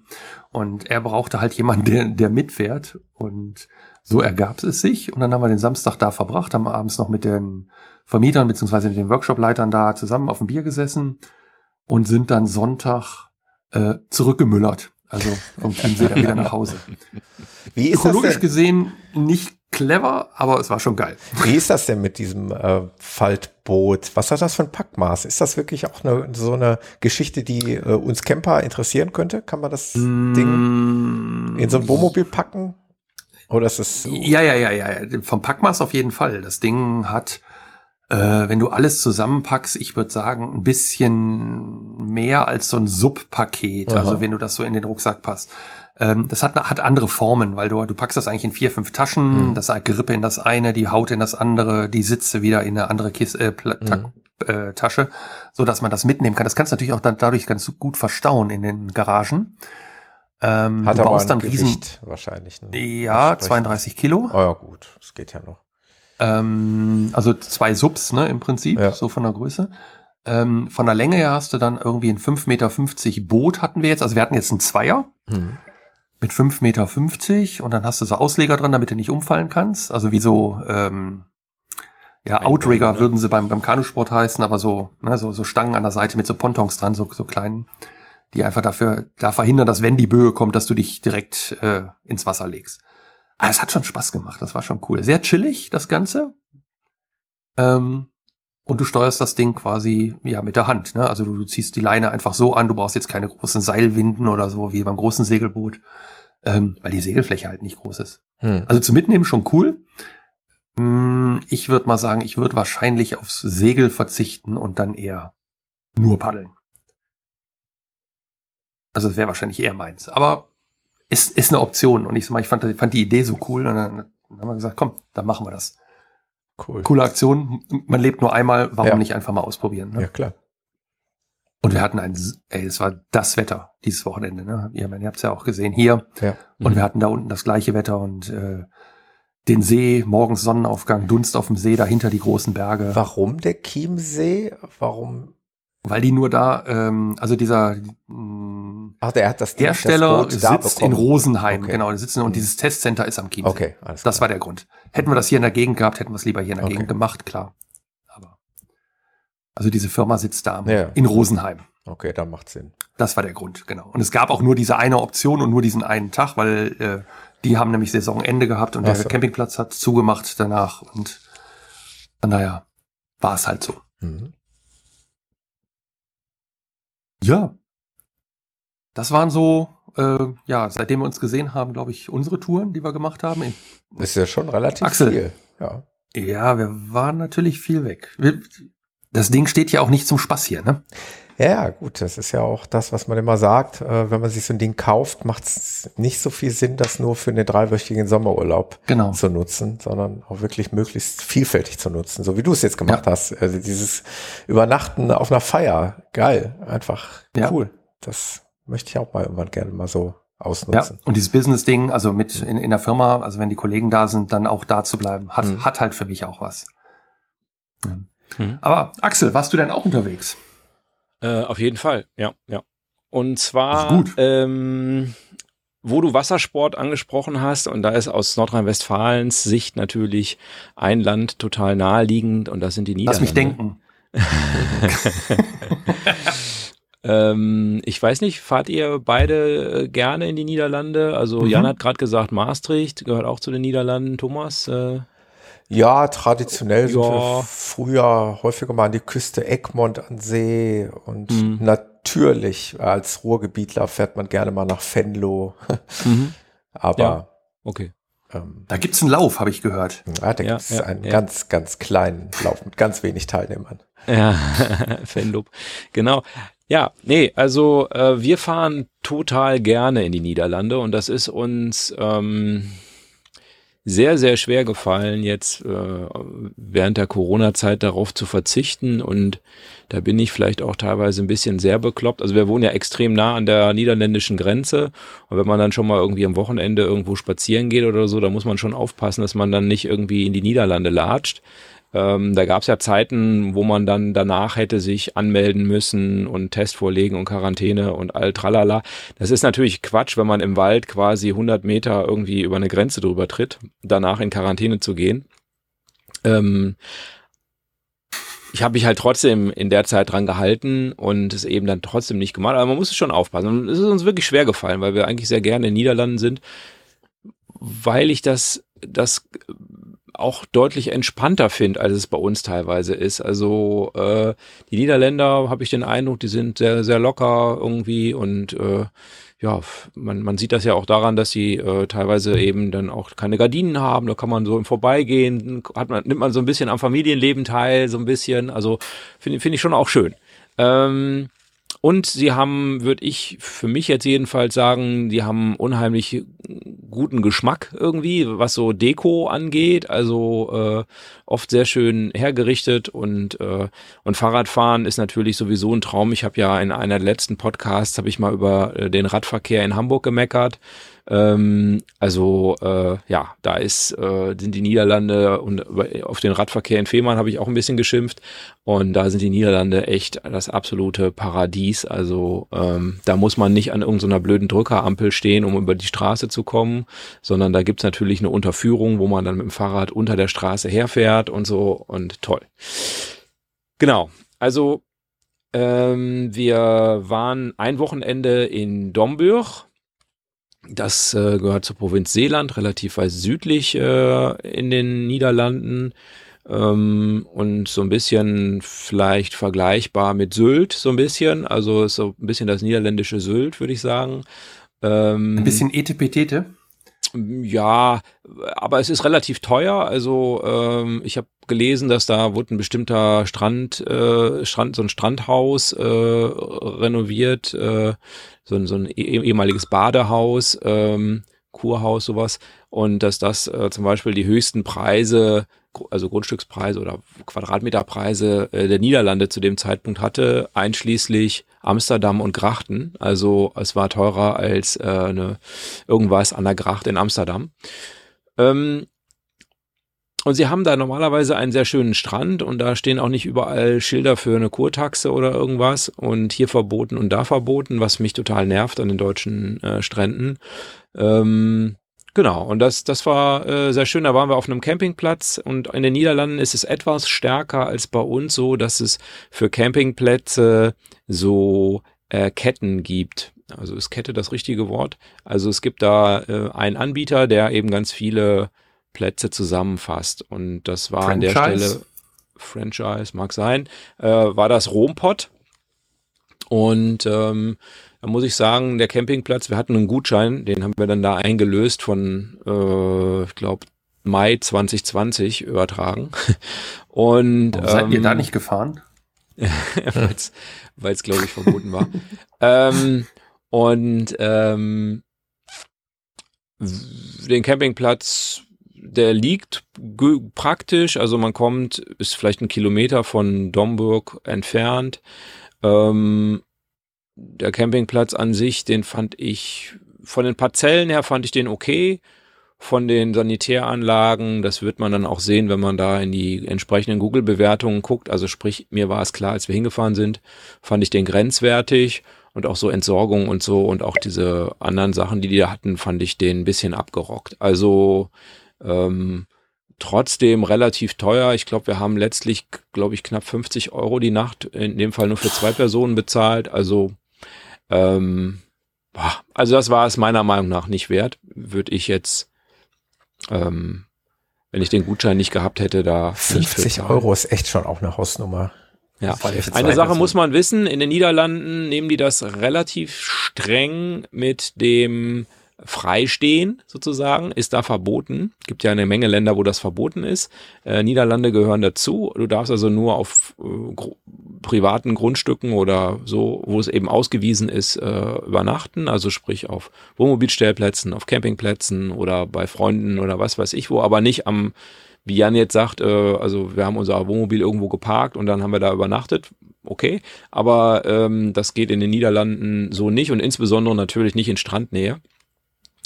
Und er brauchte halt jemanden, der, der mitfährt. Und so ergab es sich. Und dann haben wir den Samstag da verbracht, haben abends noch mit den Vermietern beziehungsweise mit den Workshopleitern da zusammen auf dem Bier gesessen und sind dann Sonntag äh, zurückgemüllert. Also vom Chiemsee dann wieder nach Hause. Wie ist, das Ökologisch gesehen nicht clever, aber es war schon geil. wie ist das denn mit diesem äh, Faltboot? Was hat das für ein Packmaß? Ist das wirklich auch eine, so eine Geschichte, die äh, uns Camper interessieren könnte? Kann man das Ding in so ein Wohnmobil packen? Oder ist es Ja, ja, ja, ja. ja. Vom Packmaß auf jeden Fall. Das Ding hat, äh, wenn du alles zusammenpackst, ich würde sagen, ein bisschen mehr als so ein Subpaket. Aha. Also wenn du das so in den Rucksack passt. Ähm, das hat, hat andere Formen, weil du, du packst das eigentlich in vier, fünf Taschen, Mhm. das Gerippe in das eine, die Haut in das andere, die Sitze wieder in eine andere Kiste, äh, Ta- äh, Tasche, so dass man das mitnehmen kann. Das kannst du natürlich auch dann dadurch ganz gut verstauen in den Garagen. Ähm, hat du aber baust ein dann riesen, Gewicht wahrscheinlich. Ne? ja, Entsprechend. 32 Kilo. Oh ja, gut, das geht ja noch. Ähm, also zwei Subs, ne, im Prinzip, Ja. so von der Größe. Ähm, von der Länge her hast du dann irgendwie ein 5,50 Meter Boot hatten wir jetzt. Also wir hatten jetzt einen Zweier Hm. mit 5,50 Meter und dann hast du so Ausleger dran, damit du nicht umfallen kannst. Also wie so, ähm, ja, Ein Outrigger ne? würden sie beim, beim Kanusport heißen, aber so, ne, so, so Stangen an der Seite mit so Pontons dran, so, so kleinen, die einfach dafür, da verhindern, dass wenn die Böe kommt, dass du dich direkt äh, ins Wasser legst. Aber es hat schon Spaß gemacht, das war schon cool. Sehr chillig, das Ganze. Ähm, und du steuerst das Ding quasi ja mit der Hand. Ne? Also du, du ziehst die Leine einfach so an, du brauchst jetzt keine großen Seilwinden oder so wie beim großen Segelboot, ähm, weil die Segelfläche halt nicht groß ist. Hm. Also zum Mitnehmen schon cool. Hm, Ich würde mal sagen, ich würde wahrscheinlich aufs Segel verzichten und dann eher nur paddeln. Also es wäre wahrscheinlich eher meins. Aber ist, ist eine Option. Und ich sag mal, ich fand, fand die Idee so cool. Und dann, dann haben wir gesagt, komm, dann machen wir das. Cool. Coole Aktion. Man lebt nur einmal, warum Ja. nicht einfach mal ausprobieren? Ne? Ja, klar. Und wir hatten ein, ey, es war das Wetter dieses Wochenende. Ne? Ihr, ihr habt es ja auch gesehen hier. Ja. Und Mhm. wir hatten da unten das gleiche Wetter und äh, den See, morgens Sonnenaufgang, Dunst auf dem See, dahinter die großen Berge. Warum der Chiemsee? Warum? Weil die nur da, ähm, also dieser, ähm, Ach, der hat das Hersteller das da sitzt in. Rosenheim, Okay. genau, sitzen und dieses Testcenter ist am Chiemsee. Okay, alles Das klar. war der Grund. Hätten wir das hier in der Gegend gehabt, hätten wir es lieber hier in der Okay. Gegend gemacht, klar. Aber also diese Firma sitzt da Ja. in Rosenheim. Okay, dann macht Sinn. Das war der Grund, genau. Und es gab auch nur diese eine Option und nur diesen einen Tag, weil äh, die haben nämlich Saisonende gehabt und Ach der so. Campingplatz hat zugemacht danach und daher war es halt so. Mhm. Ja. Das waren so, äh, ja, seitdem wir uns gesehen haben, glaube ich, unsere Touren, die wir gemacht haben. Ist ja schon relativ Axel. viel. Ja. Ja, wir waren natürlich viel weg. Das Ding steht ja auch nicht zum Spaß hier, ne? Ja, ja, gut, das ist ja auch das, was man immer sagt. Äh, wenn man sich so ein Ding kauft, macht es nicht so viel Sinn, das nur für einen dreiwöchigen Sommerurlaub Genau. zu nutzen, sondern auch wirklich möglichst vielfältig zu nutzen, so wie du es jetzt gemacht Ja. hast. Also dieses Übernachten auf einer Feier, geil, einfach Ja. cool. Das möchte ich auch mal irgendwann gerne mal so Ja, ausnutzen. und dieses Business-Ding, also mit in, in der Firma, also wenn die Kollegen da sind, dann auch da zu bleiben, hat, Mhm. hat halt für mich auch was. Ja. Mhm. Aber Axel, warst du denn auch unterwegs? Äh, auf jeden Fall, ja, ja. Und zwar. Ähm, wo du Wassersport angesprochen hast, und da ist aus Nordrhein-Westfalens Sicht natürlich ein Land total naheliegend, und das sind die Lass Niederlande. mich denken. Ähm, ich weiß nicht, fahrt ihr beide äh, gerne in die Niederlande? Also Mhm. Jan hat gerade gesagt, Maastricht gehört auch zu den Niederlanden. Thomas? Äh, Ja, traditionell sind Ja. wir früher häufiger mal an die Küste Egmont an See und Mhm. natürlich als Ruhrgebietler fährt man gerne mal nach Venlo. Aber Ja. okay. ähm, Da gibt's einen Lauf, habe ich gehört. ja, da Ja, gibt es ja, einen ja. ganz, ganz kleinen Lauf mit ganz wenig Teilnehmern. Ja, Fanlob. Genau. Ja, nee, also äh, wir fahren total gerne in die Niederlande und das ist uns ähm, sehr, sehr schwer gefallen, jetzt äh, während der Corona-Zeit darauf zu verzichten und da bin ich vielleicht auch teilweise ein bisschen sehr bekloppt. Also wir wohnen ja extrem nah an der niederländischen Grenze und wenn man dann schon mal irgendwie am Wochenende irgendwo spazieren geht oder so, da muss man schon aufpassen, dass man dann nicht irgendwie in die Niederlande latscht. Ähm, da gab es ja Zeiten, wo man dann danach hätte sich anmelden müssen und Test vorlegen und Quarantäne und all tralala. Das ist natürlich Quatsch, wenn man im Wald quasi 100 Meter irgendwie über eine Grenze drüber tritt, danach in Quarantäne zu gehen. Ähm, ich habe mich halt trotzdem in der Zeit dran gehalten und es eben dann trotzdem nicht gemacht. Aber man muss es schon aufpassen. Es ist uns wirklich schwer gefallen, weil wir eigentlich sehr gerne in den Niederlanden sind, weil ich das, das auch deutlich entspannter finde, als es bei uns teilweise ist. Also äh, die Niederländer habe ich den Eindruck, die sind sehr, sehr locker irgendwie und äh, ja, man, man sieht das ja auch daran, dass sie äh, teilweise eben dann auch keine Gardinen haben. Da kann man so im Vorbeigehen, hat man, nimmt man so ein bisschen am Familienleben teil, so ein bisschen. Also finde finde ich schon auch schön. Ähm, und sie haben, würde ich für mich jetzt jedenfalls sagen, die haben unheimlich guten Geschmack irgendwie, was so Deko angeht. Also äh, oft sehr schön hergerichtet und äh, und Fahrradfahren ist natürlich sowieso ein Traum. Ich habe ja in einer der letzten Podcasts habe ich mal über äh, den Radverkehr in Hamburg gemeckert. Ähm, also äh, ja, da ist äh, sind die Niederlande und auf den Radverkehr in Fehmarn habe ich auch ein bisschen geschimpft und da sind die Niederlande echt das absolute Paradies. Also ähm, da muss man nicht an irgendeiner blöden Drückerampel stehen, um über die Straße zu kommen, sondern da gibt's natürlich eine Unterführung, wo man dann mit dem Fahrrad unter der Straße herfährt und so und toll. Genau, also ähm, wir waren ein Wochenende in Domburg. Das äh, gehört zur Provinz Seeland, relativ weit südlich äh, in den Niederlanden ähm, und so ein bisschen vielleicht vergleichbar mit Sylt, so ein bisschen. Also ist so ein bisschen das niederländische Sylt, würde ich sagen. Ähm, Ein bisschen Etepetete. ja, aber es ist relativ teuer. Also ähm, ich habe gelesen, dass da wurde ein bestimmter Strand, äh, Strand, so ein Strandhaus äh, renoviert, äh, so, ein- so ein eh- ehemaliges Badehaus, ähm, Kurhaus, sowas. Und dass das äh, zum Beispiel die höchsten Preise, also Grundstückspreise oder Quadratmeterpreise äh, der Niederlande zu dem Zeitpunkt hatte, einschließlich Amsterdam und Grachten. Also es war teurer als äh, eine, irgendwas an der Gracht in Amsterdam. Ähm, und sie haben da normalerweise einen sehr schönen Strand und da stehen auch nicht überall Schilder für eine Kurtaxe oder irgendwas und hier verboten und da verboten, was mich total nervt an den deutschen äh, Stränden. Ähm, genau, und das, das war äh, sehr schön. Da waren wir auf einem Campingplatz und in den Niederlanden ist es etwas stärker als bei uns so, dass es für Campingplätze so äh, Ketten gibt. Also ist Kette das richtige Wort? Also es gibt da äh, einen Anbieter, der eben ganz viele Plätze zusammenfasst. Und das war Franchise? an der Stelle Franchise, mag sein, äh, war das Rompot. Und ähm, da muss ich sagen, der Campingplatz, wir hatten einen Gutschein, den haben wir dann da eingelöst von, äh, ich glaube, Mai 2020 übertragen. Und Warum seid ähm, ihr da ähm, nicht gefahren? Weil es, glaube ich, verboten war. ähm, und ähm, den Campingplatz der liegt praktisch, also man kommt, ist vielleicht ein Kilometer von Domburg entfernt. Ähm, der Campingplatz an sich, den fand ich, von den Parzellen her fand ich den okay. Von den Sanitäranlagen, das wird man dann auch sehen, wenn man da in die entsprechenden Google-Bewertungen guckt. Also sprich, mir war es klar, als wir hingefahren sind, fand ich den grenzwertig und auch so Entsorgung und so und auch diese anderen Sachen, die die da hatten, fand ich den ein bisschen abgerockt. Also ähm, trotzdem relativ teuer. Ich glaube, wir haben letztlich, glaube ich, knapp 50 Euro die Nacht, in dem Fall nur für zwei Personen bezahlt. Also, ähm, also das war es meiner Meinung nach nicht wert. Würde ich jetzt, ähm, wenn ich den Gutschein nicht gehabt hätte, da 50 Euro ist echt schon auch eine Hausnummer. Ja, eine Sache muss man wissen, in den Niederlanden nehmen die das relativ streng mit dem freistehen, sozusagen, ist da verboten. Gibt ja eine Menge Länder, wo das verboten ist. Äh, Niederlande gehören dazu. Du darfst also nur auf äh, gr privaten Grundstücken oder so, wo es eben ausgewiesen ist, äh, übernachten. Also sprich auf Wohnmobilstellplätzen, auf Campingplätzen oder bei Freunden oder was weiß ich wo, aber nicht am wie Jan jetzt sagt, äh, also wir haben unser Wohnmobil irgendwo geparkt und dann haben wir da übernachtet, okay, aber ähm, das geht in den Niederlanden so nicht und insbesondere natürlich nicht in Strandnähe.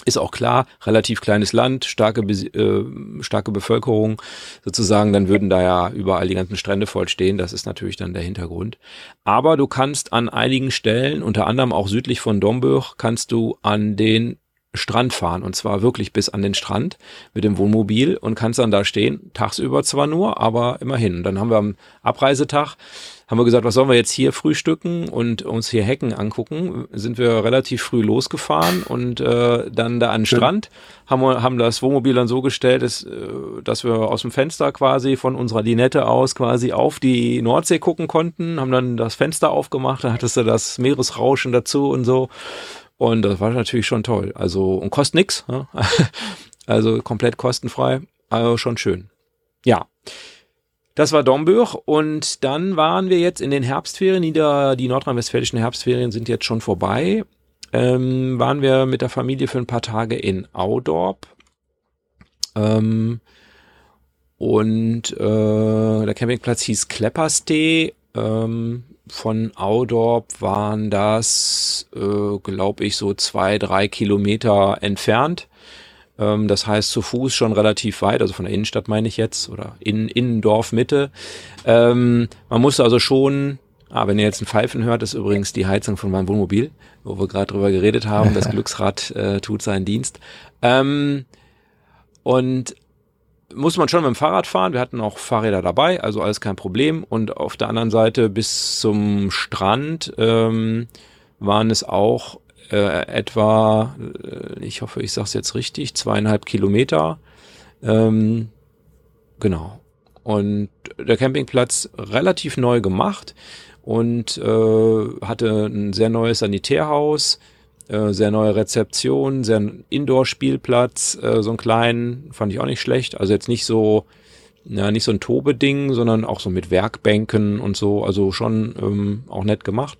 Ist auch klar, relativ kleines Land, starke, äh, starke Bevölkerung sozusagen, dann würden da ja überall die ganzen Strände voll stehen. Das ist natürlich dann der Hintergrund. Aber du kannst an einigen Stellen, unter anderem auch südlich von Domburg, kannst du an den Strand fahren und zwar wirklich bis an den Strand mit dem Wohnmobil und kannst dann da stehen, tagsüber zwar nur, aber immerhin. Und dann haben wir am Abreisetag haben wir gesagt, was sollen wir jetzt hier frühstücken und uns hier Hecken angucken? Sind wir relativ früh losgefahren und äh, dann da an den Strand, haben wir haben das Wohnmobil dann so gestellt, dass, äh, dass wir aus dem Fenster quasi von unserer Linette aus quasi auf die Nordsee gucken konnten, haben dann das Fenster aufgemacht, dann hattest du das Meeresrauschen dazu und so. Und das war natürlich schon toll. Also, und kostet nix. Ne? Also komplett kostenfrei. Also schon schön. Ja. Das war Domburg und dann waren wir jetzt in den Herbstferien, nieder, die nordrhein-westfälischen Herbstferien sind jetzt schon vorbei. Ähm, waren wir mit der Familie für ein paar Tage in Audorp. Ähm, und äh, der Campingplatz hieß Klepperstee. Ähm, von Audorp waren das, äh, glaube ich, so zwei, drei Kilometer entfernt. Ähm, das heißt zu Fuß schon relativ weit, also von der Innenstadt meine ich jetzt, oder in Innendorf Mitte. Ähm, man musste also schon, ah, wenn ihr jetzt ein Pfeifen hört, ist übrigens die Heizung von meinem Wohnmobil, wo wir gerade drüber geredet haben. Das Glücksrad äh, tut seinen Dienst. Ähm, und muss man schon mit dem Fahrrad fahren. Wir hatten auch Fahrräder dabei, also alles kein Problem. Und auf der anderen Seite bis zum Strand ähm, waren es auch äh, etwa, äh, ich hoffe, ich sage es jetzt richtig, zweieinhalb Kilometer. Ähm, genau. Und der Campingplatz relativ neu gemacht und äh, hatte ein sehr neues Sanitärhaus, äh, sehr neue Rezeption, sehr Indoor-Spielplatz, äh, so einen kleinen, fand ich auch nicht schlecht. Also jetzt nicht so, ja, nicht so ein Tobeding, sondern auch so mit Werkbänken und so, also schon ähm, auch nett gemacht.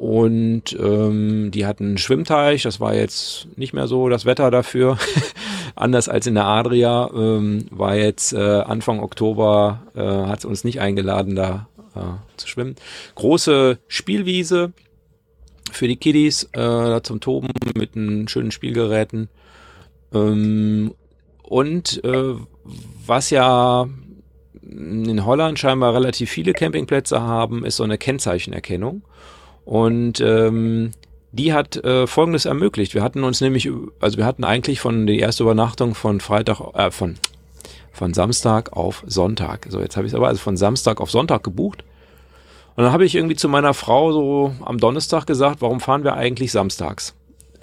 Und ähm, die hatten einen Schwimmteich, das war jetzt nicht mehr so das Wetter dafür. Anders als in der Adria ähm, war jetzt äh, Anfang Oktober, äh, hat uns nicht eingeladen, da äh, zu schwimmen. Große Spielwiese für die Kiddies äh, zum Toben mit den schönen Spielgeräten. Ähm, und äh, was ja in Holland scheinbar relativ viele Campingplätze haben, ist so eine Kennzeichenerkennung. Und ähm, die hat äh, Folgendes ermöglicht. Wir hatten uns nämlich, also wir hatten eigentlich von die erste Übernachtung von Freitag, äh, von von Samstag auf Sonntag. So, jetzt habe ich es aber also von Samstag auf Sonntag gebucht. Und dann habe ich irgendwie zu meiner Frau so am Donnerstag gesagt, warum fahren wir eigentlich samstags?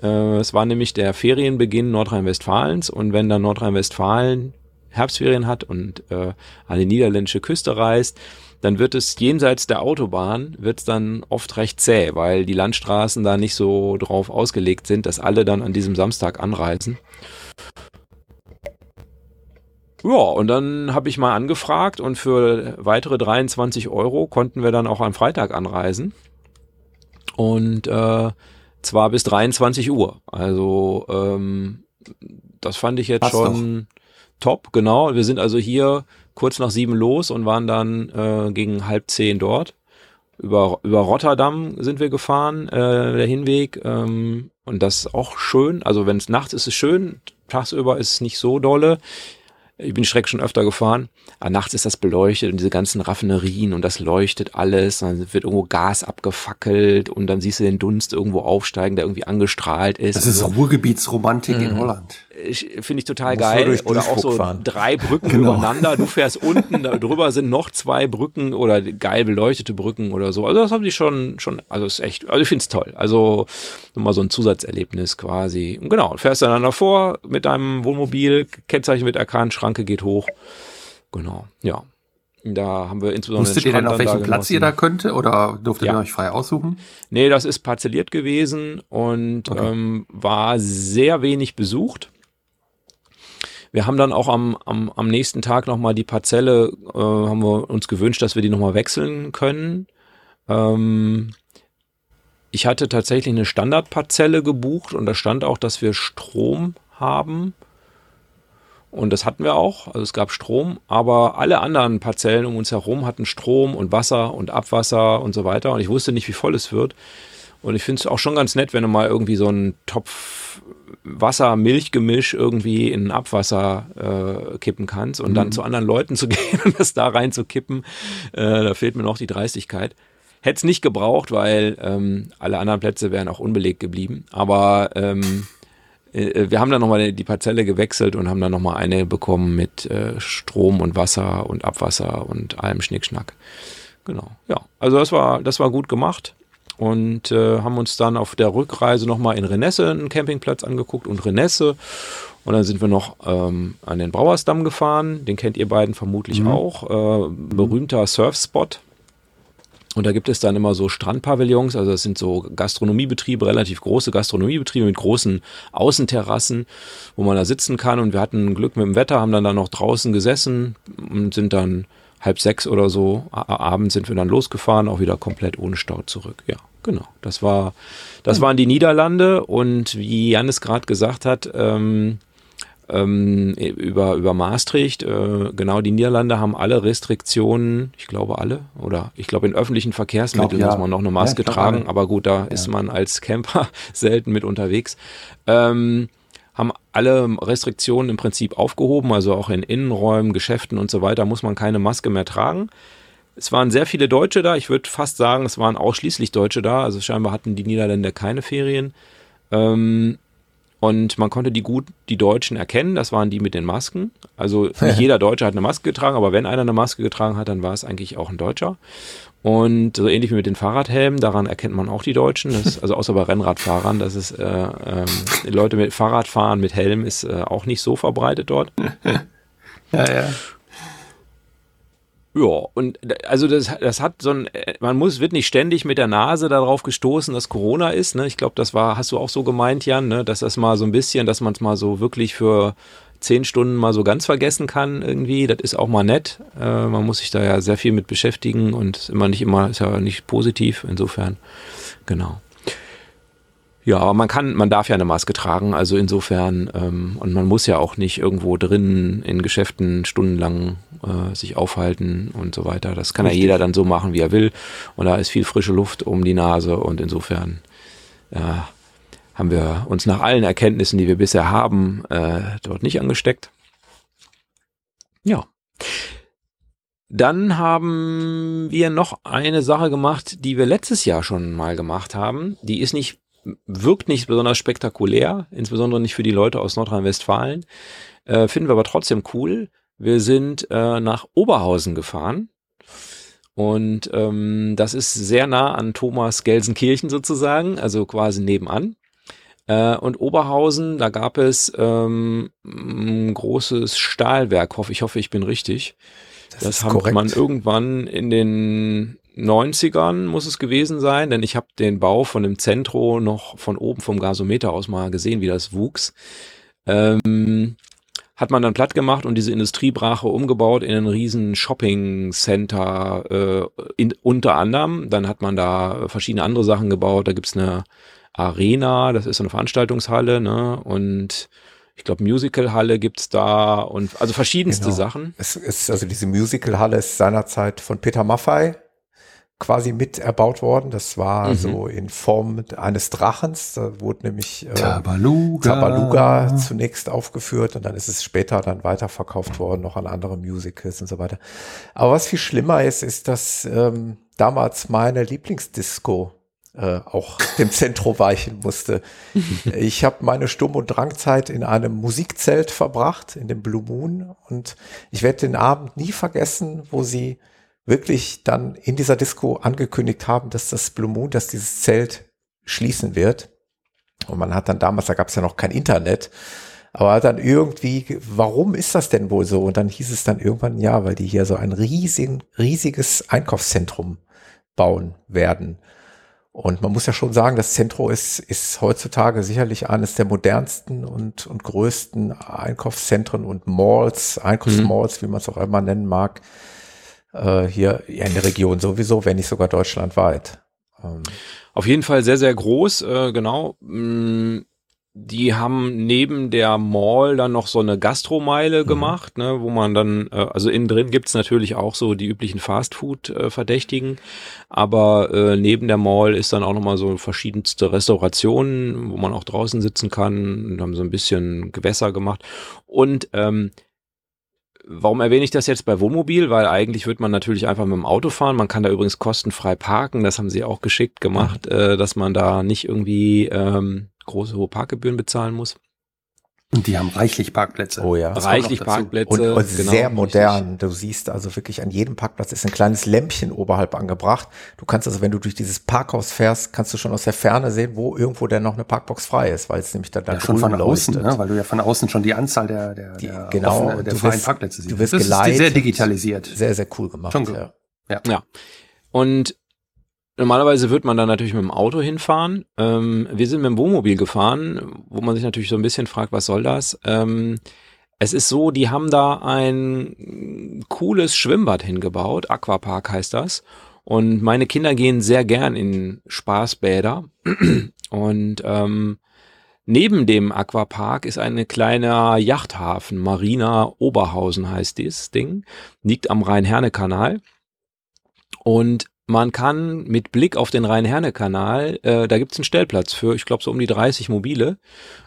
Äh, es war nämlich der Ferienbeginn Nordrhein-Westfalens und wenn dann Nordrhein-Westfalen Herbstferien hat und äh, an die niederländische Küste reist, dann wird es jenseits der Autobahn, wird es dann oft recht zäh, weil die Landstraßen da nicht so drauf ausgelegt sind, dass alle dann an diesem Samstag anreisen. Ja, und dann habe ich mal angefragt und für weitere 23 Euro konnten wir dann auch am Freitag anreisen. Und äh, zwar bis 23 Uhr. Also ähm, das fand ich jetzt Passt schon doch. Top, genau. Wir sind also hier kurz nach sieben los und waren dann äh, gegen halb zehn dort. Über, über Rotterdam sind wir gefahren, äh, der Hinweg. Ähm, und das ist auch schön. Also wenn es nachts ist, ist es schön. Tagsüber ist es nicht so dolle. Ich bin Schreck schon öfter gefahren. Aber nachts ist das beleuchtet und diese ganzen Raffinerien und das leuchtet alles. Und dann wird irgendwo Gas abgefackelt und dann siehst du den Dunst irgendwo aufsteigen, der irgendwie angestrahlt ist. Das ist so. Ruhrgebietsromantik mhm. in Holland. Finde ich total geil. Oder auch so fahren. drei Brücken genau. übereinander. Du fährst unten, drüber sind noch zwei Brücken oder geil beleuchtete Brücken oder so. Also das haben die schon, schon, also ist echt, also ich finde es toll. Also nochmal so ein Zusatzerlebnis quasi. Und genau, fährst dann davor mit deinem Wohnmobil, Kennzeichen wird erkannt, Schranke geht hoch. Genau, ja. Da haben wir insbesondere. Wusstet ihr denn, auf welchem Platz ihr da könnte oder durftet ja. ihr euch frei aussuchen? Nee, das ist parzelliert gewesen und okay. ähm, war sehr wenig besucht. Wir haben dann auch am, am, am nächsten Tag nochmal die Parzelle, äh, haben wir uns gewünscht, dass wir die nochmal wechseln können. Ähm, ich hatte tatsächlich eine Standardparzelle gebucht und da stand auch, dass wir Strom haben. Und das hatten wir auch. Also es gab Strom, aber alle anderen Parzellen um uns herum hatten Strom und Wasser und Abwasser und so weiter. Und ich wusste nicht, wie voll es wird. Und ich finde es auch schon ganz nett, wenn du mal irgendwie so einen Topf Wasser-Milch-Gemisch irgendwie in Abwasser äh, kippen kannst und mhm. dann zu anderen Leuten zu gehen und das da rein zu kippen. Äh, da fehlt mir noch die Dreistigkeit. Hätte es nicht gebraucht, weil ähm, alle anderen Plätze wären auch unbelegt geblieben. Aber ähm, äh, wir haben dann nochmal die Parzelle gewechselt und haben dann nochmal eine bekommen mit äh, Strom und Wasser und Abwasser und allem Schnickschnack. Genau, ja. Also das war, das war gut gemacht und äh, haben uns dann auf der Rückreise nochmal in Renesse einen Campingplatz angeguckt und Renesse. Und dann sind wir noch ähm, an den Brauersdamm gefahren, den kennt ihr beiden vermutlich mhm. auch. Äh, berühmter Surfspot und da gibt es dann immer so Strandpavillons, also das sind so Gastronomiebetriebe, relativ große Gastronomiebetriebe mit großen Außenterrassen, wo man da sitzen kann. Und wir hatten Glück mit dem Wetter, haben dann da noch draußen gesessen und sind dann halb sechs oder so abends sind wir dann losgefahren, auch wieder komplett ohne Stau zurück. Ja, genau. Das war, das waren die Niederlande und wie Janis gerade gesagt hat, ähm, ähm, über, über Maastricht. Äh, genau, die Niederlande haben alle Restriktionen, ich glaube alle, oder ich glaube in öffentlichen Verkehrsmitteln glaub, ja. muss man noch eine Maske ja, tragen, alle. aber gut, da ja. ist man als Camper selten mit unterwegs. Ähm, alle Restriktionen im Prinzip aufgehoben, also auch in Innenräumen, Geschäften und so weiter muss man keine Maske mehr tragen. Es waren sehr viele Deutsche da, ich würde fast sagen, es waren ausschließlich Deutsche da, also scheinbar hatten die Niederländer keine Ferien. Ähm, und man konnte die gut, die Deutschen erkennen, das waren die mit den Masken. Also nicht jeder Deutsche hat eine Maske getragen, aber wenn einer eine Maske getragen hat, dann war es eigentlich auch ein Deutscher. Und so ähnlich wie mit den Fahrradhelmen, daran erkennt man auch die Deutschen. Das, also außer bei Rennradfahrern, dass es äh, ähm, Leute mit Fahrradfahren mit Helm ist äh, auch nicht so verbreitet dort. ja, ja. Ja, und also das, das hat so ein, man muss, wird nicht ständig mit der Nase darauf gestoßen, dass Corona ist. Ne? Ich glaube, das war, hast du auch so gemeint, Jan, ne? dass das mal so ein bisschen, dass man es mal so wirklich für zehn Stunden mal so ganz vergessen kann irgendwie. Das ist auch mal nett. Äh, man muss sich da ja sehr viel mit beschäftigen und immer nicht immer, ist ja nicht positiv. Insofern, genau. Ja, aber man kann, man darf ja eine Maske tragen, also insofern, ähm, und man muss ja auch nicht irgendwo drinnen in Geschäften stundenlang äh, sich aufhalten und so weiter. Das kann Richtig. ja jeder dann so machen, wie er will. Und da ist viel frische Luft um die Nase und insofern ja, haben wir uns nach allen Erkenntnissen, die wir bisher haben, äh, dort nicht angesteckt. Ja. Dann haben wir noch eine Sache gemacht, die wir letztes Jahr schon mal gemacht haben. Die ist nicht, wirkt nicht besonders spektakulär, insbesondere nicht für die Leute aus Nordrhein-Westfalen. Äh, finden wir aber trotzdem cool. Wir sind äh, nach Oberhausen gefahren. Und ähm, das ist sehr nah an Thomas Gelsenkirchen sozusagen, also quasi nebenan. Äh, und Oberhausen, da gab es ähm, ein großes Stahlwerk, hoffe ich, hoffe ich bin richtig. Das, das hat korrekt. man irgendwann in den 90ern muss es gewesen sein, denn ich habe den Bau von dem Zentro noch von oben vom Gasometer aus mal gesehen, wie das wuchs. Ähm, hat man dann platt gemacht und diese Industriebrache umgebaut in ein riesen Shopping Center äh, in, unter anderem. Dann hat man da verschiedene andere Sachen gebaut. Da gibt's eine Arena, das ist so eine Veranstaltungshalle, ne? Und ich glaube, Musicalhalle gibt's da und also verschiedenste genau. Sachen. Es ist also diese Musicalhalle ist seinerzeit von Peter Maffei quasi mit erbaut worden. Das war mhm. so in Form eines Drachens. Da wurde nämlich äh, Tabaluga. Tabaluga zunächst aufgeführt und dann ist es später dann weiterverkauft worden, noch an andere Musicals und so weiter. Aber was viel schlimmer ist, ist, dass ähm, damals meine Lieblingsdisco äh, auch dem Zentro weichen musste. Ich habe meine Sturm- und Drangzeit in einem Musikzelt verbracht, in dem Blue Moon. Und ich werde den Abend nie vergessen, wo sie wirklich dann in dieser Disco angekündigt haben, dass das Blue Moon, dass dieses Zelt schließen wird. Und man hat dann damals, da gab es ja noch kein Internet, aber dann irgendwie, warum ist das denn wohl so? Und dann hieß es dann irgendwann, ja, weil die hier so ein riesig, riesiges Einkaufszentrum bauen werden. Und man muss ja schon sagen, das Zentro ist, ist heutzutage sicherlich eines der modernsten und, und größten Einkaufszentren und Malls, Einkaufsmalls, mhm. wie man es auch immer nennen mag, äh, hier in der Region sowieso, wenn nicht sogar deutschlandweit. Ähm. Auf jeden Fall sehr, sehr groß, äh, genau. Die haben neben der Mall dann noch so eine Gastromeile mhm. gemacht, ne, wo man dann, äh, also innen drin gibt's natürlich auch so die üblichen Fastfood-Verdächtigen, aber äh, neben der Mall ist dann auch nochmal so verschiedenste Restaurationen, wo man auch draußen sitzen kann, und haben so ein bisschen Gewässer gemacht und ähm, Warum erwähne ich das jetzt bei Wohnmobil? Weil eigentlich wird man natürlich einfach mit dem Auto fahren. Man kann da übrigens kostenfrei parken. Das haben sie auch geschickt gemacht, äh, dass man da nicht irgendwie ähm, große hohe Parkgebühren bezahlen muss. Und die haben reichlich Parkplätze. Oh ja. Das reichlich Parkplätze. Und, und genau, sehr modern. Richtig. Du siehst also wirklich an jedem Parkplatz ist ein kleines Lämpchen oberhalb angebracht. Du kannst also, wenn du durch dieses Parkhaus fährst, kannst du schon aus der Ferne sehen, wo irgendwo denn noch eine Parkbox frei ist, weil es nämlich da, da ja, schon von außen, ne? weil du ja von außen schon die Anzahl der, der, die, der, genau, offene, der freien wirst, Parkplätze siehst. Du wirst das geleitet. Ist sehr digitalisiert. Sehr, sehr cool gemacht. Schon ja. ja. ja. Und Normalerweise wird man dann natürlich mit dem Auto hinfahren. Ähm, wir sind mit dem Wohnmobil gefahren, wo man sich natürlich so ein bisschen fragt, was soll das? Ähm, es ist so, die haben da ein cooles Schwimmbad hingebaut. Aquapark heißt das. Und meine Kinder gehen sehr gern in Spaßbäder. Und ähm, neben dem Aquapark ist ein kleiner Yachthafen. Marina Oberhausen heißt dieses Ding. Liegt am Rhein-Herne-Kanal. Und man kann mit Blick auf den Rhein-Herne-Kanal, äh, da gibt's einen Stellplatz für, ich glaube, so um die 30 Mobile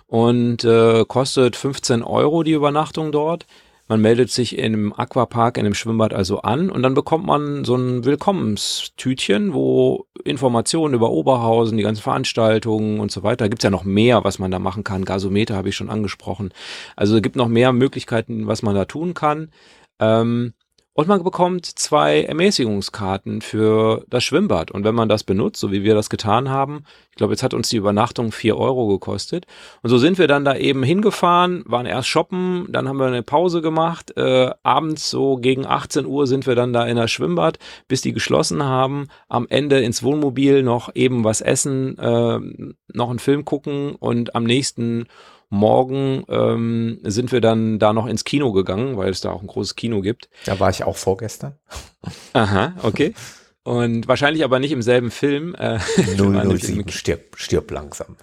und äh, kostet 15 Euro die Übernachtung dort. Man meldet sich einem Aquapark, in einem Schwimmbad also an und dann bekommt man so ein Willkommenstütchen, wo Informationen über Oberhausen, die ganzen Veranstaltungen und so weiter, da gibt's ja noch mehr, was man da machen kann. Gasometer habe ich schon angesprochen. Also es gibt noch mehr Möglichkeiten, was man da tun kann. Ähm, und man bekommt zwei Ermäßigungskarten für das Schwimmbad. Und wenn man das benutzt, so wie wir das getan haben, ich glaube, jetzt hat uns die Übernachtung vier Euro gekostet. Und so sind wir dann da eben hingefahren, waren erst shoppen, dann haben wir eine Pause gemacht. Äh, abends so gegen 18 Uhr sind wir dann da in das Schwimmbad, bis die geschlossen haben. Am Ende ins Wohnmobil noch eben was essen, äh, noch einen Film gucken und am nächsten Morgen ähm, sind wir dann da noch ins Kino gegangen, weil es da auch ein großes Kino gibt. Da war ich auch vorgestern. Aha, okay. Und wahrscheinlich aber nicht im selben Film. Äh, 007, stirb, stirb langsam.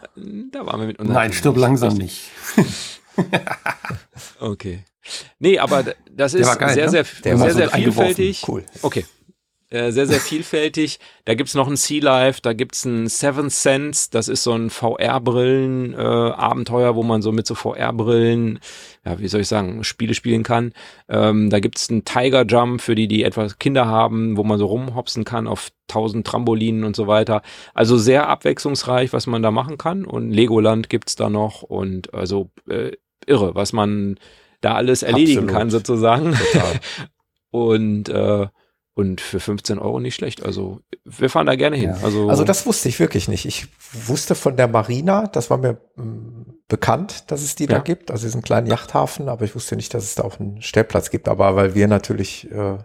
Da waren wir mit Nein, stirb langsam nicht. okay. Nee, aber das ist geil, sehr, ne? sehr, sehr, sehr, sehr vielfältig. Cool. Okay. Äh, sehr, sehr vielfältig. Da gibt's noch ein Sea Life, da gibt's ein Seven Sense, das ist so ein VR-Brillen-Abenteuer, äh, wo man so mit so VR-Brillen, ja, wie soll ich sagen, Spiele spielen kann. Ähm, da gibt's ein Tiger Jump für die, die etwas Kinder haben, wo man so rumhopsen kann auf tausend Trampolinen und so weiter. Also sehr abwechslungsreich, was man da machen kann. Und Legoland gibt's da noch und also äh, irre, was man da alles erledigen Absolut. kann sozusagen. Und äh, und für 15 Euro nicht schlecht. Also wir fahren da gerne hin. Ja. Also, also das wusste ich wirklich nicht. Ich wusste von der Marina, das war mir mm, bekannt, dass es die ja. da gibt, also diesen kleinen Yachthafen, aber ich wusste nicht, dass es da auch einen Stellplatz gibt. Aber weil wir natürlich, äh,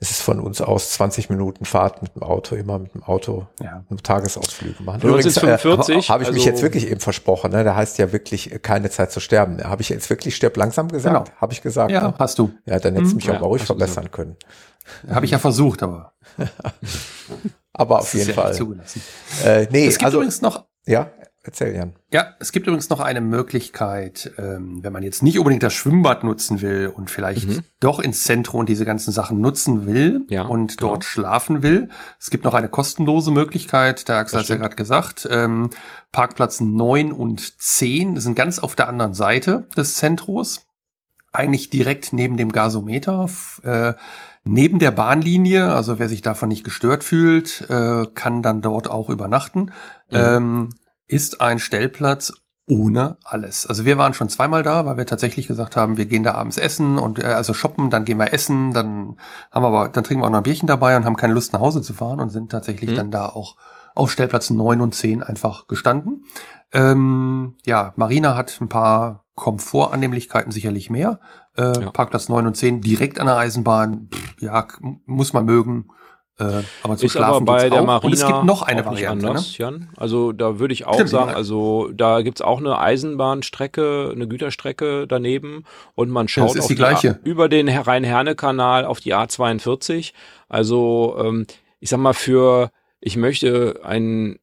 es ist von uns aus 20 Minuten Fahrt mit dem Auto, immer mit dem Auto ja. Tagesausflüge machen. Übrigens, ist 45, äh, habe ich also mich jetzt wirklich eben versprochen, ne? Der heißt ja wirklich äh, keine Zeit zu sterben. Habe ich jetzt wirklich stirb langsam gesagt? Genau. Habe ich gesagt. Ja, ne? hast du. Ja, dann hättest du hm? mich auch mal ruhig verbessern können. Habe ich ja versucht, aber. aber auf jeden Fall. Zugelassen. Äh, nee, es gibt also, übrigens noch. Ja, erzähl Jan. Ja, es gibt übrigens noch eine Möglichkeit, ähm, wenn man jetzt nicht unbedingt das Schwimmbad nutzen will und vielleicht mhm. doch ins Zentrum und diese ganzen Sachen nutzen will ja, und dort genau. schlafen will. Es gibt noch eine kostenlose Möglichkeit, der Axel hat ja gerade gesagt. Ähm, Parkplatz 9 und 10 sind ganz auf der anderen Seite des Zentros. Eigentlich direkt neben dem Gasometer. Äh, neben der Bahnlinie, also wer sich davon nicht gestört fühlt, äh, kann dann dort auch übernachten, mhm. ähm, ist ein Stellplatz ohne alles. Also wir waren schon zweimal da, weil wir tatsächlich gesagt haben, wir gehen da abends essen und äh, also shoppen, dann gehen wir essen, dann haben wir aber, dann trinken wir auch noch ein Bierchen dabei und haben keine Lust nach Hause zu fahren und sind tatsächlich mhm. dann da auch auf Stellplatz 9 und 10 einfach gestanden. Ähm, ja, Marina hat ein paar Komfortannehmlichkeiten sicherlich mehr. Äh, ja. Parkplatz 9 und 10 direkt an der Eisenbahn, pff, ja, muss man mögen. Äh, aber zu ist schlafen aber bei der auch. Marina und es gibt noch eine Variante. Anders, ne? Jan. Also da würde ich auch Stimmt, sagen, also da gibt's auch eine Eisenbahnstrecke, eine Güterstrecke daneben und man schaut das ist die gleiche. über den Rhein-Herne-Kanal auf die A42. Also ähm, ich sag mal, für ich möchte einen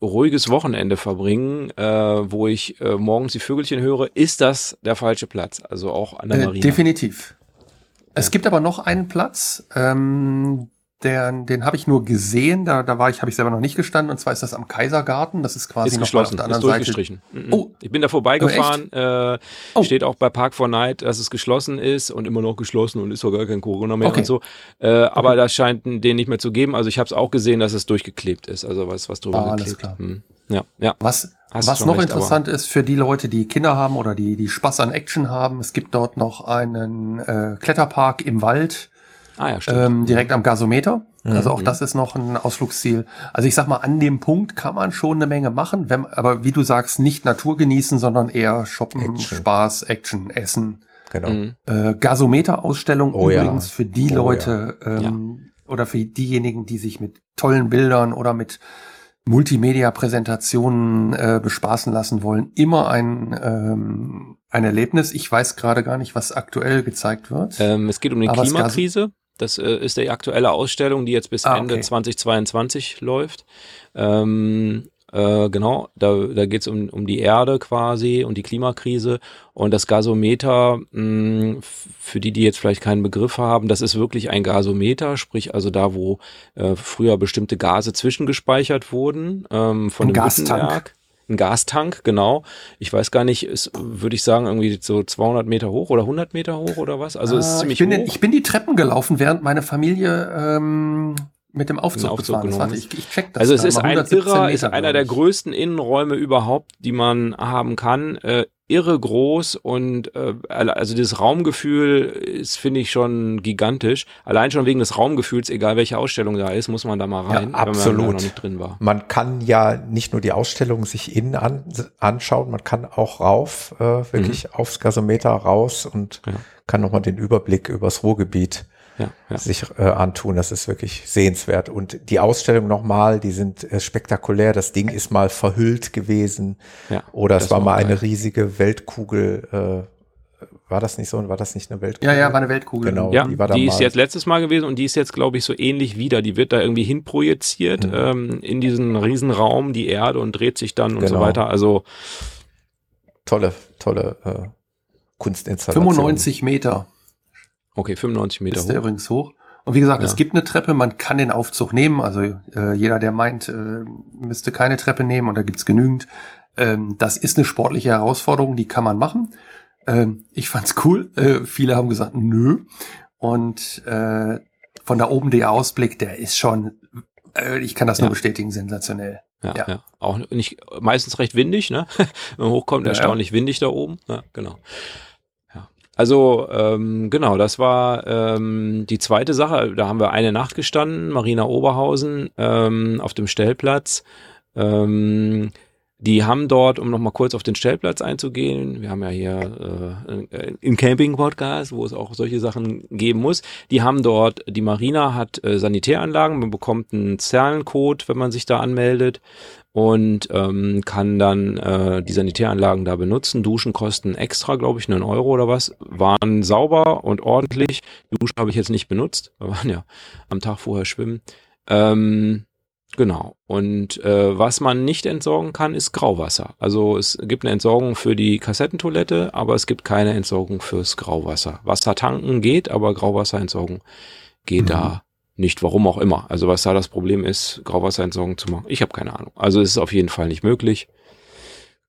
ruhiges Wochenende verbringen, äh, wo ich äh, morgens die Vögelchen höre, ist das der falsche Platz. Also auch an der äh, Marina. Definitiv. Es gibt aber noch einen Platz, ähm, der, den habe ich nur gesehen, da, da war ich, habe ich selber noch nicht gestanden, und zwar ist das am Kaisergarten. Das ist quasi ist noch auf der anderen ist durchgestrichen. Seite. Mhm. Oh. Ich bin da vorbeigefahren, äh, oh. steht auch bei Park for Night, dass es geschlossen ist und immer noch geschlossen und ist sogar kein Corona mehr okay. und so. Äh, aber okay. das scheint den nicht mehr zu geben. Also ich habe es auch gesehen, dass es durchgeklebt ist. Also was, was drüber ah, geklebt. Alles klar. Hm. Ja, ja. Was, was noch recht, interessant ist für die Leute, die Kinder haben oder die, die Spaß an Action haben, es gibt dort noch einen äh, Kletterpark im Wald Ah, ja, stimmt. Ähm, direkt am Gasometer. Also auch mhm. das ist noch ein Ausflugsziel. Also ich sag mal, an dem Punkt kann man schon eine Menge machen, wenn, aber wie du sagst, nicht Natur genießen, sondern eher shoppen, Action. Spaß, Action, Essen. Genau. Mhm. Äh, Gasometer-Ausstellung oh, übrigens ja. für die oh, Leute ja. Ähm, ja. oder für diejenigen, die sich mit tollen Bildern oder mit Multimedia-Präsentationen äh, bespaßen lassen wollen, immer ein, ähm, ein Erlebnis. Ich weiß gerade gar nicht, was aktuell gezeigt wird. Ähm, es geht um die Klimakrise. Das äh, ist die aktuelle Ausstellung, die jetzt bis ah, Ende 2022 läuft. Ähm, äh, genau, da, da geht es um, um die Erde quasi und die Klimakrise. Und das Gasometer, mh, hm, für die, die jetzt vielleicht keinen Begriff haben, das ist wirklich ein Gasometer, sprich also da, wo äh, früher bestimmte Gase zwischengespeichert wurden ähm, von Ein dem Gastank ein Gastank, genau. Ich weiß gar nicht, ist, würde ich sagen, irgendwie so 200 Meter hoch oder 100 Meter hoch oder was? Also äh, ist ziemlich ich bin, hoch. ich bin die Treppen gelaufen, während meine Familie ähm, mit dem Aufzug, Aufzug gefahren ist. Ich, ich check das also es ist ein irrer, ist einer der größten Innenräume überhaupt, die man haben kann. Äh, irre groß und äh, also dieses Raumgefühl ist, finde ich, schon gigantisch. Allein schon wegen des Raumgefühls, egal welche Ausstellung da ist, muss man da mal rein, ja, absolut. wenn man noch nicht drin war. Man kann ja nicht nur die Ausstellung sich innen an, anschauen, man kann auch rauf, äh, wirklich mhm. aufs Gasometer raus und ja. kann nochmal den Überblick übers Ruhrgebiet ja, ja. sich äh, antun. Das ist wirklich sehenswert. Und die Ausstellung nochmal, die sind äh, spektakulär. Das Ding ist mal verhüllt gewesen. Ja, Oder es war mal geil. eine riesige Weltkugel. Äh, war das nicht so? War das nicht eine Weltkugel? Ja, ja, war eine Weltkugel. Genau. Ja, die, war die ist jetzt letztes Mal gewesen und die ist jetzt, glaube ich, so ähnlich wieder. Die wird da irgendwie hinprojiziert mhm. ähm, in diesen Riesenraum, die Erde und dreht sich dann und so genau. weiter. Also tolle, tolle äh, Kunstinstallation. 95 Meter. Okay, 95 Meter ist hoch. der übrigens hoch. Und wie gesagt, ja. es gibt eine Treppe, man kann den Aufzug nehmen. Also äh, jeder, der meint, äh, müsste keine Treppe nehmen und da gibt's genügend. Ähm, das ist eine sportliche Herausforderung, die kann man machen. Ähm, ich fand's cool. Äh, viele haben gesagt, nö. Und äh, von da oben der Ausblick, der ist schon, äh, ich kann das ja. nur bestätigen, sensationell. Ja, ja, ja. Auch nicht, meistens recht windig, ne? Wenn man hochkommt, ja, erstaunlich windig da oben. Ja, genau. Also, ähm, genau, das war ähm, die zweite Sache. Da haben wir eine Nacht gestanden, Marina Oberhausen, ähm, auf dem Stellplatz. Ähm, die haben dort, um nochmal kurz auf den Stellplatz einzugehen, wir haben ja hier äh, einen Camping-Podcast, wo es auch solche Sachen geben muss. Die haben dort, die Marina hat äh, Sanitäranlagen, man bekommt einen Zahlencode, wenn man sich da anmeldet und ähm, kann dann äh, die Sanitäranlagen da benutzen. Duschen kosten extra, glaube ich, einen Euro oder was. Waren sauber und ordentlich. Die Dusche habe ich jetzt nicht benutzt. Wir waren ja am Tag vorher schwimmen. Ähm, Genau. Und äh, was man nicht entsorgen kann, ist Grauwasser. Also es gibt eine Entsorgung für die Kassettentoilette, aber es gibt keine Entsorgung fürs Grauwasser. Wassertanken geht, aber Grauwasserentsorgung geht mhm. da nicht. Warum auch immer. Also was da das Problem ist, Grauwasserentsorgung zu machen, ich habe keine Ahnung. Also es ist auf jeden Fall nicht möglich.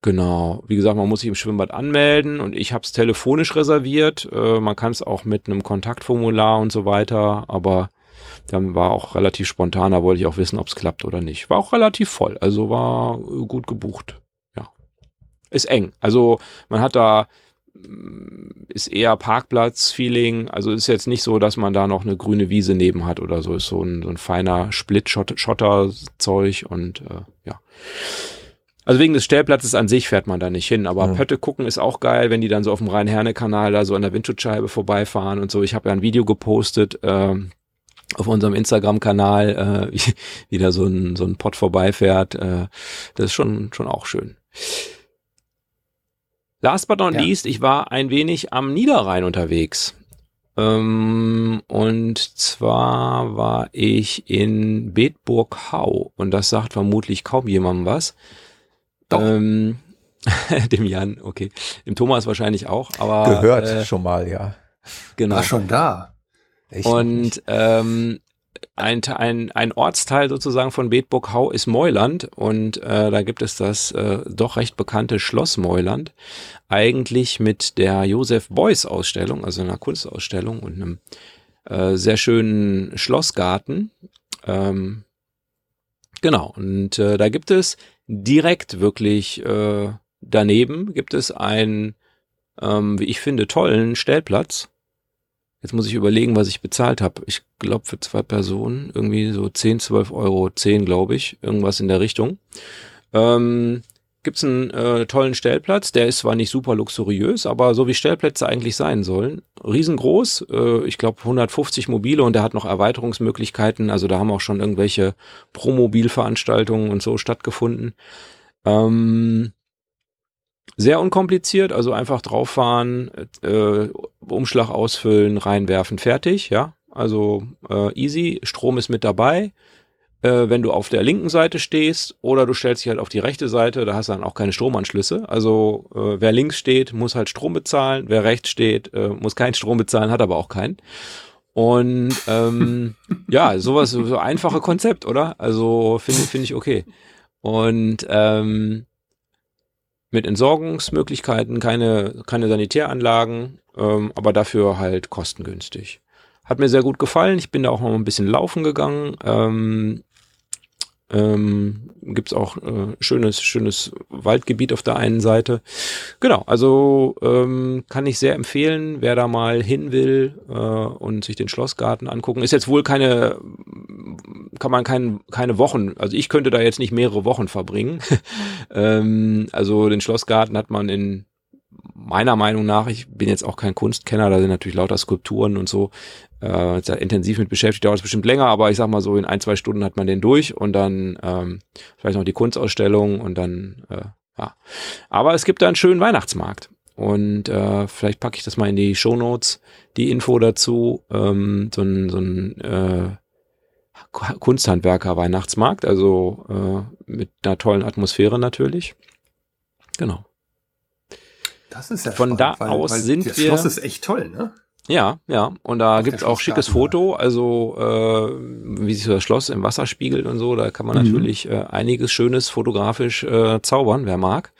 Genau. Wie gesagt, man muss sich im Schwimmbad anmelden und ich habe es telefonisch reserviert. Äh, man kann es auch mit einem Kontaktformular und so weiter, aber dann war auch relativ spontan, da wollte ich auch wissen, ob es klappt oder nicht. War auch relativ voll, also war gut gebucht. Ja. Ist eng. Also man hat da ist eher Parkplatz-Feeling. Also ist jetzt nicht so, dass man da noch eine grüne Wiese neben hat oder so. Ist so ein, so ein feiner Split-Schotter-Zeug und äh, ja. Also wegen des Stellplatzes an sich fährt man da nicht hin, aber ja. Pötte gucken ist auch geil, wenn die dann so auf dem Rhein-Herne-Kanal da so an der Windschutzscheibe vorbeifahren und so. Ich habe ja ein Video gepostet, ähm, auf unserem Instagram-Kanal äh, wieder so ein, so ein Pod vorbeifährt. Äh, das ist schon, schon auch schön. Last but not ja. least, ich war ein wenig am Niederrhein unterwegs. Ähm, und zwar war ich in Bedburg-Hau und das sagt vermutlich kaum jemandem was. Doch. Ähm, dem Jan, okay. Dem Thomas wahrscheinlich auch, aber. Gehört äh, schon mal, ja. Genau. War schon da. Echt und ähm, ein, ein, ein Ortsteil sozusagen von Bedburg-Hau ist Meuland und äh, da gibt es das äh, doch recht bekannte Schloss Meuland. Eigentlich mit der Josef Beuys Ausstellung, also einer Kunstausstellung und einem äh, sehr schönen Schlossgarten. Ähm, genau, und äh, da gibt es direkt wirklich äh, daneben gibt es einen, ähm, wie ich finde, tollen Stellplatz Jetzt muss ich überlegen, was ich bezahlt habe. Ich glaube für zwei Personen irgendwie so 10, 12 Euro, 10 glaube ich, irgendwas in der Richtung. Ähm, Gibt einen äh, tollen Stellplatz, der ist zwar nicht super luxuriös, aber so wie Stellplätze eigentlich sein sollen. Riesengroß, äh, ich glaube 150 mobile und der hat noch Erweiterungsmöglichkeiten. Also da haben auch schon irgendwelche Pro-Mobil-Veranstaltungen und so stattgefunden. Ähm, sehr unkompliziert, also einfach drauffahren, äh, Umschlag ausfüllen, reinwerfen, fertig, ja. Also äh, easy, Strom ist mit dabei. Äh, wenn du auf der linken Seite stehst oder du stellst dich halt auf die rechte Seite, da hast du dann auch keine Stromanschlüsse. Also äh, wer links steht, muss halt Strom bezahlen, wer rechts steht, äh, muss keinen Strom bezahlen, hat aber auch keinen. Und ähm, ja, sowas, so einfache Konzept, oder? Also finde finde ich okay. Und ähm, mit Entsorgungsmöglichkeiten, keine, keine Sanitäranlagen, ähm, aber dafür halt kostengünstig. Hat mir sehr gut gefallen. Ich bin da auch noch ein bisschen laufen gegangen. Ähm, ähm, Gibt auch äh, schönes, schönes Waldgebiet auf der einen Seite. Genau, also ähm, kann ich sehr empfehlen, wer da mal hin will äh, und sich den Schlossgarten angucken. Ist jetzt wohl keine, kann man kein, keine Wochen, also ich könnte da jetzt nicht mehrere Wochen verbringen. ähm, also den Schlossgarten hat man in meiner Meinung nach, ich bin jetzt auch kein Kunstkenner, da sind natürlich lauter Skulpturen und so, äh, intensiv mit beschäftigt, dauert es bestimmt länger, aber ich sag mal so, in ein, zwei Stunden hat man den durch und dann ähm, vielleicht noch die Kunstausstellung und dann, äh, ja. Aber es gibt da einen schönen Weihnachtsmarkt. Und äh, vielleicht packe ich das mal in die Show Notes, die Info dazu. Ähm, so ein, so ein äh, Kunsthandwerker-Weihnachtsmarkt, also äh, mit einer tollen Atmosphäre natürlich. Genau. Das ist ja Von spannend, da weil, aus weil sind das wir. Schloss ist echt toll, ne? Ja, ja. Und da gibt's auch schickes Foto, also äh, wie sich so das Schloss im Wasser spiegelt und so. Da kann man Mhm. natürlich äh, einiges Schönes fotografisch äh, zaubern, wer mag.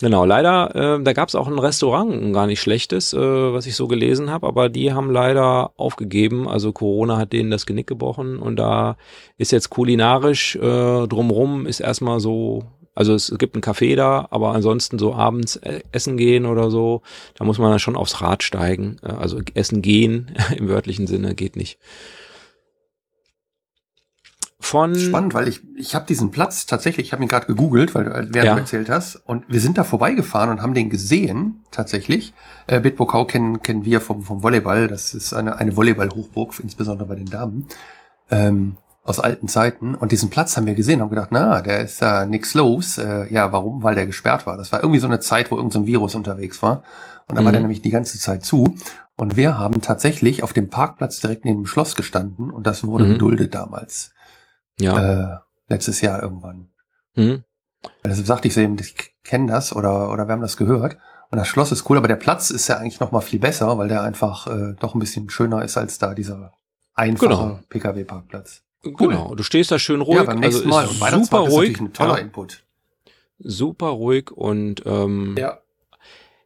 Genau, leider, äh, da gab's auch ein Restaurant, ein gar nicht schlechtes, äh, was ich so gelesen habe, aber die haben leider aufgegeben. Also Corona hat denen das Genick gebrochen und da ist jetzt kulinarisch äh, drumrum ist erstmal so, also es gibt ein Café da, aber ansonsten so abends äh, essen gehen oder so, da muss man dann schon aufs Rad steigen. Äh, Also essen gehen im wörtlichen Sinne geht nicht. Von Spannend, weil ich, ich habe diesen Platz tatsächlich, ich habe ihn gerade gegoogelt, weil du, während Ja. du erzählt hast, und wir sind da vorbeigefahren und haben den gesehen, tatsächlich. Äh, Bitburgau kennen, kennen wir vom, vom Volleyball, das ist eine, eine Volleyball-Hochburg, insbesondere bei den Damen, ähm, aus alten Zeiten. Und diesen Platz haben wir gesehen und haben gedacht, na, der ist da nix los. Äh, ja, warum? Weil der gesperrt war. Das war irgendwie so eine Zeit, wo irgendein so Virus unterwegs war. Und da war Mhm. der nämlich die ganze Zeit zu. Und wir haben tatsächlich auf dem Parkplatz direkt neben dem Schloss gestanden und das wurde Mhm. geduldet damals ja. äh, letztes Jahr irgendwann. Hm. Deshalb sagte ich so eben, ich kenne das oder, oder wir haben das gehört. Und das Schloss ist cool, aber der Platz ist ja eigentlich noch mal viel besser, weil der einfach äh, doch ein bisschen schöner ist als da dieser einfache Genau. Pkw-Parkplatz. Genau, du stehst da schön ruhig. Ja, beim nächsten also Mal. ist Und super ist ruhig. natürlich ein toller ja, Input. super ruhig und ähm, Ja.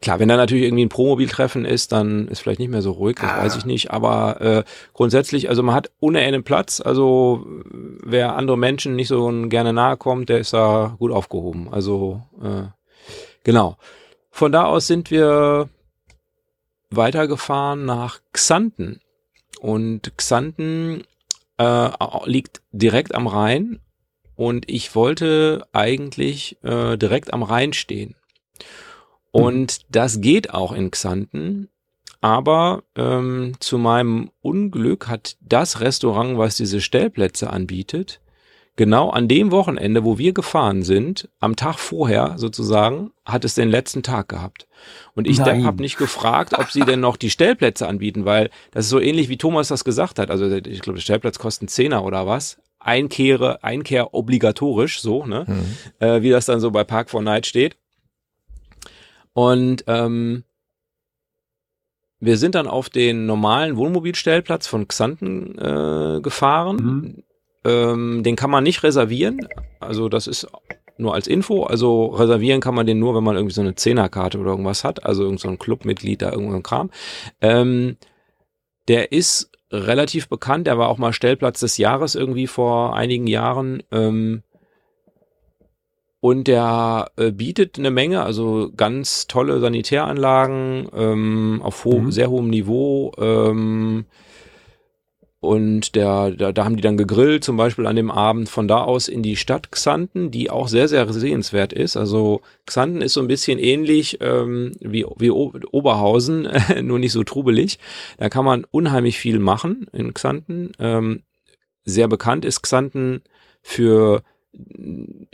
Klar, wenn da natürlich irgendwie ein Promobiltreffen ist, dann ist vielleicht nicht mehr so ruhig, das Ah. weiß ich nicht. Aber äh, grundsätzlich, also man hat unendlichen Platz. Also wer andere Menschen nicht so gerne nahe kommt, der ist da gut aufgehoben. Also äh, genau. Von da aus sind wir weitergefahren nach Xanten. Und Xanten äh, liegt direkt am Rhein. Und ich wollte eigentlich äh, direkt am Rhein stehen. Und das geht auch in Xanten. Aber ähm, zu meinem Unglück hat das Restaurant, was diese Stellplätze anbietet, genau an dem Wochenende, wo wir gefahren sind, am Tag vorher sozusagen, hat es den letzten Tag gehabt. Und ich habe nicht gefragt, ob sie denn noch die Stellplätze anbieten, weil das ist so ähnlich wie Thomas das gesagt hat. Also ich glaube, der Stellplatz kostet Zehner oder was. Einkehre, Einkehr obligatorisch, so, ne? Mhm. äh, wie das dann so bei Park for Night steht. Und ähm, wir sind dann auf den normalen Wohnmobilstellplatz von Xanten äh, gefahren. Mhm. Ähm, den kann man nicht reservieren. Also das ist nur als Info. Also reservieren kann man den nur, wenn man irgendwie so eine Zehnerkarte oder irgendwas hat. Also irgend so ein Clubmitglied da irgendwo ein Kram. Ähm, der ist relativ bekannt. Der war auch mal Stellplatz des Jahres irgendwie vor einigen Jahren. Ähm, und der äh, bietet eine Menge, also ganz tolle Sanitäranlagen ähm, auf ho Mhm. sehr hohem Niveau. Ähm, und der, da, da haben die dann gegrillt, zum Beispiel an dem Abend von da aus in die Stadt Xanten, die auch sehr, sehr sehenswert ist. Also Xanten ist so ein bisschen ähnlich ähm, wie, wie Oberhausen, nur nicht so trubelig. Da kann man unheimlich viel machen in Xanten. Ähm, sehr bekannt ist Xanten für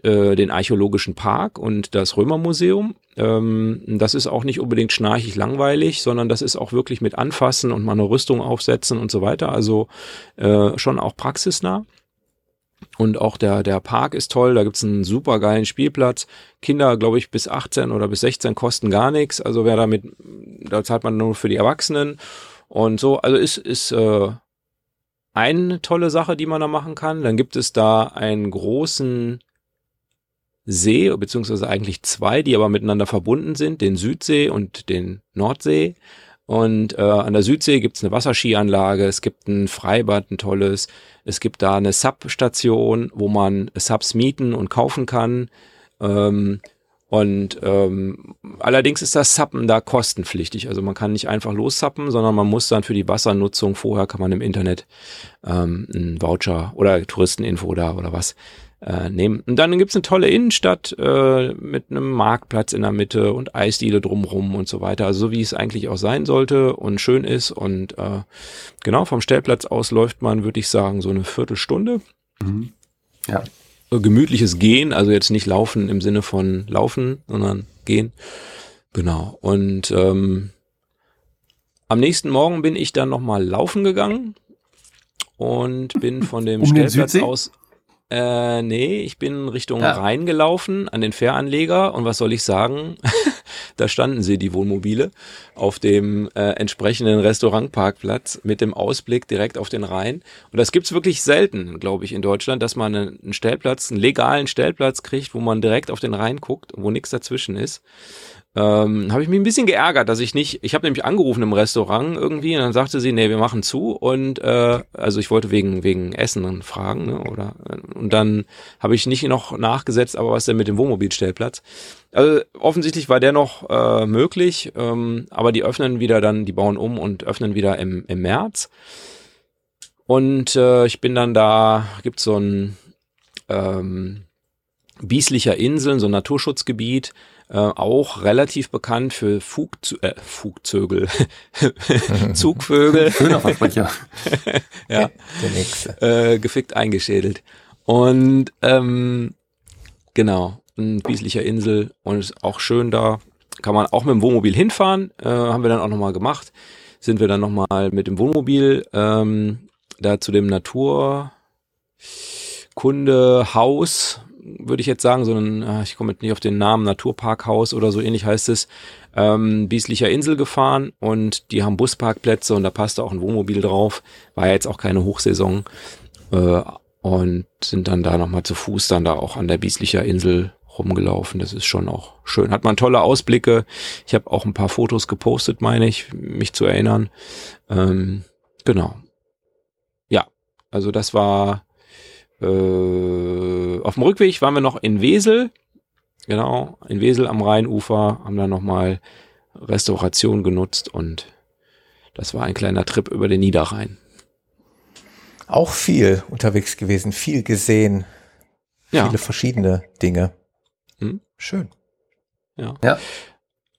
äh, den archäologischen Park und das Römermuseum. Ähm, das ist auch nicht unbedingt schnarchig langweilig, sondern das ist auch wirklich mit Anfassen und mal eine Rüstung aufsetzen und so weiter. Also äh, schon auch praxisnah. Und auch der, der Park ist toll, da gibt's einen super geilen Spielplatz. Kinder, glaube ich, bis 18 oder bis 16 kosten gar nichts. Also wer damit, da zahlt man nur für die Erwachsenen. Und so, also ist, ist äh, eine tolle Sache, die man da machen kann. Dann gibt es da einen großen See, beziehungsweise eigentlich zwei, die aber miteinander verbunden sind, den Südsee und den Nordsee. Und äh, an der Südsee gibt's eine Wasserskianlage, es gibt ein Freibad, ein tolles, es gibt da eine Sub-Station, wo man Subs mieten und kaufen kann. Ähm, und ähm, allerdings ist das Sappen da kostenpflichtig. Also man kann nicht einfach lossappen, sondern man muss dann für die Wassernutzung vorher kann man im Internet ähm, einen Voucher oder Touristeninfo da oder was äh, nehmen. Und dann gibt's eine tolle Innenstadt äh, mit einem Marktplatz in der Mitte und Eisdiele drumrum und so weiter. Also so wie es eigentlich auch sein sollte und schön ist. Und äh, genau vom Stellplatz aus läuft man, würde ich sagen, so eine Viertelstunde Mhm. Ja. Äh, gemütliches Gehen, also jetzt nicht laufen im Sinne von laufen, sondern gehen. Genau. Und ähm, am nächsten Morgen bin ich dann nochmal laufen gegangen und bin von dem Um Stellplatz aus. Äh, nee, ich bin Richtung Ja. Rhein gelaufen an den Fähranleger und was soll ich sagen? da standen sie, die Wohnmobile, auf dem äh, entsprechenden Restaurantparkplatz mit dem Ausblick direkt auf den Rhein. Und das gibt's wirklich selten, glaube ich, in Deutschland, dass man einen Stellplatz, einen legalen Stellplatz kriegt, wo man direkt auf den Rhein guckt und wo nichts dazwischen ist. Ähm, habe ich mich ein bisschen geärgert, dass ich nicht, ich habe nämlich angerufen im Restaurant irgendwie und dann sagte sie, nee, wir machen zu und äh, also ich wollte wegen wegen Essen dann fragen ne, oder und dann habe ich nicht noch nachgesetzt, aber was denn mit dem Wohnmobilstellplatz? Also offensichtlich war der noch äh, möglich, ähm, aber die öffnen wieder dann, die bauen um und öffnen wieder im, im März und äh, ich bin dann da, gibt's so ein ähm, Bieslicher Inseln, so ein Naturschutzgebiet, äh, auch relativ bekannt für Fugzö äh, Fugzögel, Zugvögel, Schöner Versprecher. ja, Der nächste. äh, gefickt eingeschädelt. Und ähm, genau, ein Bieslicher Insel und ist auch schön da. Kann man auch mit dem Wohnmobil hinfahren, äh, haben wir dann auch nochmal gemacht. Sind wir dann nochmal mit dem Wohnmobil ähm, da zu dem Naturkundehaus, würde ich jetzt sagen, so ein, ah, ich komme jetzt nicht auf den Namen, Naturparkhaus oder so ähnlich heißt es, ähm, Bieslicher Insel gefahren und die haben Busparkplätze und da passte auch ein Wohnmobil drauf. War ja jetzt auch keine Hochsaison äh, und sind dann da nochmal zu Fuß dann da auch an der Bieslicher Insel rumgelaufen. Das ist schon auch schön. Hat man tolle Ausblicke. Ich habe auch ein paar Fotos gepostet, meine ich, mich zu erinnern. Ähm, genau. Ja, also das war äh, auf dem Rückweg waren wir noch in Wesel. Genau, in Wesel am Rheinufer haben dann nochmal Restauration genutzt und das war ein kleiner Trip über den Niederrhein. Auch viel unterwegs gewesen, viel gesehen, Ja, viele verschiedene Dinge. Hm. Schön. ja. Ja.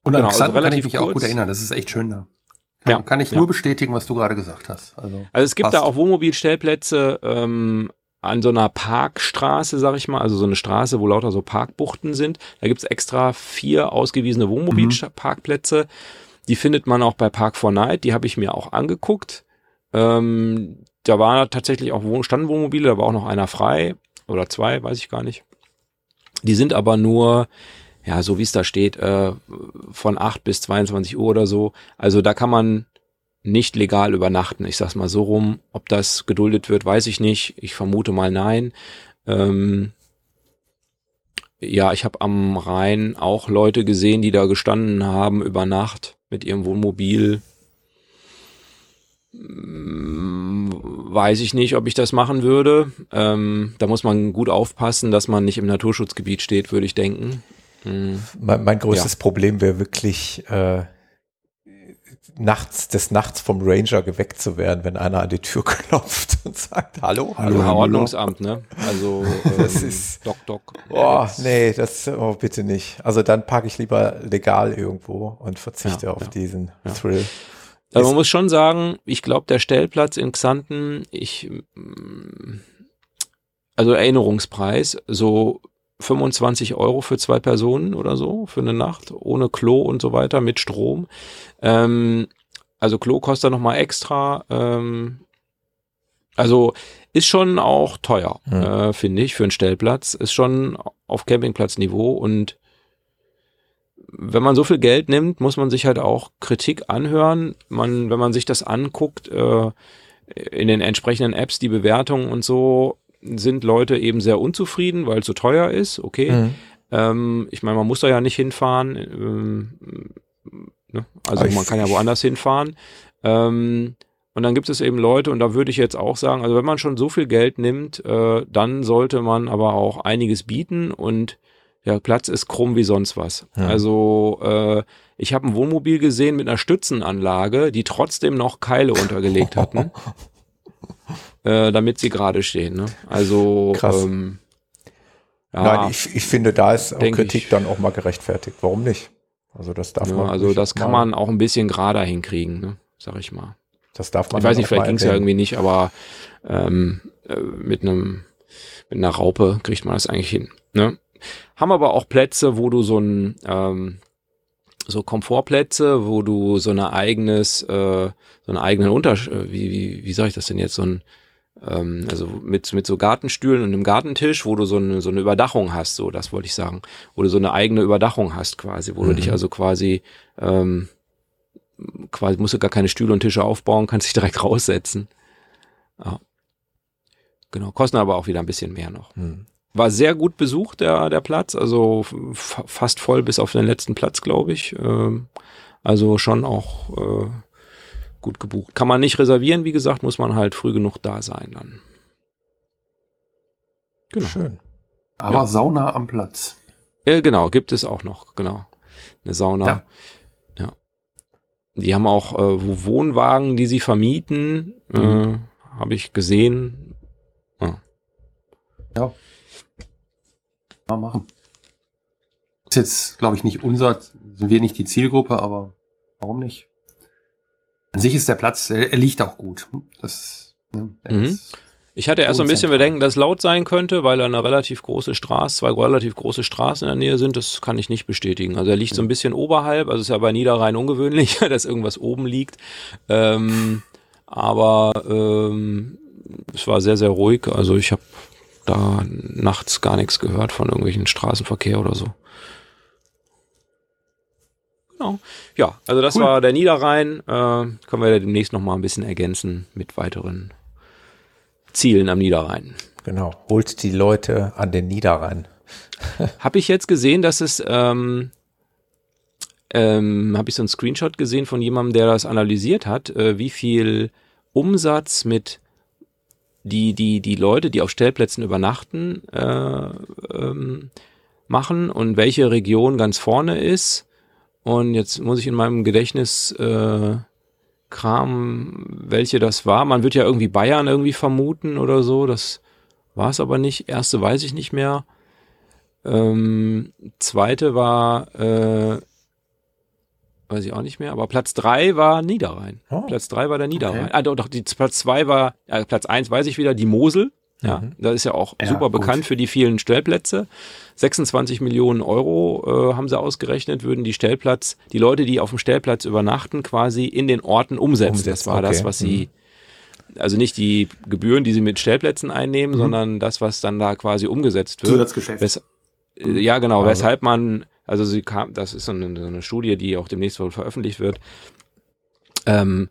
Und Genau, an also Xanten kann relativ ich mich auch kurz. gut erinnern. Das ist echt schön da. Kann, Ja, kann ich ja. nur bestätigen, was du gerade gesagt hast. Also, Also es gibt passt. da auch Wohnmobilstellplätze ähm, an so einer Parkstraße, sag ich mal, also so eine Straße, wo lauter so Parkbuchten sind. Da gibt's extra vier ausgewiesene Wohnmobilparkplätze. Die findet man auch bei Park 4 Night. Die habe ich mir auch angeguckt. Ähm, da war tatsächlich auch Wohn standen Wohnmobile, da war auch noch einer frei oder zwei, weiß ich gar nicht. Die sind aber nur, ja, so wie es da steht, äh, von 8 bis 22 Uhr oder so. Also da kann man nicht legal übernachten. Ich sag's mal so rum. Ob das geduldet wird, weiß ich nicht. Ich vermute mal nein. Ähm, ja, ich habe am Rhein auch Leute gesehen, die da gestanden haben über Nacht mit ihrem Wohnmobil. Mm, Weiß ich nicht, ob ich das machen würde. Ähm, da muss man gut aufpassen, dass man nicht im Naturschutzgebiet steht, würde ich denken. Mm, Mein, mein größtes Problem wäre wirklich, äh, nachts, des Nachts vom Ranger geweckt zu werden, wenn einer an die Tür klopft und sagt, hallo, hallo. Also Ordnungsamt, ne? Also Das ähm, ist- Doc Doc. Oh, nee, das, oh, bitte nicht. Also dann parke ich lieber legal irgendwo und verzichte Ja, auf ja, diesen ja. Thrill. Also man muss schon sagen, ich glaube, der Stellplatz in Xanten, ich, mm, also Erinnerungspreis, so 25 Euro für zwei Personen oder so für eine Nacht, ohne Klo und so weiter, mit Strom. Ähm, also Klo kostet nochmal extra. Ähm, also ist schon auch teuer, Hm. äh, finde ich, für einen Stellplatz. Ist schon auf Campingplatzniveau und wenn man so viel Geld nimmt, muss man sich halt auch Kritik anhören. Man, wenn man sich das anguckt, äh, in den entsprechenden Apps, die Bewertungen und so, sind Leute eben sehr unzufrieden, weil es so teuer ist. Okay. Mhm. Ähm, ich meine, man muss da ja nicht hinfahren. Ähm, ne? Also man kann ja woanders hinfahren. Ähm, und dann gibt es eben Leute, und da würde ich jetzt auch sagen, also wenn man schon so viel Geld nimmt, äh, dann sollte man aber auch einiges bieten und ja, Platz ist krumm wie sonst was. Ja. Also äh, ich habe ein Wohnmobil gesehen mit einer Stützenanlage, die trotzdem noch Keile untergelegt hatten, äh, damit sie gerade stehen. Ne? Also Krass. ähm, ja, Nein, ich, ich finde, da ist Kritik ich. dann auch mal gerechtfertigt. Warum nicht? Also das darf Ja, man. also das kann man auch ein bisschen gerader hinkriegen, ne? sag ich mal. Das darf man Ich weiß nicht, vielleicht ging es ja irgendwie nicht, aber ähm, äh, mit einem mit einer Raupe kriegt man das eigentlich hin. Ne? Haben aber auch Plätze, wo du so ein ähm, so Komfortplätze, wo du so eine eigenes, äh, so einen eigenen Untersch, äh, wie, wie, wie sage ich das denn jetzt, so ein ähm, also mit, mit so Gartenstühlen und einem Gartentisch, wo du so eine, so eine Überdachung hast, so, das wollte ich sagen, wo du so eine eigene Überdachung hast quasi, wo mhm. du dich also quasi, ähm, quasi musst du gar keine Stühle und Tische aufbauen, kannst dich direkt raussetzen. Ja. Genau, kosten aber auch wieder ein bisschen mehr noch. Mhm. War sehr gut besucht, der, der Platz, also fast voll bis auf den letzten Platz, glaube ich. Ähm, also schon auch äh, gut gebucht. Kann man nicht reservieren, wie gesagt, muss man halt früh genug da sein dann. Genau. Schön. Aber ja. Sauna am Platz. Ja, genau, gibt es auch noch, genau. Eine Sauna. Ja. ja. Die haben auch äh, Wohnwagen, die sie vermieten. Äh, mhm. Äh, Habe ich gesehen. Ja. ja. Mal machen. Ist jetzt, glaube ich, nicht unser, sind wir nicht die Zielgruppe, aber warum nicht? An sich ist der Platz, er, liegt auch gut. Das, ne, mhm. Ich hatte erst so ein bisschen Bedenken, dass es laut sein könnte, weil er eine relativ große Straße, zwei relativ große Straßen in der Nähe sind. Das kann ich nicht bestätigen. Also er liegt so ein bisschen oberhalb. Also ist ja bei Niederrhein ungewöhnlich, dass irgendwas oben liegt. Ähm, aber ähm, es war sehr, sehr ruhig. Also ich habe da nachts gar nichts gehört von irgendwelchen Straßenverkehr oder so. Genau. Ja, also das cool. war der Niederrhein. Äh, können wir demnächst noch mal ein bisschen ergänzen mit weiteren Zielen am Niederrhein. Genau, holt die Leute an den Niederrhein. habe ich jetzt gesehen, dass es, ähm, ähm, habe ich so einen Screenshot gesehen von jemandem, der das analysiert hat, äh, wie viel Umsatz mit die, die, die Leute, die auf Stellplätzen übernachten, äh, ähm, machen und welche Region ganz vorne ist und jetzt muss ich in meinem Gedächtnis äh, Kram, welche das war. Man wird ja irgendwie Bayern irgendwie vermuten oder so. Das war es aber nicht. Erste weiß ich nicht mehr. Ähm, zweite war, äh, weiß ich auch nicht mehr, aber Platz drei war Niederrhein. Oh. Platz drei war der Niederrhein. Okay. Ah, doch, doch, die, Platz zwei war, äh, Platz eins weiß ich wieder, die Mosel. Ja, mhm. das ist ja auch ja, super gut. bekannt für die vielen Stellplätze. 26 Millionen Euro äh, haben sie ausgerechnet, würden die Stellplatz, die Leute, die auf dem Stellplatz übernachten, quasi in den Orten umsetzen. Umsetzt, das war okay. das, was sie, mhm. also nicht die Gebühren, die sie mit Stellplätzen einnehmen, mhm. sondern das, was dann da quasi umgesetzt wird. Zusatzgeschäft. Wes äh, ja, genau, also. weshalb man, also sie kam, das ist so eine, so eine Studie, die auch demnächst wohl veröffentlicht wird. Ähm,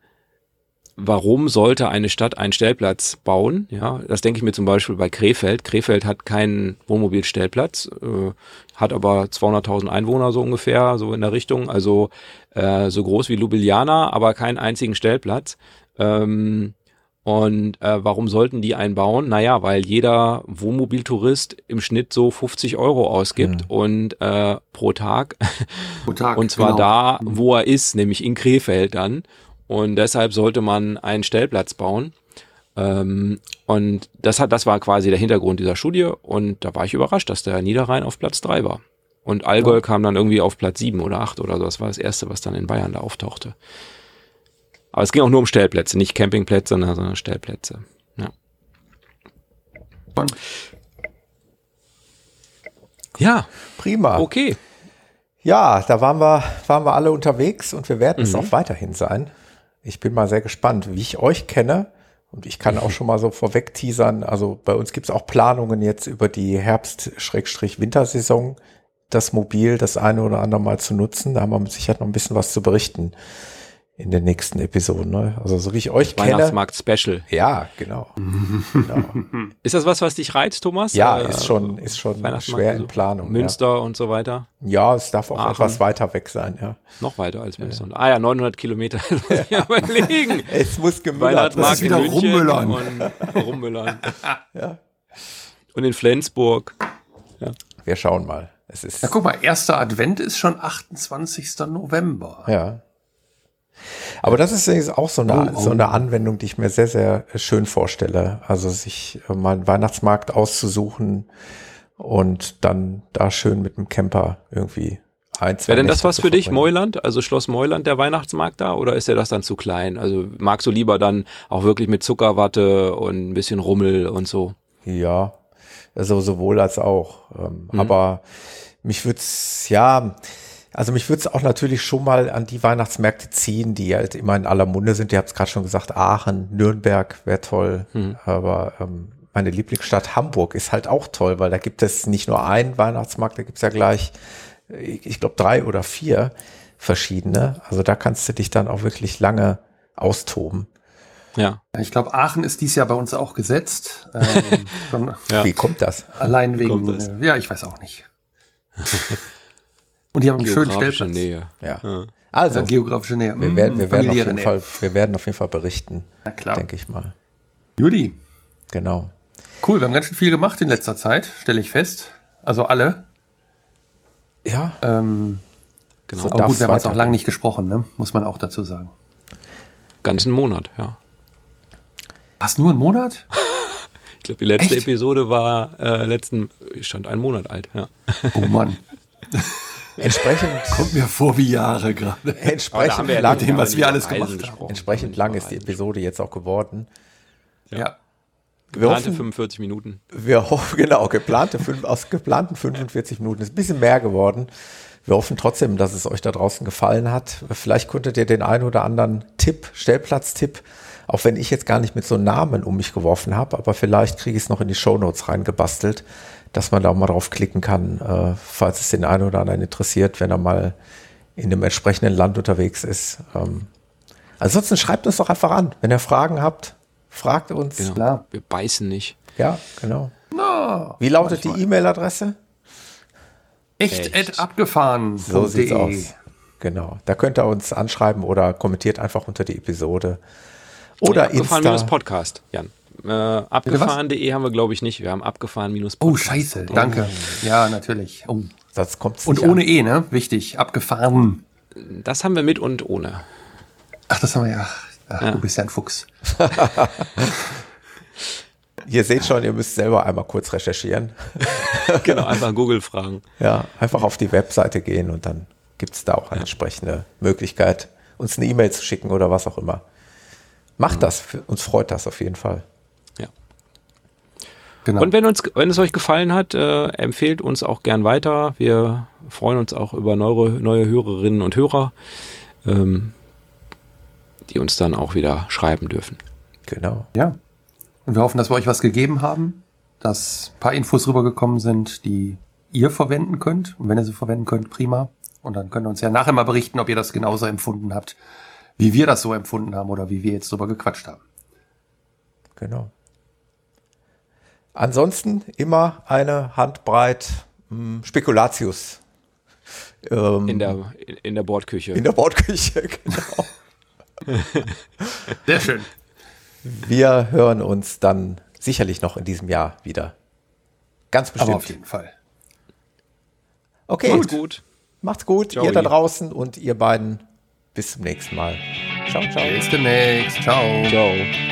warum sollte eine Stadt einen Stellplatz bauen? Ja, das denke ich mir zum Beispiel bei Krefeld. Krefeld hat keinen Wohnmobilstellplatz, äh, hat aber 200.000 Einwohner so ungefähr, so in der Richtung, also äh, so groß wie Ljubljana, aber keinen einzigen Stellplatz. Ähm, und äh, warum sollten die einbauen? Naja, weil jeder Wohnmobiltourist im Schnitt so 50 Euro ausgibt mhm. und äh, pro Tag. Pro Tag. und zwar genau. da, wo er ist, nämlich in Krefeld dann. Und deshalb sollte man einen Stellplatz bauen. Ähm, und das hat, das war quasi der Hintergrund dieser Studie. Und da war ich überrascht, dass der Niederrhein auf Platz drei war. Und Allgäu ja. kam dann irgendwie auf Platz sieben oder acht oder so. Das war das erste, was dann in Bayern da auftauchte. Aber es ging auch nur um Stellplätze, nicht Campingplätze, sondern Stellplätze. Ja. Ja. Prima. Okay. Ja, da waren wir, waren wir alle unterwegs und wir werden mhm. es auch weiterhin sein. Ich bin mal sehr gespannt, wie ich euch kenne. Und ich kann auch schon mal so vorweg teasern. Also bei uns gibt es auch Planungen jetzt über die Herbst-Wintersaison, das Mobil das eine oder andere Mal zu nutzen. Da haben wir mit Sicherheit noch ein bisschen was zu berichten in den nächsten Episoden. Ne? Also so wie ich euch kenne. Weihnachtsmarkt Special. Ja, genau. genau. Ist das was, was dich reizt, Thomas? Ja, äh, ist schon, ist schon schwer in Planung. Münster ja. und so weiter. Ja, es darf auch Aachen. etwas weiter weg sein. Ja. Noch weiter als Münster. Ja. Ah ja, 900 Kilometer. muss ich überlegen. es muss gemüllert Das ist wieder rummüllern. rummüllern. ja. Und in Flensburg. Ja. Wir schauen mal. Es ist ja, guck mal, erster Advent ist schon 28. November. Ja. Aber das ist auch so eine, oh, oh. so eine Anwendung, die ich mir sehr, sehr schön vorstelle. Also sich äh, mal einen Weihnachtsmarkt auszusuchen und dann da schön mit dem Camper irgendwie ein, Wäre denn das was für dich, Moiland? Also Schloss Moiland, der Weihnachtsmarkt da? Oder ist der das dann zu klein? Also magst du lieber dann auch wirklich mit Zuckerwatte und ein bisschen Rummel und so? Ja, also sowohl als auch. Ähm, mhm. Aber mich würde es, ja, Also mich würde es auch natürlich schon mal an die Weihnachtsmärkte ziehen, die halt immer in aller Munde sind. Ihr habt es gerade schon gesagt, Aachen, Nürnberg wäre toll. Mhm. Aber ähm, meine Lieblingsstadt Hamburg ist halt auch toll, weil da gibt es nicht nur einen Weihnachtsmarkt, da gibt es ja gleich, ich, ich glaube, drei oder vier verschiedene. Also da kannst du dich dann auch wirklich lange austoben. Ja. Ich glaube, Aachen ist dies Jahr bei uns auch gesetzt. Ähm, Ja. Wie kommt das? allein wegen. das? Ja, ich weiß auch nicht. Und die haben einen schönen Geografische Stellplatz. Nähe. Ja. Ja. Also, Ja, geografische Nähe. wir werden, wir, werden auf jeden Nähe. Fall, wir werden auf jeden Fall berichten, Na klar. denke ich mal. Judy, Genau. cool, wir haben ganz schön viel gemacht in letzter Zeit, stelle ich fest. Also alle. Ja, Ähm, Genau. So aber gut, wir haben jetzt auch lange nicht gesprochen, ne? muss man auch dazu sagen. Ganzen Monat, ja. Was, nur ein Monat? Ich glaube, die letzte Echt? Episode war äh, letzten, stand ein Monat alt, ja. Oh Mann, entsprechend, kommt mir vor wie Jahre gerade. entsprechend lang, mit dem, was wir alles gemacht haben. entsprechend lang ist die Episode jetzt auch geworden. Ja. Wir Geplante hoffen, 45 Minuten. wir hoffen, genau, geplante fünf, aus geplanten 45 Minuten ist ein bisschen mehr geworden. Wir hoffen trotzdem, dass es euch da draußen gefallen hat. Vielleicht konntet ihr den einen oder anderen Tipp, Stellplatztipp, auch wenn ich jetzt gar nicht mit so Namen um mich geworfen habe, aber vielleicht kriege ich es noch in die Shownotes reingebastelt, dass man da auch mal drauf klicken kann, äh, falls es den einen oder anderen interessiert, wenn er mal in dem entsprechenden Land unterwegs ist. Ähm, ansonsten schreibt uns doch einfach an. Wenn ihr Fragen habt, fragt uns. Genau. Klar. Wir beißen nicht. Ja, genau. Na, Wie lautet manchmal. die E-Mail-Adresse? Echt, Echt. Abgefahren. So sieht's aus. Genau. Da könnt ihr uns anschreiben oder kommentiert einfach unter die Episode. Oder abgefahren Insta. Podcast, Jan. Äh, abgefahren.de haben wir, glaube ich, nicht. Wir haben abgefahren minus Oh, scheiße, danke. Ja, natürlich. Oh. Sonst kommt's Und ohne an. E, ne? Wichtig, abgefahren. Das haben wir mit und ohne. Ach, das haben wir ja. Ach, Ja. Du bist ja ein Fuchs. Ihr seht schon, ihr müsst selber einmal kurz recherchieren. Genau, einfach Google fragen. Ja, einfach auf die Webseite gehen und dann gibt's da auch eine entsprechende Möglichkeit, uns eine E-Mail zu schicken oder was auch immer. Macht das, uns freut das auf jeden Fall. Genau. Und wenn, uns, wenn es euch gefallen hat, äh, empfehlt uns auch gern weiter. Wir freuen uns auch über neue, neue Hörerinnen und Hörer, ähm, die uns dann auch wieder schreiben dürfen. Genau. ja. Und wir hoffen, dass wir euch was gegeben haben, dass ein paar Infos rübergekommen sind, die ihr verwenden könnt. Und wenn ihr sie verwenden könnt, prima. Und dann könnt ihr uns ja nachher mal berichten, ob ihr das genauso empfunden habt, wie wir das so empfunden haben oder wie wir jetzt drüber gequatscht haben. Genau. Ansonsten immer eine Handbreit mh, Spekulatius. Ähm, In der, in der Bordküche. in der Bordküche, genau. Sehr schön. Wir hören uns dann sicherlich noch in diesem Jahr wieder. Ganz Aber auf bestimmt. jeden Fall. Okay, Macht's gut. macht's gut, Ciao. ihr da draußen und ihr beiden. Bis zum nächsten Mal. Ciao, ciao. Bis demnächst. Ciao. Ciao.